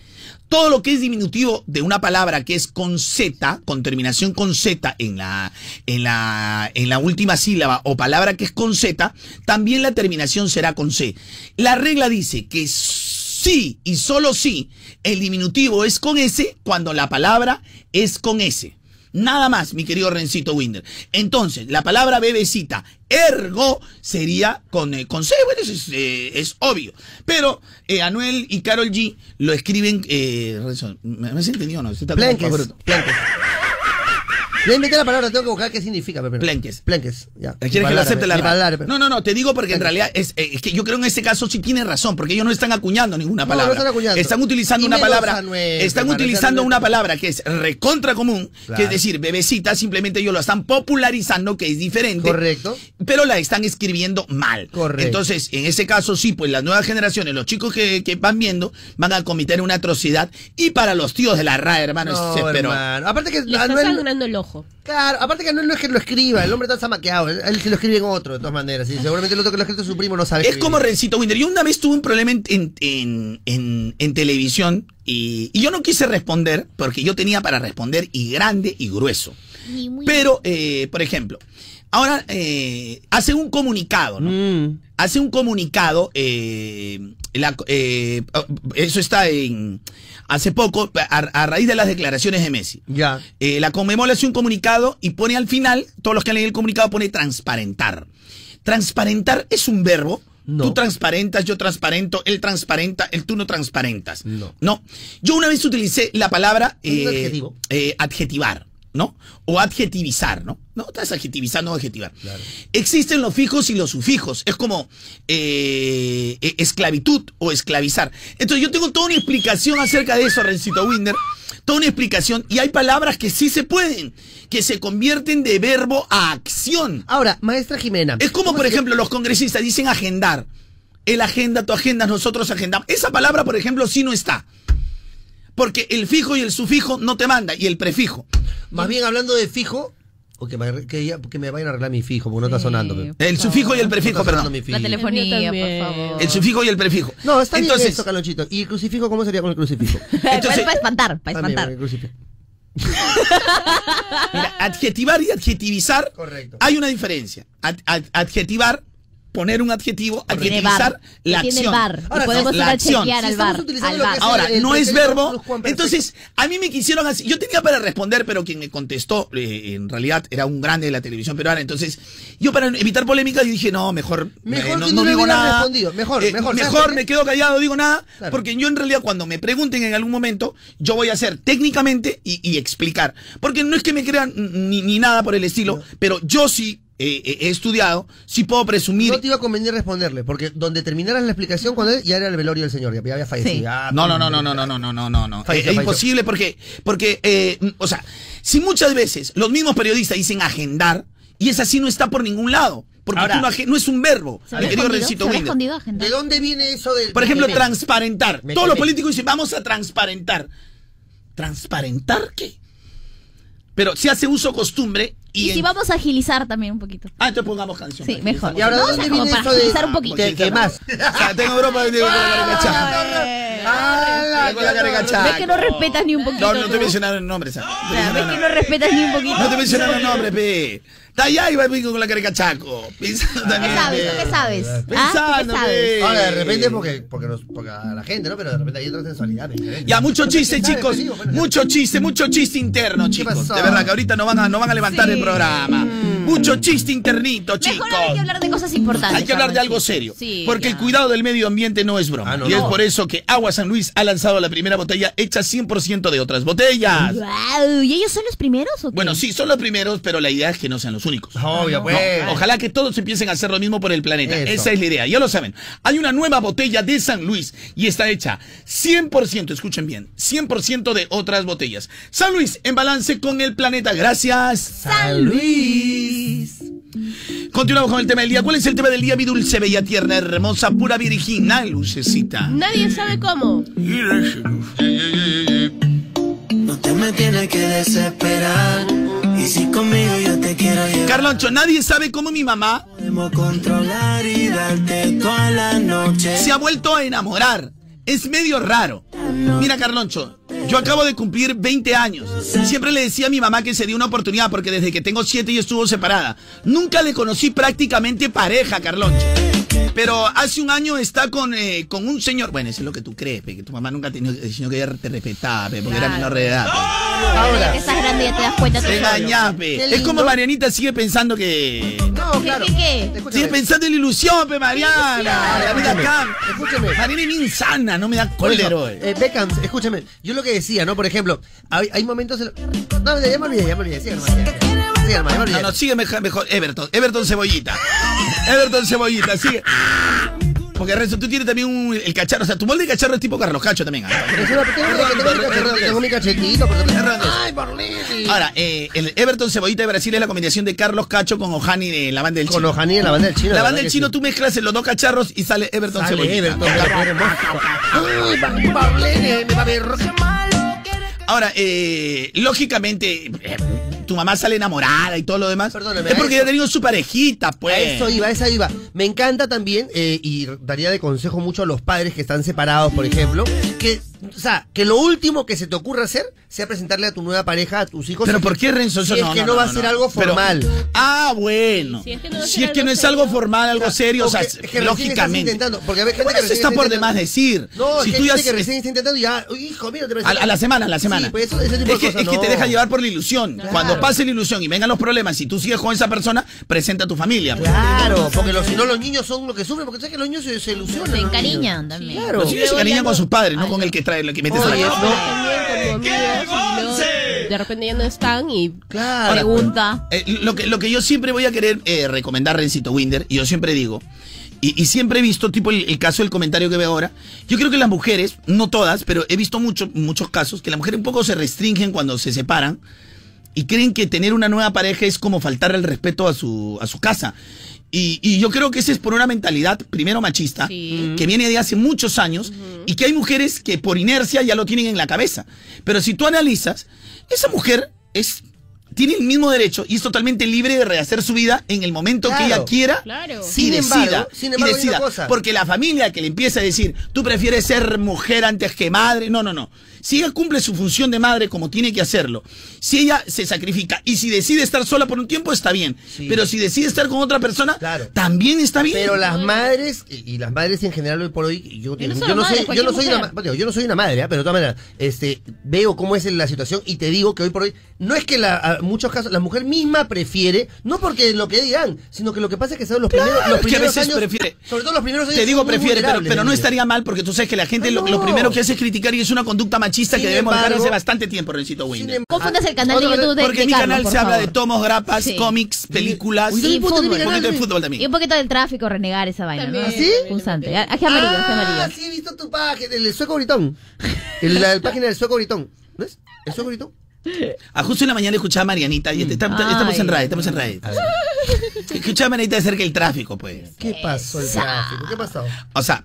Todo lo que es diminutivo de una palabra que es con Z, con terminación con Z en la, en la, en la última sílaba o palabra que es con Z, también la terminación será con C. La regla dice que sí y solo sí el diminutivo es con S cuando la palabra es con S. Nada más, mi querido Rencito Winder. Entonces, la palabra bebecita, ergo, sería con, eh, con C. Bueno, eso es, eh, es obvio. Pero eh, Anuel y Carol G lo escriben. Eh, ¿Me has entendido o no? Está como. Ya inventé la palabra, tengo que buscar qué significa. Primero. Plenques. Plenques, ya. ¿Quieres que lo acepte la palabra, pero- No, no, no, te digo porque en realidad es, eh, es que yo creo en este caso sí tiene razón, porque ellos no están acuñando ninguna No, palabra. no están acuñando. Están utilizando Y una palabra. Anuel, están utilizando una palabra que es recontra común, que es decir, bebecita, simplemente ellos lo están popularizando, que es diferente. Correcto. Pero la están escribiendo mal. Correcto. Entonces, en ese caso, sí, pues las nuevas generaciones, los chicos que, que van viendo, van a cometer una atrocidad. Y para los tíos de la RAE, hermano, No, es- pero. hermano. Aparte que Le está Anuel, sangrando el ojo. Claro, aparte que Anuel no es que lo escriba, el hombre está zamaqueado, él, él se lo escribe en otro, de todas maneras, y seguramente el otro que lo ha escrito su primo no sabe Es escribir. como Rencito Winder. Yo una vez tuve un problema en, en, en, en- en televisión y, y yo no quise responder porque yo tenía para responder y grande y grueso. Pero, eh, por ejemplo, ahora eh, hace un comunicado, ¿no? Mm. Hace un comunicado, eh, la- eh, eso está en... Hace poco, a, a raíz de las declaraciones de Messi. Ya. Eh, la Conmebol hace un comunicado y pone al final, todos los que han leído el comunicado pone transparentar. Transparentar es un verbo. Tú transparentas, yo transparento, él transparenta, el tú no transparentas. No. Yo una vez utilicé la palabra ¿Es un eh, adjetivo? eh, adjetivar, ¿no? O adjetivizar, ¿no? No, estás adjetivizando o adjetivar. Existen los fijos y los sufijos. Es como eh, eh, esclavitud o esclavizar. Entonces yo tengo toda una explicación acerca de eso, Rencito Winder. Toda una explicación. Y hay palabras que sí se pueden, que se convierten de verbo a acción. Ahora, maestra Jimena. Es como, por ejemplo, los congresistas dicen agendar. Él agenda, tú agendas, nosotros agendamos. Esa palabra, por ejemplo, sí no está. Porque el fijo y el sufijo no te manda, y el prefijo. Más bien hablando de fijo, o que, me- que, ya- que me vayan a arreglar mi fijo, porque no está sonando. pe. El sufijo y el prefijo, perdón. sonando mi fijo. La telefonía, por favor. El sufijo y el prefijo. No, está Entonces, bien eso, Calonchito. ¿Y el crucifijo cómo sería con el crucifijo? Entonces, para espantar, para También, espantar. el crucifijo. Mira, adjetivar y adjetivizar. Hay una diferencia. Ad- ad- adjetivar, poner un adjetivo, Tiene adjetivizar bar, la que tiene acción. bar, y podemos ir a chequear al bar. al bar. Ahora, el no es verbo. Entonces, a mí me quisieron así. Yo tenía para responder, pero quien me contestó, eh, en realidad, era un grande de la televisión peruana. Entonces, yo para evitar polémica, yo dije, no, mejor. Mejor eh, no, que no no digo nada. respondido. Mejor, Eh, mejor. ¿sabes Mejor me quedo callado, digo nada. Claro. Porque yo, en realidad, cuando me pregunten en algún momento, yo voy a hacer técnicamente y, y explicar. Porque no es que me crean ni, ni nada por el estilo, pero yo sí. Eh, eh, he estudiado, sí puedo presumir No te iba a convenir responderle, porque donde terminaras la explicación cuando él ya era el velorio del señor, ya ya había fallecido. ya- No, no, no, no, no, no, no, no, no, no, no. Es imposible porque, porque, eh, o sea, si muchas veces los mismos periodistas dicen agendar y es así no está por ningún lado, porque Ahora- no, es un verbo, ¿Se mi querido? Rencito. ¿De dónde viene eso del. Por ejemplo, Me- transparentar. Me Todos los políticos dicen, vamos a transparentar. ¿Transparentar qué? Pero se hace uso costumbre y... Y si vamos a agilizar también un poquito. Ah, entonces pongamos canción. Sí, mejor. Y ahora, ¿de No, o sea, dónde como viene para eso de. agilizar un poquito. ¿Qué, qué más? O sea, tengo broma de con la. Con la. Ves que no respetas ni un poquito. No, no te mencionaron el nombre, ¿sabes? O sea, ves que no respetas ni un poquito. No te mencionaron el nombre, pe. Está allá y va pico con la caricachaco. Pensando ¿Qué también. sabes? pe. ¿Tú qué sabes? ¿Ah? ¿Tú qué Pensando, sabes? pe. Ahora, de repente, porque, porque, nos- porque a la gente, ¿no? Pero de repente hay otra sensualidad. diferente. Ya, mucho chiste, chicos. Te digo, bueno, Mucho chiste, mucho chiste interno, chicos. De verdad que ahorita no van a, no van a levantar el programa. Mucho chiste internito, chicos. Mejor hay que hablar de cosas importantes. Hay que hablar de algo serio. Sí, porque el cuidado del medio ambiente no es broma. Ah, no, y es por eso que Agua San Luis ha lanzado la primera botella hecha 100% de otras botellas. Guau, ¿Y ellos son los primeros o qué? Bueno, sí, son los primeros, pero la idea es que no sean los únicos. Obvio, pues. No, ojalá que todos empiecen a hacer lo mismo por el planeta. Eso. Esa es la idea. Ya lo saben. Hay una nueva botella de San Luis y está hecha 100%, escuchen bien, 100% de otras botellas. San Luis en balance con el planeta. Gracias. San Luis. Continuamos con el tema del día. ¿Cuál es el tema del día, mi dulce, bella, tierna, hermosa, pura, virginal, lucecita? Nadie sabe cómo. No te me tienes que desesperar. Y si conmigo yo te quiero llevar, Carloncho, nadie sabe cómo mi mamá podemos controlar y darte toda la noche. se ha vuelto a enamorar. Es medio raro. Mira, Carloncho, yo acabo de cumplir 20 años. Siempre le decía a mi mamá que se dio una oportunidad porque desde que tengo 7 ella estuvo separada. Nunca le conocí prácticamente pareja, Carloncho. Pero hace un año está con, eh, con un señor. Bueno, eso es lo que tú crees, pe, que tu mamá nunca ha tenido, sino que ella te respetaba, pe, porque era Claro. menor de edad. Ahora que estás grande ya te das cuenta Te engañás, Es como. Marianita sigue pensando que. No, ¿Qué, claro. qué, qué? Sigue pensando en la ilusión, pe, Mariana. Escúchame. Mariana es bien sana, no me da cólera, hoy. eh, Beckham, escúchame, yo lo que decía, ¿no? Por ejemplo, hay, hay momentos... en- No, ya me olvidé, ya me olvidé, sigue nomás, ya. Me. No, no, sigue mejor, mejor. Everton, Everton Cebollita. Everton Cebollita, sigue. Porque Renzo, tú tienes también un, el cacharro, o sea, tu molde de cacharro es tipo Carlos Cacho también. ¿ah? Tengo, mi cachetito. Ay, Borlini. Ahora, eh, el Everton Cebollita de Brasil es la combinación de Carlos Cacho con Ohani de la banda del Con chino. Ojani en la banda del chino. La banda del chino, sí. tú mezclas en los dos cacharros y sale Everton Sale Cebollita. Everton. Ay, Borlini, me va a ver. Ahora, eh, lógicamente, eh, tu mamá sale enamorada y todo lo demás. Perdóname, es porque ya ha tenido su parejita, pues. A eso iba, a eso iba. Me encanta también, eh, y daría de consejo mucho a los padres que están separados, por ejemplo, que, o sea, que lo último que se te ocurra hacer sea presentarle a tu nueva pareja, a tus hijos. Pero ¿por qué Renzo? Eso Si es que no, va a ser algo Pero- formal. ah, bueno. Si es que no es es que algo no es serio. algo formal, algo O sea, serio, o sea, es que lógicamente. intentando, porque hay gente Bueno, que eso está por demás decir. No, si es que tú ya que recién está intentando y ya, "Uy, hijo, mira, te a, a la semana, a la semana. Sí, pues eso- ese tipo es de que, cosas, es que te no. deja llevar por la ilusión. Claro. Cuando pase la ilusión y vengan los problemas, si tú sigues con esa persona, presenta a tu familia. Claro, porque los, si no los niños son los que sufren, porque sabes que los niños se, se ilusionan. Se encariñan también. Claro. Los niños se cariñan con sus padres, no con el que trae, el que mete y luego de repente ya no están y Claro. Pregunta. Eh, lo, que, lo que yo siempre voy a querer eh, recomendar, Rencito Winder, y yo siempre digo, y, y siempre he visto, tipo el, el caso del comentario que veo ahora, yo creo que las mujeres, no todas, pero he visto mucho, muchos casos, que las mujeres un poco se restringen cuando se separan y creen que tener una nueva pareja es como faltar el respeto a su, a su casa. Y, y yo creo que ese es por una mentalidad, primero machista, que viene de hace muchos años, y que hay mujeres que por inercia ya lo tienen en la cabeza. Pero si tú analizas, esa mujer es tiene el mismo derecho y es totalmente libre de rehacer su vida en el momento que Claro. ella quiera Claro. y Sin decida. embargo, sin y embargo, hay una decida. cosa. Porque la familia que le empieza a decir, tú prefieres ser mujer antes que madre, no, no, no. Si ella cumple su función de madre como tiene que hacerlo, si ella se sacrifica y si decide estar sola por un tiempo, está bien. Pero si decide estar con otra persona, también está bien. Pero las madres, y y las madres en general hoy por hoy, yo, no yo no soy, yo no soy una, yo no soy una madre, ¿ah? pero de todas maneras, este, veo cómo es la situación y te digo que hoy por hoy, no es que la, a muchos casos la mujer misma prefiere, no porque lo que dirán, sino que lo que pasa es que son los primeros, Claro, los es que a primeros veces años, prefiere. sobre todo los primeros años Te digo prefiere, pero, pero no estaría mal porque tú sabes que la gente Ah, lo, lo no. primero que hace es criticar y es una conducta machista Sin que debemos dejar embargo- hace bastante tiempo, Rencito Winder. Confundas el canal de YouTube de, Porque de mi Carlos, canal por se habla favor. de tomos, grapas, Sí. cómics, películas Y fútbol. Un poquito de fútbol también. Y un poquito del tráfico, renegar esa vaina, ¿no? ¿Ah, sí? Constante. Aje amarillo, aje Ah, amarillo. sí, he visto tu página, el sueco gritón. El- la, página del sueco gritón. ¿No es? ¿El sueco gritón? Ah, justo en la mañana escuchaba a Marianita y este- está- está- estamos en radio, estamos en radio. Escuchaba a Marianita acerca del tráfico, pues. ¿Qué pasó el tráfico? ¿Qué pasó? O sea,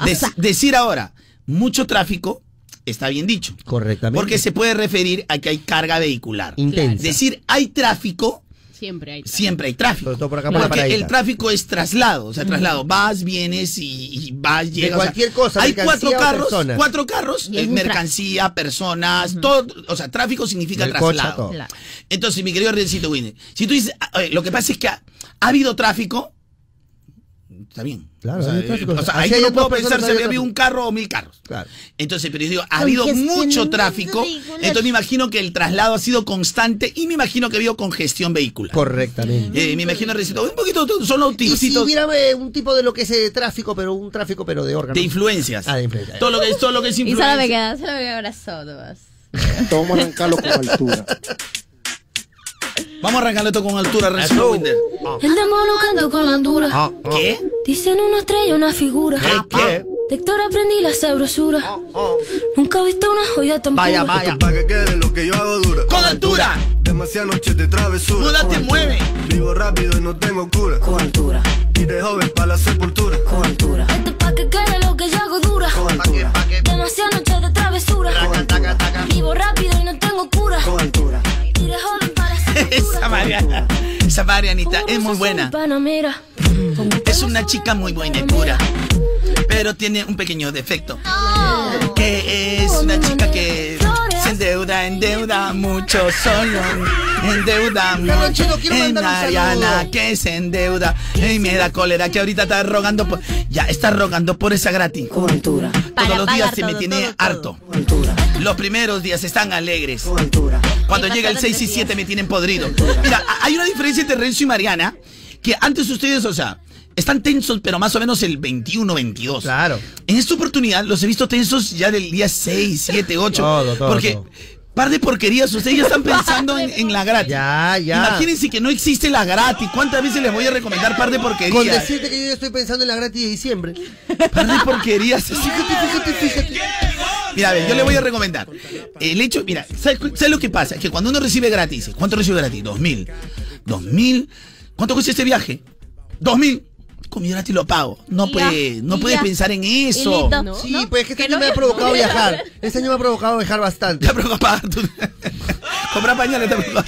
dec- decir ahora mucho tráfico está bien dicho. Correctamente. Porque se puede referir a que hay carga vehicular. Intensa. Decir hay tráfico, Siempre hay. siempre hay tráfico. Sobre todo por acá por la Porque el tráfico es traslado, o sea, traslado. Vas, vienes y, y vas, llegas. o sea, cualquier cosa, Hay cuatro carros, personas. cuatro carros, Y es mercancía, personas, todo. O sea, tráfico significa traslado. Entonces, mi querido Rencito Winner, si tú dices, lo que pasa es que ha, ha habido tráfico, está bien. Claro, o sea, hay tráfico. eh, o sea, ahí yo no puedo pensar si había tráfico. un carro o mil carros. Claro. Entonces, pero yo digo, ha habido mucho tráfico, vehicular. entonces me imagino que el traslado ha sido constante y me imagino que ha habido congestión vehicular. Correctamente. Eh, me imagino, un poquito, solo Y si tipsitos hubiera eh, un tipo de lo que es eh, tráfico, pero un tráfico, pero de órganos. de influencias. Ah, de influencia. Todo lo que es, todo lo que es Y solo influencia. me queda, solo me queda abrazado nomás. Vamos a arrancarlo con altura. Vamos a arrancarlo esto con altura, Winder. Andamos buscando con la Honduras. Ah, ¿Qué? Dicen una estrella, una figura. ¿Qué? De Héctor aprendí la sabrosura. Nunca he visto una joya tan Vaya, pura. vaya. Pa' que quede lo que yo hago dura. Con altura. Demasiadas noches de travesura. Múdate, mueve. Vivo rápido y no tengo cura. Con altura, Y de joven para la sepultura. con altura. Esto es pa' que quede lo que yo hago dura. Con altura. Demasiadas noches Esa Mariana, esa Marianita es muy buena. Es una chica muy buena y pura, pero tiene un pequeño defecto. Que es una chica que se endeuda, endeuda mucho solo. Endeuda mucho. En Mariana que se endeuda. Y me da cólera que ahorita está rogando por. Ya está rogando por esa gratis. Para Todos los días se me tiene harto. Los primeros días están alegres. con. Cuando llega el pasaron 6 y tres 7 me tienen podrido. Mira, a- hay una diferencia entre Renzo y Mariana, que antes ustedes, o sea, están tensos, pero más o menos el 21, 22. Claro. En esta oportunidad los he visto tensos ya del día 6, 7, 8. Todo, todo, Porque, todo. par de porquerías, ustedes ya están pensando en, en la gratis. Ya, ya. Imagínense que no existe la gratis. ¿Cuántas veces les voy a recomendar par de Con porquerías? decirte que yo ya estoy pensando en la gratis de diciembre. Par de porquerías. Fíjate, fíjate, fíjate. Mira, a ver, yo le voy a recomendar. El hecho, mira, ¿sabes, lo que pasa? Es que cuando uno recibe gratis, ¿cuánto recibe gratis? Dos mil. Dos mil. ¿Cuánto cuesta este viaje? Dos mil. Con mi gratis lo pago. No puedes, no puedes ya. pensar en eso. ¿no? Sí, pues que este año no- me ha provocado viajar. Este año me ha provocado viajar bastante. Te ha provocado Comprar pañales te ha provocado.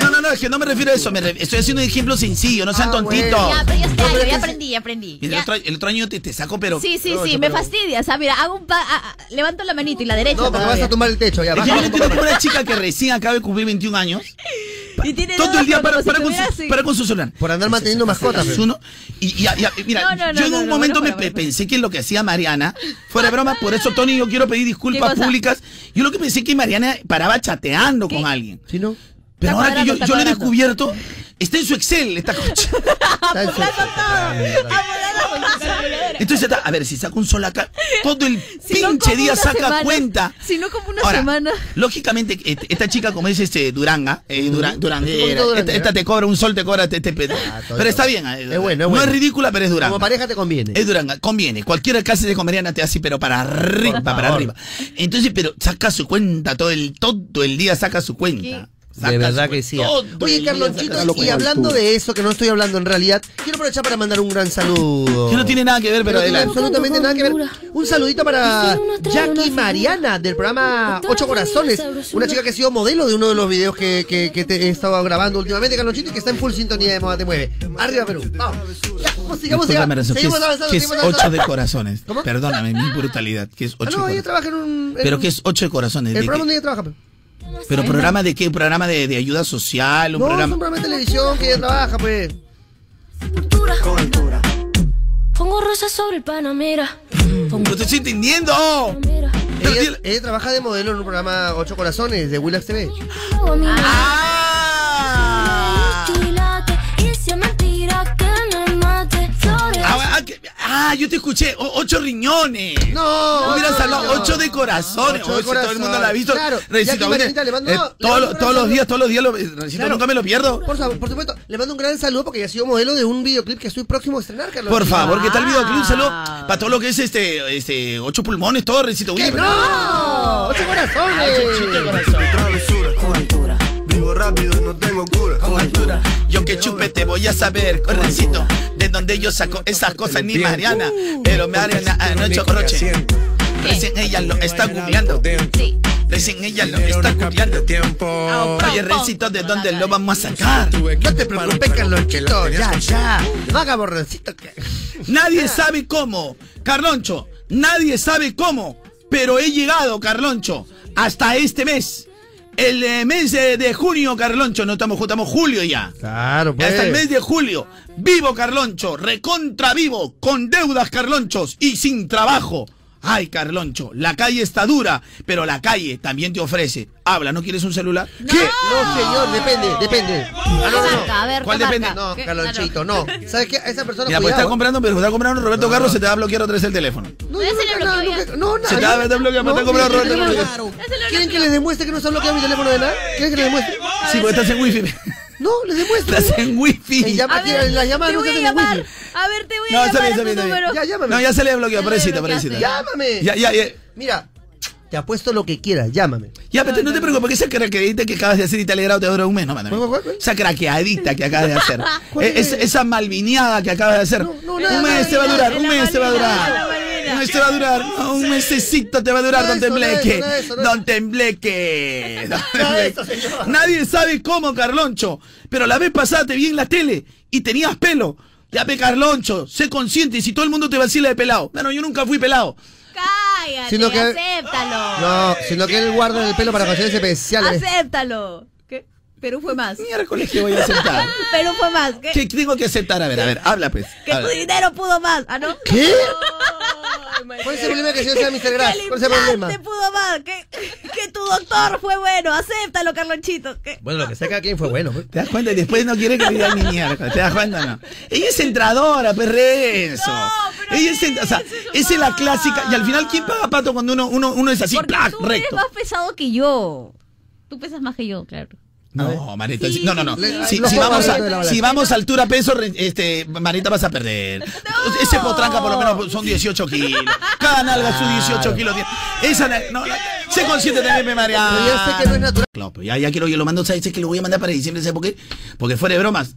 No, no, no, es que no me refiero a eso. me re- estoy haciendo un ejemplo sencillo, no sean Ah, tontitos. bueno. Ya, pero ya, está, No, pero yo es ya que- aprendí, ya aprendí. Y el Ya. otro, el otro año te, te saco, pero. Sí, sí, sí, me pero- fastidia. O sea, mira, hago un pa ah, ah, levanto la manito y la derecha. No, porque vas a tumbar el techo. Ya, Es que yo como una chica que recién acaba de cumplir 21 años. Y tiene Todo dos, el día para, para con su, así. para con su celular. Por andar manteniendo mascotas. Es uno. Y, y- mira, No, no, no, yo en un no, momento bueno, me pensé que lo que hacía Mariana, fuera de broma, por eso Tony, yo quiero pedir disculpas públicas. Yo lo que pensé que Mariana paraba chateando con alguien. ¿Sí, no? Pero Está ahora que yo, yo lo he descubierto, está en su Excel, esta su- Entonces está, a ver, si saca un sol acá, todo el Si no, pinche día saca semana. cuenta. Si no, como una Ahora, semana. Lógicamente, esta chica, como es este Duranga, eh, Dura- duranguera, Un poquito esta, te cobra un sol, te cobra este, este pedo. todo Pero está bien. eh, Es bueno, es No bueno. es ridícula, pero es Duranga. Como pareja te conviene. Es Duranga, conviene. Cualquiera que hace de comediana te hace, pero para arriba, para arriba. Entonces, pero saca su cuenta todo el, todo el día saca su cuenta. De verdad que sí. Oye, Carlonchito, y hablando de eso, que no estoy hablando en realidad, quiero aprovechar para mandar un gran saludo. Que no tiene nada que ver, pero no tiene adelante. absolutamente nada que ver. Un saludito para Jackie Mariana del programa Ocho Corazones. Una chica que ha sido modelo de uno de los videos que, que, que te he estado grabando últimamente, Carlonchito, y que está en full sintonía de Moda Te Mueve. Arriba Perú. Vamos. Ya, Renzo, ¿qué Seguimos avanzando, qué es ocho de corazones? ¿Cómo? Perdóname, mi brutalidad. ¿Qué es Ah, ocho no, de ella corazones? trabaja en un... en ¿Pero qué es ocho de corazones? El ¿De programa donde ella trabaja. ¿Pero programa de qué? ¿Programa de, de ayuda social? ¿Un No, es programa? un programa de televisión que ella trabaja, pues. Pongo rosas sobre el Panamera. ¡No te estoy entendiendo! Ella, ella trabaja de modelo en un programa Ocho Corazones de Willax TV. Y ah, yo te escuché. o- ocho riñones. No. Hubieras no, no. ocho de corazones. Ocho de Oye, si todo el mundo la ha visto. Claro. Recito, le mando- eh, le todos mando los- todos días, todos los días, lo, Recito, Claro. nunca me lo pierdo. Por, favor, por supuesto, le mando un gran saludo porque ya ha sido modelo de un videoclip que estoy próximo a estrenar, Carlos. Por favor, ¿qué tal el videoclip? Un saludo Ah. para todo lo que es este, este, ocho pulmones, todo, Recito. ¡Que no! ¡Ocho corazones! Vivo rápido, no tengo cura. Con altura. Yo que chupe te voy a saber, correcito, de donde yo saco esas cosas ni Mariana, pero me haré anoche roche. Recién ella lo está googleando. Recién ella lo está googleando. Oye, Recito, ¿de dónde lo vamos a sacar? No te preocupes, Carlonchito, ya, ya. No haga borroncito. que- Nadie sabe cómo, Carloncho, nadie sabe cómo, pero he llegado, Carloncho, hasta este mes. El eh, mes de, de junio, Carloncho, no estamos, estamos julio ya. Claro, pues. Hasta el mes de julio. Vivo, Carloncho, recontra vivo, con deudas, Carlonchos, y sin trabajo. Ay, Carloncho, la calle está dura, pero la calle también te ofrece. Habla, ¿no quieres un celular? ¿Qué? No, señor, depende, depende. Ah, no, no, no. A ver, ¿Cuál ¿qué depende? marca? No. Carlonchito, no. ¿Sabes qué? A esa persona, Mira, pues cuidado. está comprando, pero está comprando Roberto Carlos, se te va a bloquear otra vez el teléfono. No, no, nada. Se te va a me está comprando Roberto Carlos. ¿Quieren que les demuestre que no se ha bloqueado mi teléfono de nada? ¿Quieren que les demuestre? Sí, porque estás en wifi. No, les demuestro. Estás en wifi. En llama- A ver, las llamadas te no voy a llamar. wifi. A ver, te voy No, a está llamar bien, a está bien, está bien. Ya, llámame. No, ya se le bloqueó, le pobrecita, pobrecita. Llámame. Ya, ya, ya. Mira, te apuesto lo que quieras, llámame. Ya, pero no te preocupes, porque esa craqueadita que acabas de hacer y te ha alegrado te dura un mes, ¿no. Esa craqueadita que acabas de hacer. ¿Cuál Eh, es? esa, malvineada que acabas de hacer. no, nada, un mes te va a durar, un mes te va a durar. Un mes te va a durar, no, un mesecito te va a durar, No, don no, Tembleque. no, no, Don Tembleque. No. Nadie sabe cómo, Carloncho. Pero la vez pasada te vi en la tele y tenías pelo. Ya pe Carloncho, sé consciente y si todo el mundo te vacila de pelado. Bueno, yo nunca fui pelado. Cállate, Sino que- acéptalo. No, sino que él guarda el pelo para ocasiones especiales. Acéptalo. Perú fue más. Miércoles que voy a aceptar. Perú fue más. ¿Qué? ¿Qué tengo que aceptar? A ver, a ver, habla pues. Que tu dinero pudo más. ¿Ah, no? ¿Qué? ¿Cuál es el problema que señor sea Mr. Grass? ¿Cuál es el problema? implante pudo más. Que, que tu doctor fue bueno. Acéptalo, Carlonchito. ¿Qué? Bueno, lo que sea cada quien fue bueno. pues. ¿Te das cuenta? Y después no quiere que le digan ni mierda. ¿Te das cuenta o no? Ella es entradora, perrenzo. No, pero Ella es, ent- o sea, esa es la clásica. Y al final, ¿quién paga pato cuando uno, uno, uno es así, Porque plac, tú eres más pesado que yo. Tú pesas más que yo, claro. No, Marita, Sí, no, no, no. Si, vamos a, balanza. si vamos a altura peso, este, Marita vas a perder. Ese potranca por lo menos son 18 kilos. Cada nalga sus 18 kilos. Esa, no, no, sé consciente también, me María. Pero ya sé que no es natural. Claro, pues ya, ya quiero, yo lo mando, ¿sabes? Sé que lo voy a mandar para diciembre, ¿sabes por qué? Porque fuera de bromas.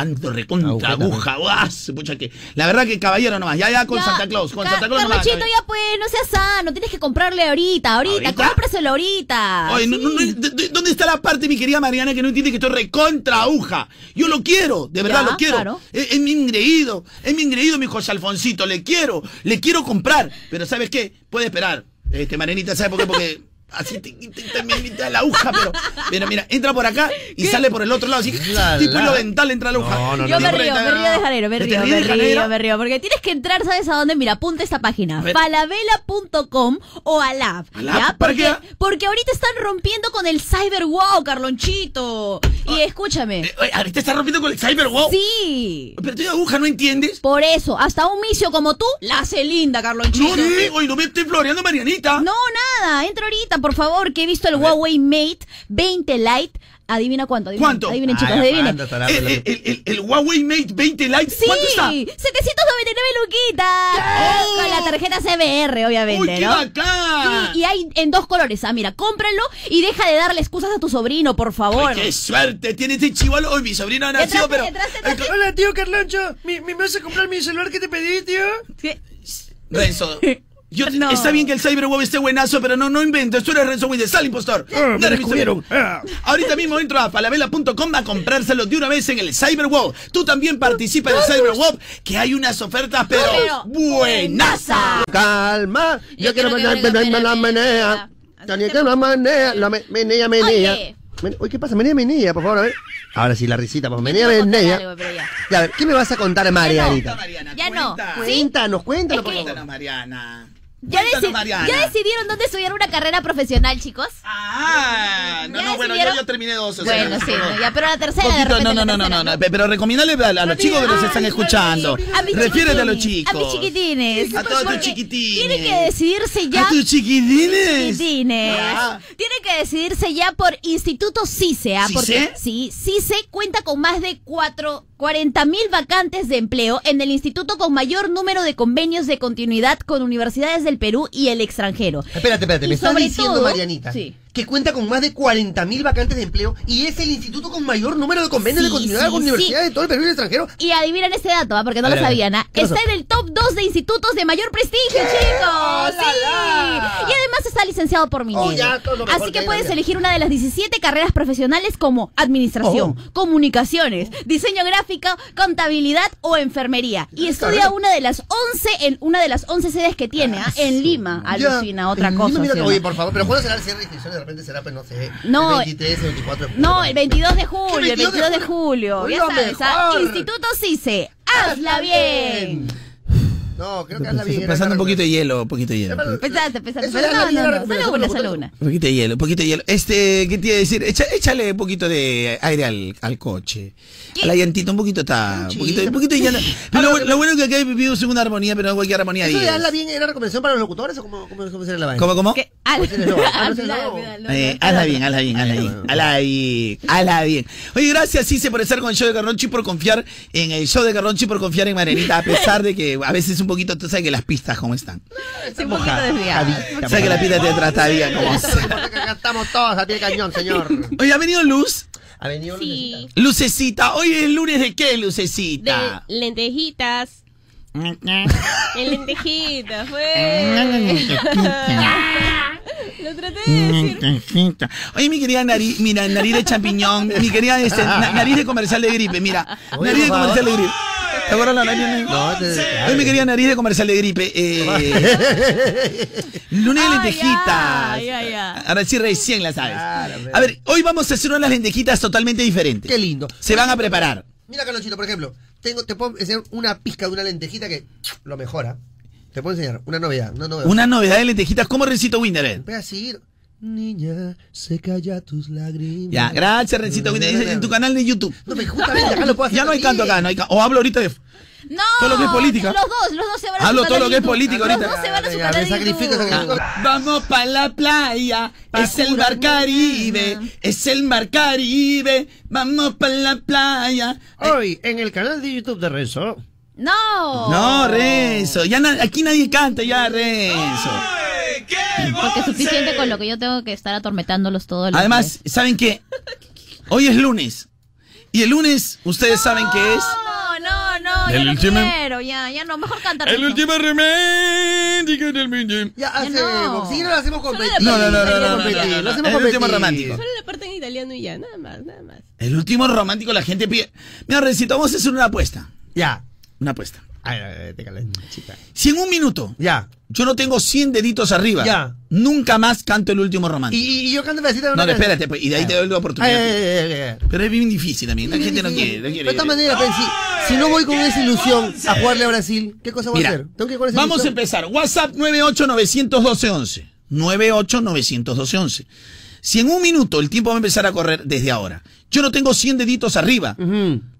Ando recontra aguja, guas, pucha que. La verdad que caballero nomás, ya, ya con Ya, Santa Claus, con Ca- Santa Claus nomás. Carlonchito, ya pues, no seas sano, tienes que comprarle ahorita, ahorita, ¿Ahorita? cómpraselo ahorita. Oye, no, no, no, ¿d- d- ¿dónde está la parte, mi querida Mariana, que no entiende que estoy recontra aguja? Yo lo quiero, de verdad Ya, lo quiero. claro. Es, es mi ingreído, es mi ingreído, mi José Alfonsito, le quiero, le quiero comprar. Pero ¿sabes qué? Puede esperar, este, Marianita, ¿sabes por qué? Porque así te, te, te- me invita la aguja, pero mira, mira, entra por acá y sale por el otro lado, así, La, tipo la. dental entra la aguja. Yo me río, me río de Janero, me ¿Te río, me río, me río, porque tienes que entrar, ¿sabes a dónde? Mira, apunta esta página, ver. falabella.com o Alab, ¿ya? ¿para Porque, qué? porque ahorita están rompiendo con el Cyber Wow, Carlonchito. Y escúchame. Eh, ahorita está rompiendo con el cyber wow. Sí. Pero tú de aguja no entiendes. Por eso, hasta un misio como tú la hace linda, Carlonchito. No, no, oye, no me estoy floreando, Marianita. No, nada, entra ahorita, por favor, que he visto el Huawei Mate 20 Lite. Adivina cuánto, adivinen, ¿Cuánto? Adivinen, chicos, Ay, adivinen. El, la- el- el- el- el Huawei Mate 20 Lite, Sí, ¿cuánto está? 799 luquitas. Con la tarjeta CBR, obviamente, ¡Uy, qué ¿no? bacán! Sí, y hay en dos colores. Ah, mira, cómpralo y deja de darle excusas a tu sobrino, por favor. Ay, ¡Qué suerte! Tiene este chivolo. Hoy mi sobrino ha nacido, Entraste, pero. entraste, entraste. Hola, tío Carloncho. ¿Me, me vas a comprar mi celular que te pedí, tío? Renzo. Yo, No. Está bien que el Cyberweb esté buenazo, pero no, no inventes. Tú eres Renzo Winter, sal impostor. Ah, me No mi descubrieron. Ah. Ahorita mismo entro a falabella.com a comprárselo de una vez en el Cyberweb. Tú también participa en el Cyberweb, que hay unas ofertas, pero, Pero buenaza. Calma. Yo, Yo quiero menea, la menea, menea. menea. Tania, que la menea, la me- menea, menea. Oye. ¿qué pasa? Menea, menea, por favor, a ver. Ahora sí, la risita, pues. Menea, menea. ya. A ver, ¿qué me vas a contar, Marianita? Mariana, Ya no. Cuéntanos, cuéntanos, por favor. Cuéntanos, Mariana. ¿Ya, deci-. ¿Ya decidieron dónde estudiar una carrera profesional, chicos? Ah, no, ¿Ya no, bueno, yo, yo terminé dos. o sea, Bueno, sí, no. ya, pero la tercera de Poquito, repente no, no, la no, no, no, no, pe- pero recomiéndale a, a los chicos que nos están escuchando. A Refiérete a los chicos. A mis chiquitines. A todos tus chiquitines. Tienen que decidirse ya. ¿A tus chiquitines? Chiquitines. Ah. Tienen que decidirse ya por Instituto CICE, ¿ah? Porque sí, CICE cuenta con más de cuatro, 40 mil vacantes de empleo en el instituto con mayor número de convenios de continuidad con universidades del Perú y el extranjero. Espérate, espérate, Y me estás diciendo, todo- Marianita, Sí. Que cuenta con más de 40.000 vacantes de empleo y es el instituto con mayor número de convenios de continuidad sí, con universidades sí. de todo el Perú y el extranjero. Y adivinen este dato, ¿ah? porque no A lo ver, sabían. ¿ah? Está en el top 2 de institutos de mayor prestigio, chicos. Sí. Y además está licenciado por Minero. Oh, ya, todo lo mejor Así que que puedes elegir una de las 17 carreras profesionales como administración, Oh. comunicaciones, diseño gráfico, contabilidad o enfermería. Y estudia carrera? una de las 11 en una de las 11 sedes que tiene, ¿ah? en Lima. Alucina, otra cosa. Oye, por favor, pero ¿cuándo será el cierre de inscripción? De repente será, pues no sé, No, el 23, el 24 de julio. No, el 22 de julio, el 22 22 de julio. Ya sabes, ¿ah? Instituto CICE, hazla bien. No, creo que hazla bien. era Pasando un poquito de hielo, un poquito de hielo. Un pensate. Eso Pero ya la no, vida no, era no. Solo una, solo una. poquito de hielo, un poquito de hielo. Este, ¿qué te iba a decir? Echa- échale un poquito de aire al, al coche. A la llantita, un poquito está. Un poquito, un poquito de llanta. Pero lo, lo bueno es que acá vivimos en una armonía, pero no cualquier armonía ¿Eso de diez. hazla bien era recomendación para los locutores o cómo, cómo, cómo será la vaina? ¿Cómo, cómo? Ah, Hazla, Eh, bien, hazla bien, hazla bien, hazla bien, hazla bien. Oye, gracias, Cice, por estar con el show de Carronchi, por confiar en el show de Carronchi, por confiar en Marianita, a pesar de que a veces un poquito, tú sabes que las pistas cómo están. Sí, un poquito desviado. Sabes que la pista te trata bien. Acá estamos todos a pie de cañón, señor. Oye, ha venido Luz. Ha venido Sí, Lucecita, hoy es lunes de qué, de Lucecita? lentejitas. En lentejitas, fue. Lo traté de decir. Oye, mi querida nariz, mira, nariz de champiñón, mi querida este, na- nariz de comercial de gripe, mira, Oye, nariz de comercial de gripe. ¿Te acuerdas la nariz? No, te- Oye, mi querida nariz de comercial de gripe. Eh, lunes de lentejitas. ay, ay, ay. Ahora sí, recién la sabes. A ver, hoy vamos a hacer unas lentejitas totalmente diferentes. Qué lindo. Se van a preparar. Mira, Carlonchito, por ejemplo, tengo, te puedo enseñar una pizca de una lentejita que lo mejora. Te puedo enseñar una novedad, una novedad. Una novedad de lentejitas. ¿Cómo Rencito Winder? Voy a seguir. Niña, seca ya tus lágrimas. Ya, gracias, Rencito En tu canal de YouTube. No, me justamente acá lo puedo hacer. Ya no hay canto acá, no hay canto. O hablo ahorita de. No. Todo lo que es política. Los dos, los dos se van a Hablo su todo lo que es YouTube. político Los ahorita. dos se van a su canal de YouTube. sacrifico. Vamos pa' la playa, es el mar Caribe, es el mar Caribe, vamos pa' la playa. Hoy, en el canal de YouTube de Renzo. No. No, Renzo, ya na- aquí nadie canta ya, Renzo. Porque es suficiente con lo que yo tengo que estar atormentándolos todo el Además, ¿saben qué? Hoy es lunes. Y el lunes, ustedes saben qué es. No, no, no, El ya último- no quiero, ya, ya no, mejor canta. El último romántico del mundo. Ya no. Si no lo hacemos competir. No, no, no, no, no, no, no, no, lo hacemos El último romántico. Solo la parte en italiano y ya, nada más, nada más. El último romántico, la gente pide. Mira, Rencito, vamos a hacer una apuesta. Ya. Una apuesta. Ay, ay, ay, te calentita. Si en un minuto Ya. Yo no tengo 100 deditos arriba, Ya. nunca más canto el último romántico. y, y yo canto pedacito de una no, no, canción. espérate, pues, y de ahí te doy la oportunidad. ay, ay, ay. Pero es bien difícil también. La gente no quiere, no quiere. De esta manera, pues, si, si no voy con esa ilusión a jugarle a Brasil, ¿qué cosa voy Mira, a hacer? Tengo que ir con esa vamos a ilusión. empezar. WhatsApp 9891211. 9891211. Si en un minuto el tiempo va a empezar a correr desde ahora, yo no tengo 100 deditos arriba,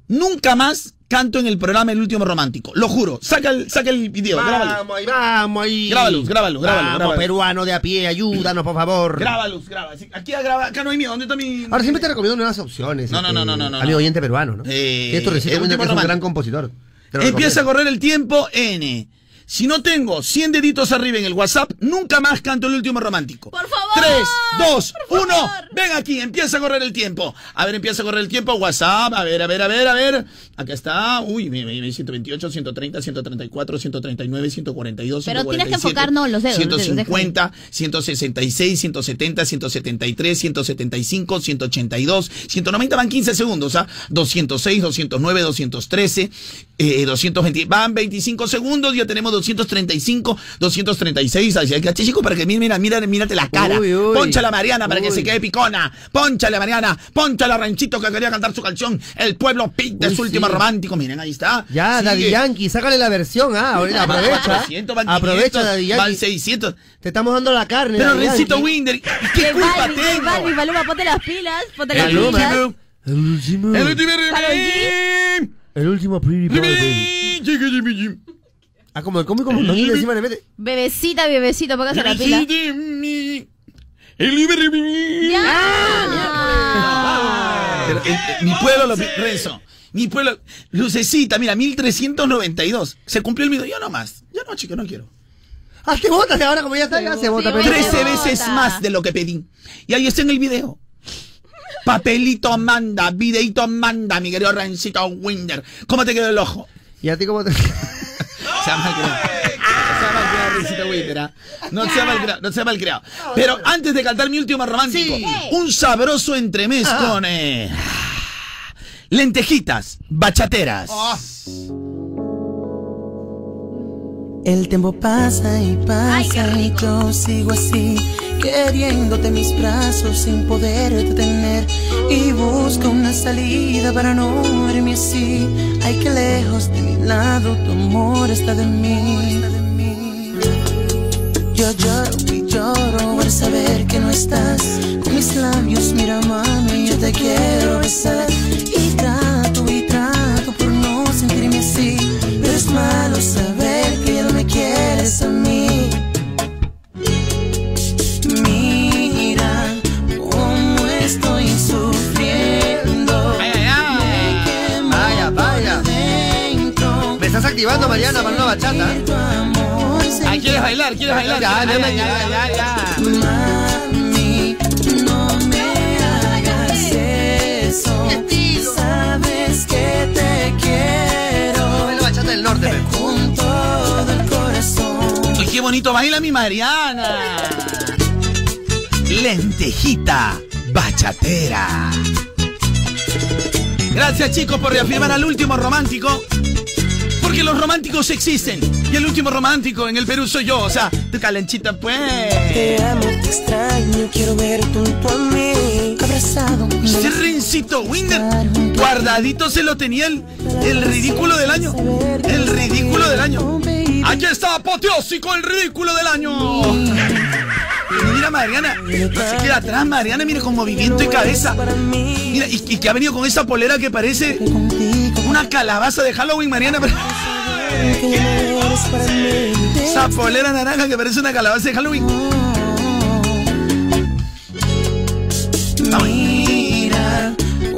nunca más canto en el programa El Último Romántico. Lo juro. Saca el, saca el video, grábalo. Vamos ahí, vamos ahí. Grábalo, grábalo, grábalo, Vamos, peruano de a pie, ayúdanos, por favor. Grábalo, graba. Sí, Aquí a graba, acá no hay miedo. ¿Dónde está mi...? Ahora siempre te recomiendo nuevas opciones. No, no, no, no, no, no, Amigo no. oyente peruano, ¿no? Eh, Esto que es un gran compositor. Empieza a correr el tiempo N. Si no tengo 100 deditos arriba en el WhatsApp, nunca más canto el último romántico. Por favor. 3, 2, 1. Ven aquí, empieza a correr el tiempo. A ver, empieza a correr el tiempo. WhatsApp, a ver, a ver, a ver, a ver. Acá está. Uy, mi- mi- mi 128, 130, 134, 139, 142, Pero tienes que 147, enfocar, no, los dedos, los dedos, 150, 166, 170, 173, 175, 182, 190 van 15 segundos, ¿ah? 206, 209, 213, eh, 220, van 25 segundos, ya tenemos 235, 236, así que chico para que mira, mira, mira, mírate la cara. Uy, uy. Poncha a Mariana para que se quede picona. Ponchale a Mariana, ponchale a Ranchito que quería cantar su canción, El pueblo pic de su último sí. romántico. Miren, ahí está. Ya, Sigue. Daddy Yankee, sácale la versión, ah, ahorita aprovecha. 400, van 500, Aprovecha, Daddy Van Yankee. 600. Te estamos dando la carne. Pero Rencito. Winder, ¿qué culpa tengo? Ponte las pilas, ponte las El pilas. último. El último. El último. El último. Ah, como, no, mira, encima le mete. Bebecita, bebecita, póngase la pila. Pero, eh, eh, mi pueblo lo Renzo. Mi pueblo, lucecita, mira, 1392. Se cumplió el video. Yo no más. Yo no, chico, no quiero. Ah, te botas ahora como ya está, ya se pero- 13 se veces más de lo que pedí. Y ahí está en el video. Papelito manda, videito manda, mi querido Rencito Winder. ¿Cómo te quedó el ojo? ¿Y a ti cómo te.? Se ha malcriado. Se ha malcriado, Winder, ¿ah? No se ha malcriado, no se ha malcriado. Pero antes de cantar mi último romántico, Sí. un sabroso entremés Ah. con eh, lentejitas, bachateras. Ah. El tiempo pasa y pasa y yo sigo así, queriéndote mis brazos sin poder detener. Y busco una salida para no verme así. Ay, que lejos de mi lado tu amor está de mí. Yo lloro y lloro al saber que no estás. Con mis labios, mira mami, yo te quiero besar. Y trato y trato por no sentirme así. Es malo Estás activando, Mariana, para una bachata. se Ah, ¿quieres bailar? ¿Quieres bailar? Ya, ya, Ya, ya, ya. Mami, no me hagas eso. Sabes que te quiero la bachata del norte, con todo el corazón. Uy, qué bonito baila mi Mariana. Lentejita bachatera. Gracias chicos por reafirmar al último romántico. Porque los románticos existen. Y el último romántico en el Perú soy yo. O sea, tu calenchita pues. Te amo, te extraño, quiero ver junto a mí. Abrazado, Ese Rencito Winder. Guardadito se lo tenía el, el ridículo del año. El ridículo del año. Aquí está apoteósico el ridículo del año. Mira Mariana, se queda atrás Mariana, mire con movimiento y cabeza. Mira, y, y que ha venido con esa polera que parece una calabaza de Halloween, Mariana. Esa polera naranja que parece una calabaza de Halloween. Mira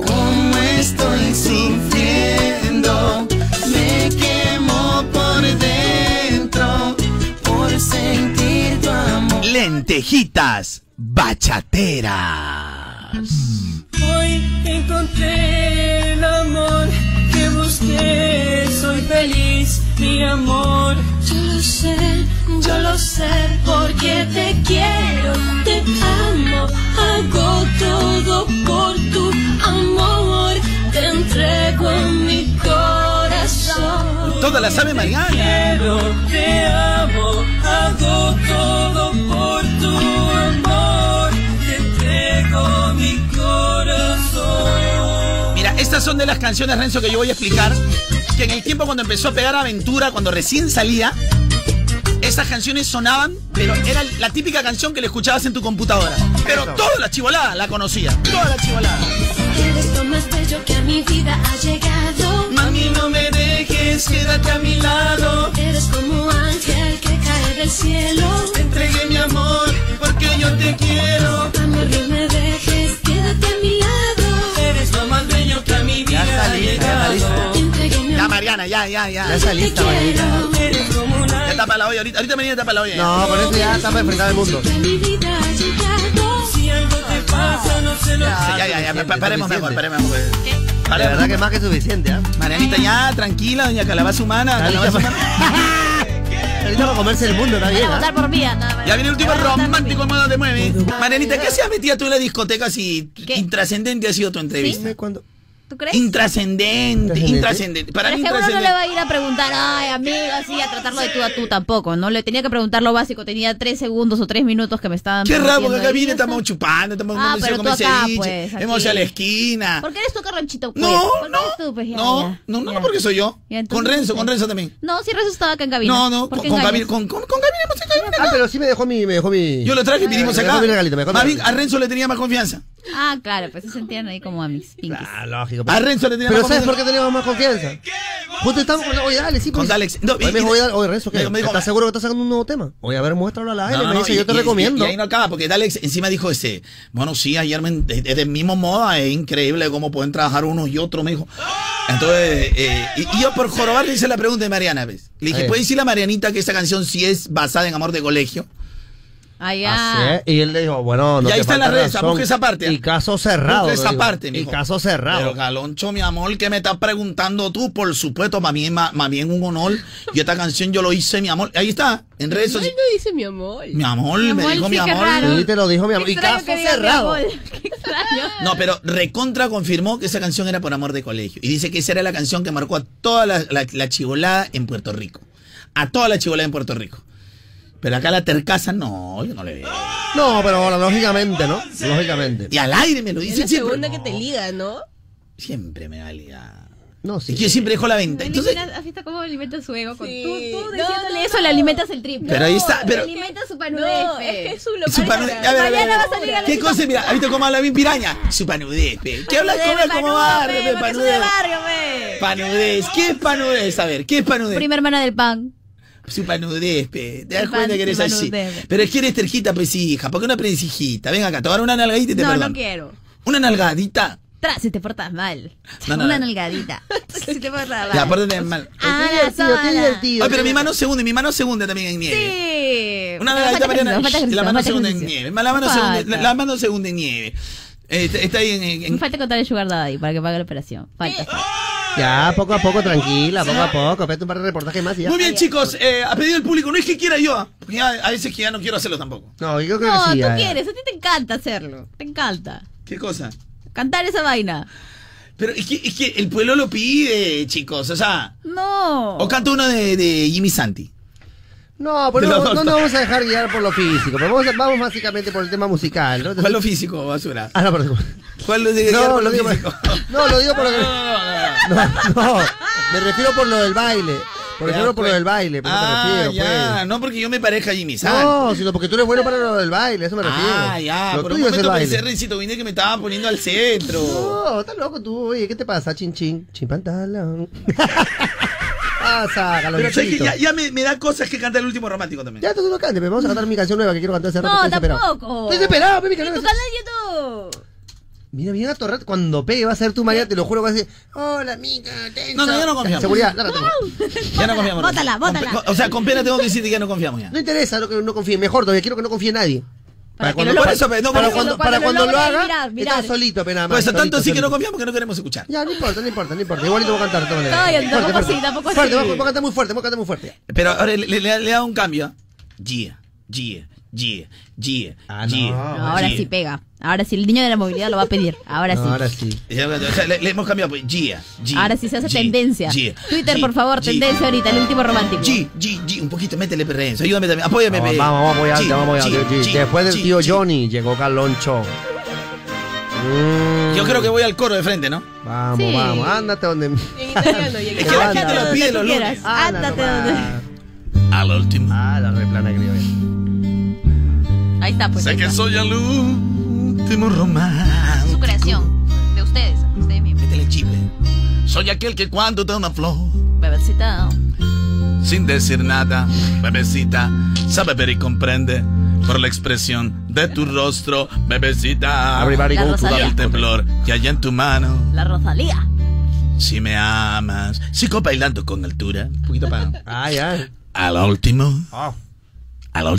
cómo estoy sufriendo. Me quemo por dentro por sentir tu amor. Lentejitas bachatera. Hoy encontré el amor que busqué, soy feliz, mi amor. Yo lo sé, yo lo sé, porque te quiero, te amo, hago todo por tu amor, te entrego mi corazón. Toda la sabe Mariana. Quiero, te amo, hago todo por estas son de las canciones, Renzo, que yo voy a explicar. Que en el tiempo cuando empezó a pegar Aventura, cuando recién salía, esas canciones sonaban, pero era la típica canción que le escuchabas en tu computadora. Pero toda la chivolada la conocía. Toda la chivolada. Eres lo más bello que a mi vida ha llegado. Mami, no me dejes, quédate a mi lado. Eres como un ángel que cae del cielo. Te entregué mi amor, porque yo te quiero. Amor, no me dejes, quédate a mi lado. Lo más bello que a mi vida ha saliste, ya Ya. Mariana, ya, ya, ya. Ya saliste, Mariana. Ya tapa la olla, ahorita, ahorita venía tapa la olla. No, con eso ya está para enfrentar el mundo. Que a mi vida ha llegado. Si algo te pasa, no se lo Ya, ya, ya, ya, paremos mejor, paremos mejor. La verdad que más que suficiente, ¿ah? Marianita, ya, tranquila, doña Calabaza Humana. Está Calabaza Humana. Para comerse el mundo, está Van bien, a votar por mí, anda. Ya viene el último romántico modo te mueve. Marianita, ¿qué hacías metida tú en la discoteca si ¿Qué? intrascendente ha sido tu entrevista? Cuando... ¿Tú crees? Intrascendente, intrascendente. Para Pero mí es que uno no le va a ir a preguntar, ay, amigo, así, a tratarlo de tú a tú tampoco, ¿no? Le tenía que preguntar lo básico, tenía tres segundos o tres minutos que me estaban Qué raro, porque acá viene, estamos chupando, estamos Ah, pero tú acá, pues, hemos ido a la esquina. ¿Por qué eres tú, Carlonchito? Pues? No, ¿Por qué eres tú, pues, ya, No, ya? no, no, Ya. no, porque soy yo. Ya, entonces, Con Renzo, no con. Renzo también. No, si Renzo estaba acá en cabina. No, no, ¿Por con, con? Gabriel, con, con, con Gabriel hemos hecho Ah, pero sí me dejó mi, me dejó mi. Yo lo traje y vinimos me acá. Más bien, a. Renzo le tenía más confianza. Ah, claro, pues se sentían ahí como a mis pinkies. Ah, lógico. A Renzo le tenía Pero ¿sabes por qué teníamos más confianza? Justo estamos con. Oye, dale, sí, Con pues. Dalex. No, Oye, y- me dijo, y- oye, oye, Renzo, ¿qué? me dijo, ¿Estás seguro que estás sacando un nuevo tema? Oye, a ver, muéstralo a la aire. No, me no, dice, y- yo te y- recomiendo. Y, ahí no acaba, porque Dalex encima dijo ese, bueno, sí, ayer me, es del mismo modo, es increíble cómo pueden trabajar unos y otros, me dijo. Entonces, eh, y, y yo por jorobar le hice la pregunta de Mariana, ¿ves? Le dije, Eh. ¿puede decirle a Marianita que esa canción sí es basada en amor de colegio? Allá. Ah, Y él le dijo, bueno, no y ahí te está en las falta redes, razón. busca esa parte. Y caso cerrado. Busca esa parte, Y mijo. caso cerrado. Pero Caloncho, mi amor, ¿qué me estás preguntando tú? Por supuesto, más bien, más, bien un honor. Y esta canción yo lo hice, mi amor. Ahí está, en redes sociales. no dice mi amor. Mi amor, me amor, dijo sí, mi amor. raro. Sí, te lo dijo mi amor. Qué Y caso que mi cerrado. Qué. No, pero Recontra confirmó que esa canción era por amor de colegio. Y dice que esa era la canción que marcó a toda la, la, la chivolada en Puerto Rico. A toda la chivolada en Puerto Rico. Pero acá la tercaza, no, yo no le veo. No, pero lógicamente, ¿no? Lógicamente. Y al aire me lo Es dice la siempre. segunda que te liga, ¿no? Siempre me va a ligar. No, sí. Y que yo siempre dejo la venta. Entonces, ¿Has visto cómo alimenta su ego? Con Sí. tú, tú No, diciéndole no, eso, no. le alimentas el triple. Pero ahí está, pero- alimenta su panudez. No, fe. es que su su panu- para- a ver, a ver, Mañana va a salir a la ¿Qué cosa? Mira, ¿has visto cómo habla bien piraña? Su panudez, pe. ¿Qué hablas Panudez, como, como panudez, barrio, pe. ¿Qué es panudez? A ver, ¿qué es panudez? Prima hermana del pan. Panudez, pe. Te das cuenta que eres así. Pero es que eres terjita, pues hija. ¿Por qué no aprendes hijita? Ven acá, te dar una nalgadita y te No, perdono. no quiero. Una nalgadita. Tra, si te portas mal. No, no, Una no. nalgadita. si te portas mal. Ya, pórtate mal. Ah, Qué divertido, qué divertido. Ay, pero mi mano se hunde, mi mano se hunde también en nieve. Sí. Una Pero nalgadita, Mariana. la mano se hunde en nieve. La mano se hunde, la, la mano se hunde en nieve. Eh, está- está ahí en, en- en- Me falta contar el sugar daddy para que pague la operación. Falta. Ya, poco a poco, tranquila, poco a poco. Vete un par de reportajes más y ya. Muy bien, chicos, eh, a pedido del público, no es que quiera yo, ah, porque ya, a veces que ya no quiero hacerlo tampoco. No, yo creo No, que sí. tú ya, ya. quieres, a ti te encanta hacerlo. Te encanta. ¿Qué cosa? Cantar esa vaina. Pero es que, es que el pueblo lo pide, chicos, o sea, No. o canta uno de, de Jimmy Santi. No, pero De no, nos vamos a dejar guiar por lo físico. pero Vamos, vamos básicamente por el tema musical. ¿no? ¿Cuál lo físico, basura? Ah, no, perdón. ¿Cuál lo de No, por lo digo por- físico? No, lo digo por lo que. No, no, me refiero por lo del baile. Por ejemplo, por lo pues. del baile. Por Ah, me refiero, ya, pues. no porque yo me parezca a Jimmy Santi. No, sino porque tú eres bueno para lo del baile, eso me refiero. Ah, ya, Lo por un momento pensé. Rencito Vine, que me estaba poniendo al centro. No, estás loco tú, oye, ¿qué te pasa? Chin chin, chin pantalón. sácalo, Pero sabes que ya, ya me, me da cosas que canta el último romántico también. Ya, entonces no cantes, pero vamos a cantar mi canción nueva que quiero cantar hace rato. No, tampoco. Estoy desesperado, pe, mi canción. tu canal de YouTube. Mira, mira, Torret, cuando pegue va a ser tu María, te lo juro, va a decir, hola, amiga. No, no, ya no confiamos. Seguridad, lárgate. Ya no confiamos. Bótala, bótala. O sea, con pena tengo que decirte que ya no confiamos ya. No interesa lo que no confíe, mejor todavía, quiero que no confíe nadie. Para cuando, no eso, no, para cuando, para cuando lo haga, mirar, mirar. está solito, pero nada más. Pues eso tanto solito, sí que no solito. confiamos que no queremos escuchar. Ya, no importa, no importa, no importa. Igualito voy a cantar. Cállate, Fuerte, tampoco así, tampoco Fuerte, así. voy a- voy a cantar muy fuerte, voy a cantar muy fuerte. Pero ahora le, le- le ha dado un cambio. Gia, Gia, Gia, Gia, Gia. No, ahora sí pega. Ahora sí, el niño de la movilidad lo va a pedir. Ahora sí. sí. O sea, le, le hemos cambiado. Pues, Gia, Gia. Ahora sí se hace tendencia. Twitter, por favor, tendencia ahorita, el último romántico. G, G, G, un poquito, métele perrenzo. Ayúdame también. Apóyame, Vamos, vamos, vamos a apoyarte, G, vamos a apoyarte. G, G. G, Después del tío. Johnny llegó Carloncho. Mm, Yo creo que voy al coro de frente, ¿no? Vamos, Sí. vamos, ándate donde. En italiano, y en Es que la gente lo pide los quieras. lunes. Ándate donde. Al último. Ah, la replana criolla. Ahí está, pues. Sé que soy el último román. Su creación. De ustedes. Ustedes mismos. Métele chip. Soy aquel que cuando da una flor, Bebecita. sin decir nada, bebecita, sabe ver y comprende por la expresión de tu rostro, bebecita. Everybody La go to Rosalía. Y el the temblor que hay en tu mano. La Rosalía. Si me amas, sigo bailando con altura. Un poquito para. Ah, ya. A la último. Oh. A la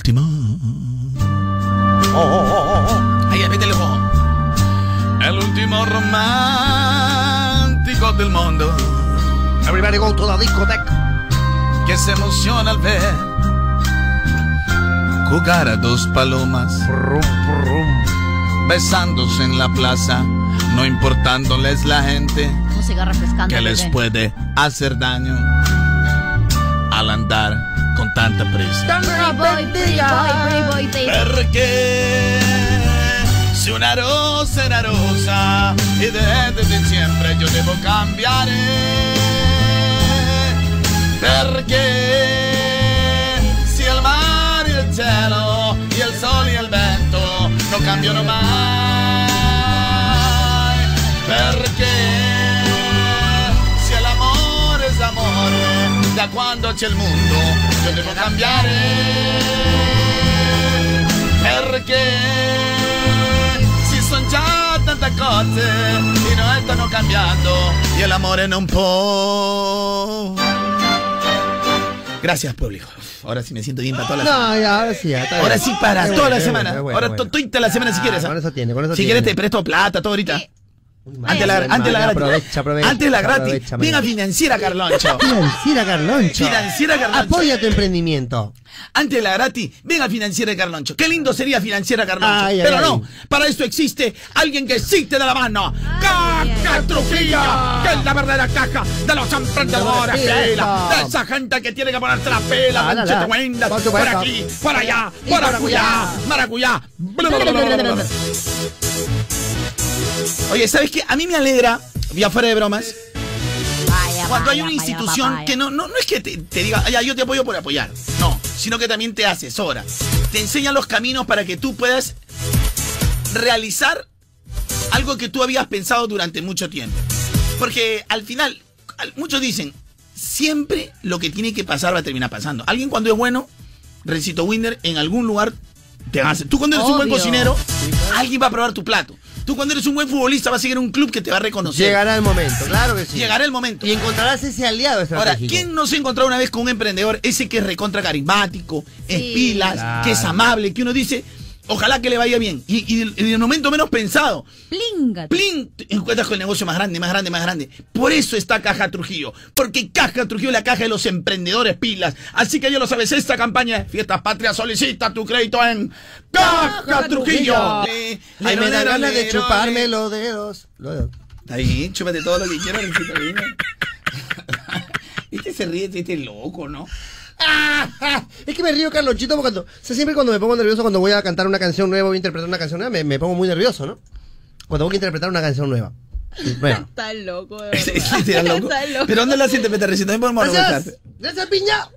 Oh, oh, oh, oh. Ojo. El último romántico del mundo. Everybody go to the discoteca. que se emociona al ver jugar a dos palomas prum. besándose en la plaza, no importándoles la gente Música refrescante. que les bebé. puede hacer daño al andar con tanta prisa. Baby. Perché si una rosa una rosa e desde siempre yo devo cambiare perché si il mare e il cielo e il sole e il vento non cambiano mai perché da quando c'è il mondo io devo cambiare perché si sono già tante cose e noi stanno cambiando y el amore non può Gracias, público. Ahora sí me siento bien para toda la semana. No, ya, ahora sí, ya. está Ahora bien. sí para Qué toda bueno, la qué semana. bueno, qué bueno, Ahora bueno. to- toda la semana si Ah, quieres. ¿ah? Con eso tiene, con eso Si tiene. quieres te presto plata, todo ahorita. Antes la, antes la gratis. Aprovecha, aprovecha, Antes la gratis. aprovecha, Venga, financiera Carloncho. Financiera Carloncho. Financiera Carloncho. Apoya tu emprendimiento. Antes la gratis, venga financiera Carloncho. Qué lindo sería financiera Carloncho. Ay, Pero ay. no, para esto existe alguien que sí te da la mano. ¡Caja Trujillo! Que es la verdadera caja de los emprendedores. De esa gente que tiene que ponerse la pela, Ah, la, la. Por aquí, por allá, por acullá, maracuyá. Oye, ¿sabes qué? A mí me alegra, ya fuera de bromas, Vaya, cuando hay una vaya, institución que no, no, no es que te, te diga, "Ah, ya, yo te apoyo por apoyar, no, sino que también te asesora, te enseña los caminos para que tú puedas realizar algo que tú habías pensado durante mucho tiempo. Porque al final, al- muchos dicen, siempre lo que tiene que pasar va a terminar pasando. Alguien cuando es bueno, Recito Winder, en algún lugar te hace. Tú cuando eres un buen cocinero, alguien va a probar tu plato. Tú cuando eres un buen futbolista vas a seguir a un club que te va a reconocer. Llegará el momento, claro que sí. Llegará el momento. Y encontrarás ese aliado Ahora. ¿quién no se ha encontrado una vez con un emprendedor, ese que es recontra carismático, es Sí. pilas, Claro. que es amable, que uno dice, ojalá que le vaya bien? Y, y en el momento menos pensado, Plinga. ¡plin! Te encuentras con el negocio más grande, más grande, más grande. Por eso está Caja Trujillo. Porque Caja Trujillo es la caja de los emprendedores pilas. Así que ya lo sabes, esta campaña de Fiestas Patrias solicita tu crédito en Caja Trujillo. Eh, Ay, me da ganas de chuparme lero. los dedos. Los dedos. Está bien, chúpate todo lo que quieras. Este se ríe, este es loco, ¿no? Es que me río, Carlonchito, porque cuando, o sea, siempre cuando me pongo nervioso, cuando voy a cantar una canción nueva, voy a interpretar una canción nueva, me, me pongo muy nervioso, ¿no? Cuando voy a interpretar una canción nueva. Bueno. Está loco, de Sí, verdad. sí, sí, era loco. Está loco. ¿Pero dónde la sientes, Peter Recito? También podemos Gracias. Gracias, Piña.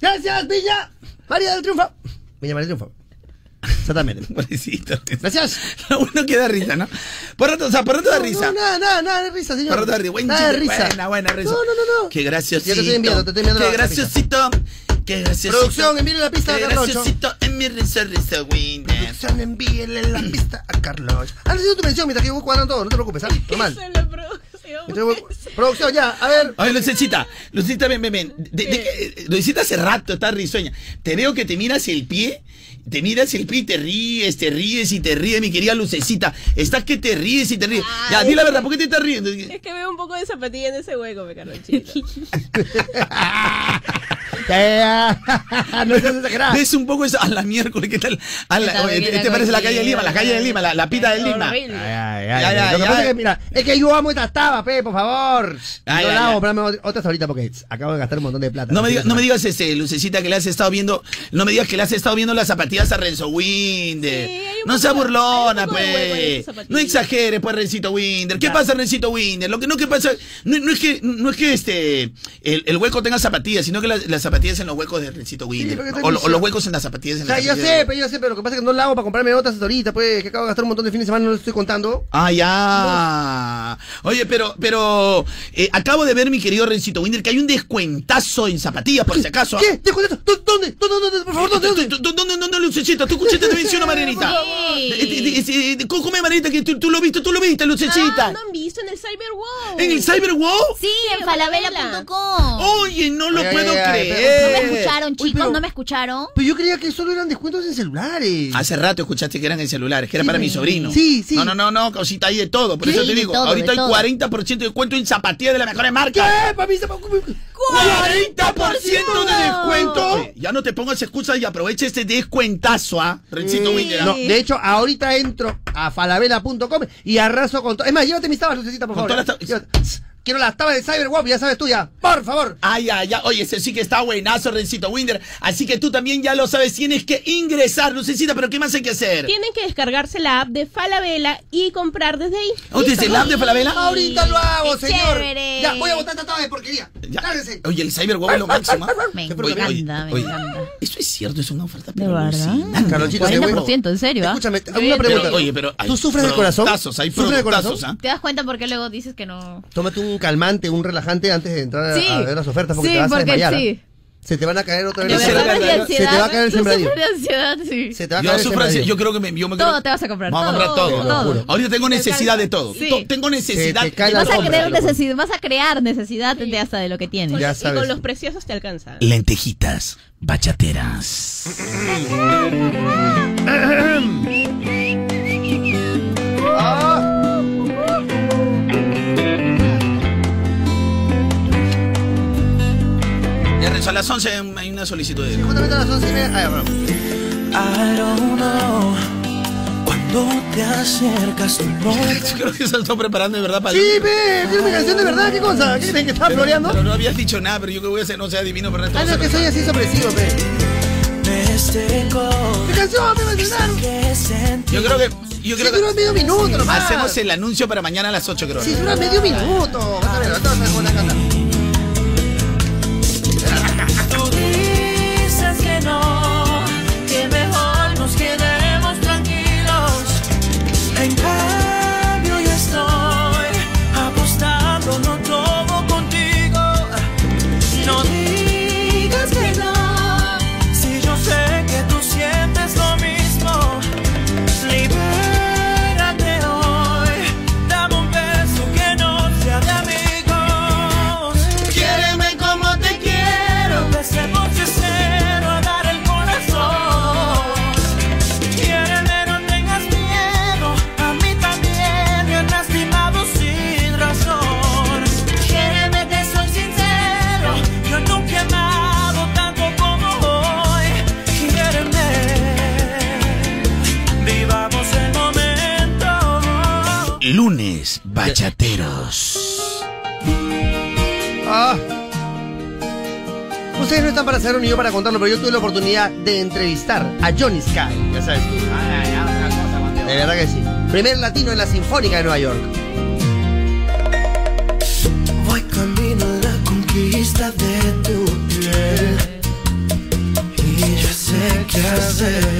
Gracias, Piña. María del Triunfo. Piña María del Triunfo. Exactamente. Pobrecito. Gracias. Lo bueno que da risa, ¿no? Por rato, o sea, por rato da risa. No, nada, nada, nada de risa, señor. Por rato da risa. Buen nada de chiste. risa. Buena, buena risa. No, no, no, no. Qué graciosito. Ya te estoy enviando, te estoy enviando Qué graciosito. Qué graciosito. Producción, envíale la pista a Qué Carloncho. graciosito en mi risa, risa, Winner. Producción, envíele la pista a Carlos. Han sido tu mención mientras que yo voy cuadrando todo, no te preocupes, ¿sabes? Normal. Entonces, producción, ya, a ver. A ver, Lucecita, Lucecita, ven, ven, ven. De- de que- Lucecita hace rato está risueña. Te veo que te miras el pie, te miras el pie y te ríes, te ríes y te ríes, mi querida Lucecita. Estás que te ríes y te ríes. Ya, di la verdad, ¿por qué te estás riendo? Es que veo un poco de zapatilla en ese hueco, me Carlonchito. no seas exagerada. Ves un poco eso a la miércoles, ¿qué tal? A la- Está oye, bien, te, te parece la calle de Lima, la calle de Lima, la, la pita de Lima. Ay, ay, ay, Ya, ya, Lo que ya. pasa es que, mira, es que yo amo estas tabas, pe, por favor. Ay, yo ay, la hago, ay. otras ahorita porque acabo de gastar un montón de plata. No me, digas, no me digas, este, Lucecita, que le has estado viendo, no me digas que le has estado viendo las zapatillas a Renzo Winder. no sea burlona, pues. No exagere, pues, Rencito Winder. ¿Qué pasa, Rencito Winder? Lo que no que pasa, no, no es que, no es que este, el, el hueco tenga zapatillas, sino que las, las zapatillas en los huecos de Rencito Winder. o, los huecos en las zapatillas en O sea, las yo sé, pero yo sé, pero lo que pasa es que no la hago para comprarme otras ahorita, pues, que acabo de gastar un montón de fines de semana, no lo estoy contando. Ah, ya. Oye, pero, pero eh, acabo de ver, mi querido Rencito Winder, que hay un descuentazo en zapatillas, por si acaso. ¿Qué? ¿Descuentazo? ¿Dónde? ¿Dónde? ¿Dónde? Por favor, ¿dónde? ¿Dónde? ¿Dónde? ¿Dónde, Lucecita? ¿Tú escuchaste televisión, Marianita? Sí. Eh, eh, eh, ¿Cómo es, Marianita? Que tú, tú lo viste, tú lo viste, Lucecita. Ah, ¿no han visto en el Cyberwall? ¿En el Cyberwall? Sí, en falabella.com. Oye, no lo Ay, puedo ay, creer. ¿No me escucharon, chicos? pero- ¿No me escucharon? Pero yo creía que solo eran descuentos en celulares. Hace rato escuchaste que eran en celulares, que era Sí, para sí. mi sobrino. Sí, sí. No, no, no, no, cosita, hay de todo. Por ¿Qué? eso te De digo, todo, ahorita de hay todo. 40% de descuento en zapatillas de las mejores marcas. ¿Qué? Papi, se- 40% de descuento. Oye, Ya no te pongas excusas y aprovecha este descuentazo, ¿ah? Rencito. ¿ah? No, de hecho, ahorita entro a falabella.com y arraso con todo. Es más, llévate mis tabas, Lucecita, por Con favor. todas las Llévate. Quiero las tabas de Cyberwap, ya sabes tú ya. Por favor. Ay, ay, ay. Oye, ese sí que está buenazo, Rencito Winder. Así que tú también ya lo sabes, tienes que ingresar, Lucecita, pero ¿qué más hay que hacer? Tienen que descargarse la app de Falabella y comprar desde ahí. ¿Dónde es el app de Falabella? Ahorita lo hago, Qué señor. chévere. Ya, voy a botar esta taba de porquería. Cállense. Oye, el Cyberweb es lo máximo. ¿ah? Me Oye, encanta, oye, me oye, encanta. Eso es cierto, es una oferta. De verdad. Carlonchito, qué bueno. 40%, en serio, ¿ah? Escúchame, una pregunta. Pero, oye, pero hay ¿Tú sufres de corazón? productazos, hay ¿Sufres de corazón? ¿ah? ¿Te das cuenta por qué luego dices que no? Tómate un calmante, un relajante antes de entrar a- Sí. a ver las ofertas porque Sí, te vas a porque desmayar. ¿ah? sí. Se te van a caer otra vez. Se de te va a caer el sembradío. sufres de ansiedad, sí. Se te va a Yo caer el ansiedad, yo creo que me, yo me Todo creo- te vas a comprar. Vamos a comprar todo. todo, todo. Ahorita tengo necesidad de todo. Sí. Tengo necesidad. Se te la Vas a, crear necesidad, vas a crear necesidad de hasta de lo que tienes. Ya Y sabes. con los preciosos te alcanza. Lentejitas bachateras. Ya Renzo, a las 11 hay una solicitud de... Justamente a las 11 y media. Ya, bueno. I don't know cuando te acercas tu Creo que se está preparando de verdad para Sí, ve, tiene una canción de verdad, ¿qué cosa? ¿Qué creen que estaba floreando? Pero no habías dicho nada, pero yo que voy a hacer, no sé, adivino, pero Ah, no no, que soy así sorpresivo, pe. tengo ¿Qué canción me va a enseñar? Yo creo que... Yo creo Si dura medio minuto nomás. Hacemos el anuncio para mañana a las 8, creo. Si dura medio minuto. Vas a ver, vas a ver cómo la canta. Bachateros. Ah. Ustedes no están para ser unidos para contarlo, pero yo tuve la oportunidad de entrevistar a Johnny Sky. Ya sabes tú. De verdad que sí. Primer latino en la Sinfónica de Nueva York. Voy camino a la conquista de tu piel y yo sé qué hacer.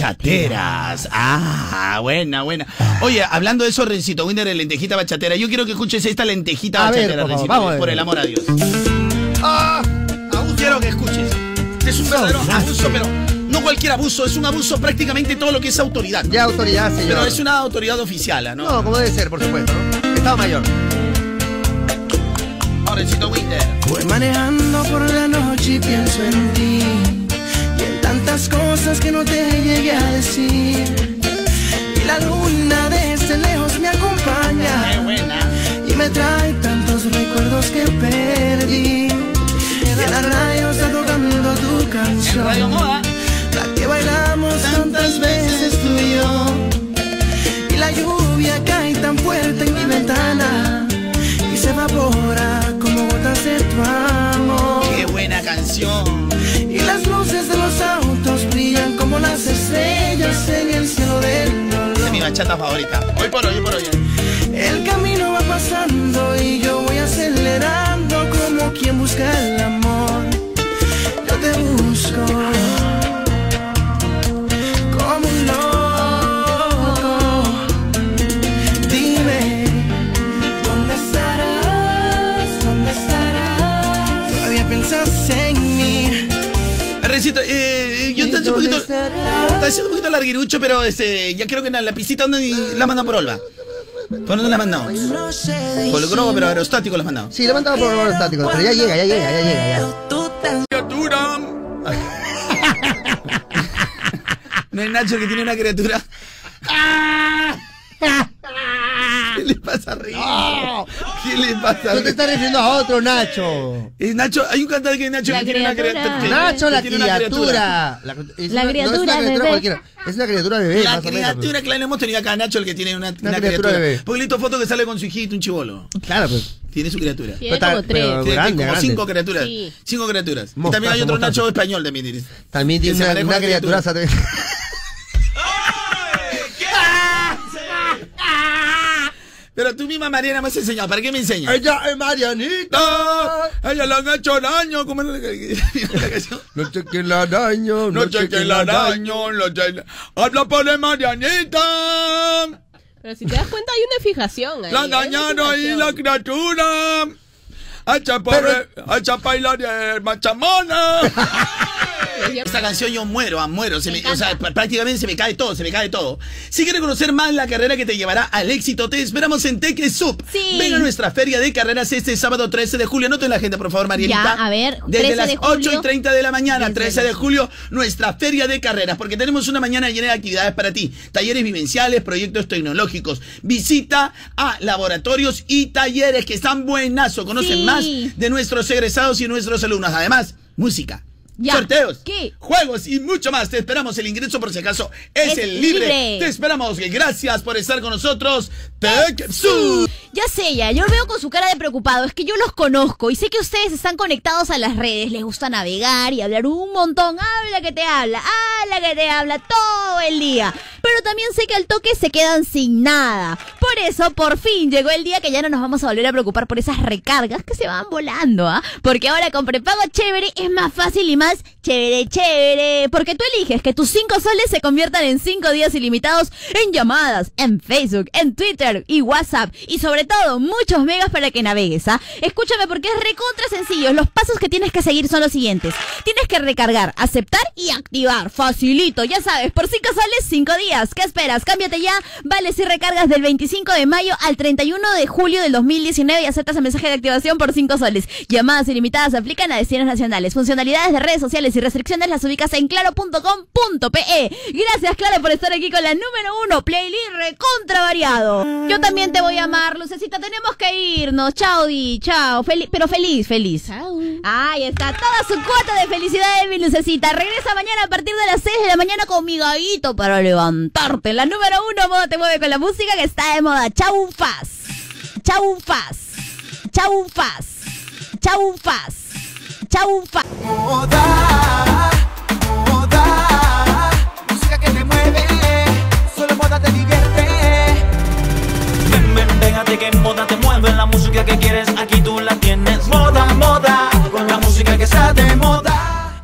Bachateras. Ah, buena, buena. Oye, hablando de eso, Rencito Winder de lentejita bachatera, yo quiero que escuches esta lentejita A ver, bachatera, por favor, Rencito, vamos ver. por el amor a Dios. Ah, abuso. Quiero que escuches. Es un verdadero abuso, pero no cualquier abuso, es un abuso prácticamente todo lo que es autoridad. Ya autoridad, señor. Pero es una autoridad oficial, ¿ah, ¿no? No, como debe ser, por supuesto, ¿no? Estado mayor. Rencito Winder. Voy manejando por la noche y pienso en ti tantas cosas que no te llegué a decir. Y la luna desde lejos me acompaña y me trae tantos recuerdos que perdí. Y la radio está tocando tu canción, la que bailamos tantas veces tú y yo. Y la lluvia cae tan fuerte en mi ventana y se evapora como gotas de tu amor. Qué buena canción. Las estrellas en el cielo del Esa es mi bachata favorita. Hoy por hoy, hoy por hoy. El camino va pasando y yo voy acelerando como quien busca el amor. Rencito, eh, yo estoy un poquito. Está siendo un poquito larguirucho, pero este, ya creo que en la piscita donde la mandan por Olva. ¿Por dónde la mandado? Por el globo, pero aerostático la mandado. Sí, lo mandaba por el estático, pero ya llega, ya llega, ya llega, ya. Criatura. ¿No es Nacho que tiene una criatura? ¿Qué le pasa a Ricky? ¿Qué le pasa No te estás refiriendo a otro, Nacho. Eh, Nacho, hay un cantante que es Nacho La que tiene una criatura. criatura. Nacho, la que tiene una criatura. La, es La una- criatura no es una criatura bebé. cualquiera. Es una criatura bebé, La o menos. criatura, claro, hemos tenido acá a Nacho el que tiene una, una criatura criatura. bebé. Porque listo foto que sale con su hijito, un chivolo. Claro, pues. Tiene su criatura. Tiene Pero como tres. pero Tiene grande, como grande. cinco criaturas. Sí. Cinco criaturas. y también hay otro. Nacho español también. Iris. También Que tiene una criatura. Pero tú misma, Mariana, me has enseñado. ¿Para qué me enseñas? Ella es Marianita. Ella le han hecho daño. ¿Cómo la la canción? No sé quién la daño. No sé quién la daño. Habla por el Marianita. Pero si te das cuenta hay una fijación ahí. La dañaron ahí la criatura. Hacha pobre, hacha bailar de machamona. Esta canción yo muero, ah, muero. Se me- o sea, pr- prácticamente se me cae todo, se me cae todo. Si quieres conocer más la carrera que te llevará al éxito, te esperamos en Tecnesub. Sí. Ven a nuestra feria de carreras este sábado 13 de julio. Anoten la agenda, por favor, Marielita. Ya, a ver, Desde 13 las de 8 y julio. 30 de la mañana, Desde 13 de julio, nuestra feria de carreras, porque tenemos una mañana llena de actividades para ti. Talleres vivenciales, proyectos tecnológicos, visita a laboratorios y talleres que están buenazo. Conocen Sí. más de nuestros egresados y nuestros alumnos. Además, música. Ya. Sorteos, ¿Qué? juegos y mucho más. Te esperamos. El ingreso, por si acaso, es, Es el libre. libre. Te esperamos. Gracias por estar con nosotros. TechSub. Ya sé, ya, yo veo con su cara de preocupado, es que yo los conozco y sé que ustedes están conectados a las redes, les gusta navegar y hablar un montón, habla que te habla, habla que te habla todo el día, pero también sé que al toque se quedan sin nada. Por eso, por fin llegó el día que ya no nos vamos a volver a preocupar por esas recargas que se van volando, ¿ah? Porque ahora con prepago chévere es más fácil y más chévere, chévere, porque tú eliges que tus 5 soles se conviertan en 5 días ilimitados en llamadas, en Facebook, en Twitter y WhatsApp y sobre todo muchos megas para que navegues, ¿ah? Escúchame porque es recontra sencillo. Los pasos que tienes que seguir son los siguientes. Tienes que recargar, aceptar y activar. Facilito, ya sabes, por 5 soles 5 días. ¿Qué esperas? Cámbiate ya. Vale si recargas del 25 de mayo al 31 de julio del 2019 y aceptas el mensaje de activación por 5 soles. Llamadas ilimitadas aplican a destinos nacionales. Funcionalidades de redes sociales y restricciones las ubicas en claro.com.pe. Gracias, Claro, por estar aquí con la número uno, playlist recontra variado. Yo también te voy a amar, Lucecita. Tenemos que irnos. Chao, Di. Chao. Feliz, pero feliz, feliz. Ahí está. Toda su cuota de felicidad de mi Lucecita. Regresa mañana a partir de las 6 de la mañana con mi gallito para levantarte. La número uno, moda te mueve con la música que está de moda. Chau, faz. Chau, faz. Chau, faz. Chau, faz chaufa. Moda, moda, música que te mueve, solo moda te divierte. Ven, ven, pégate que moda te mueve, la música que quieres aquí tú la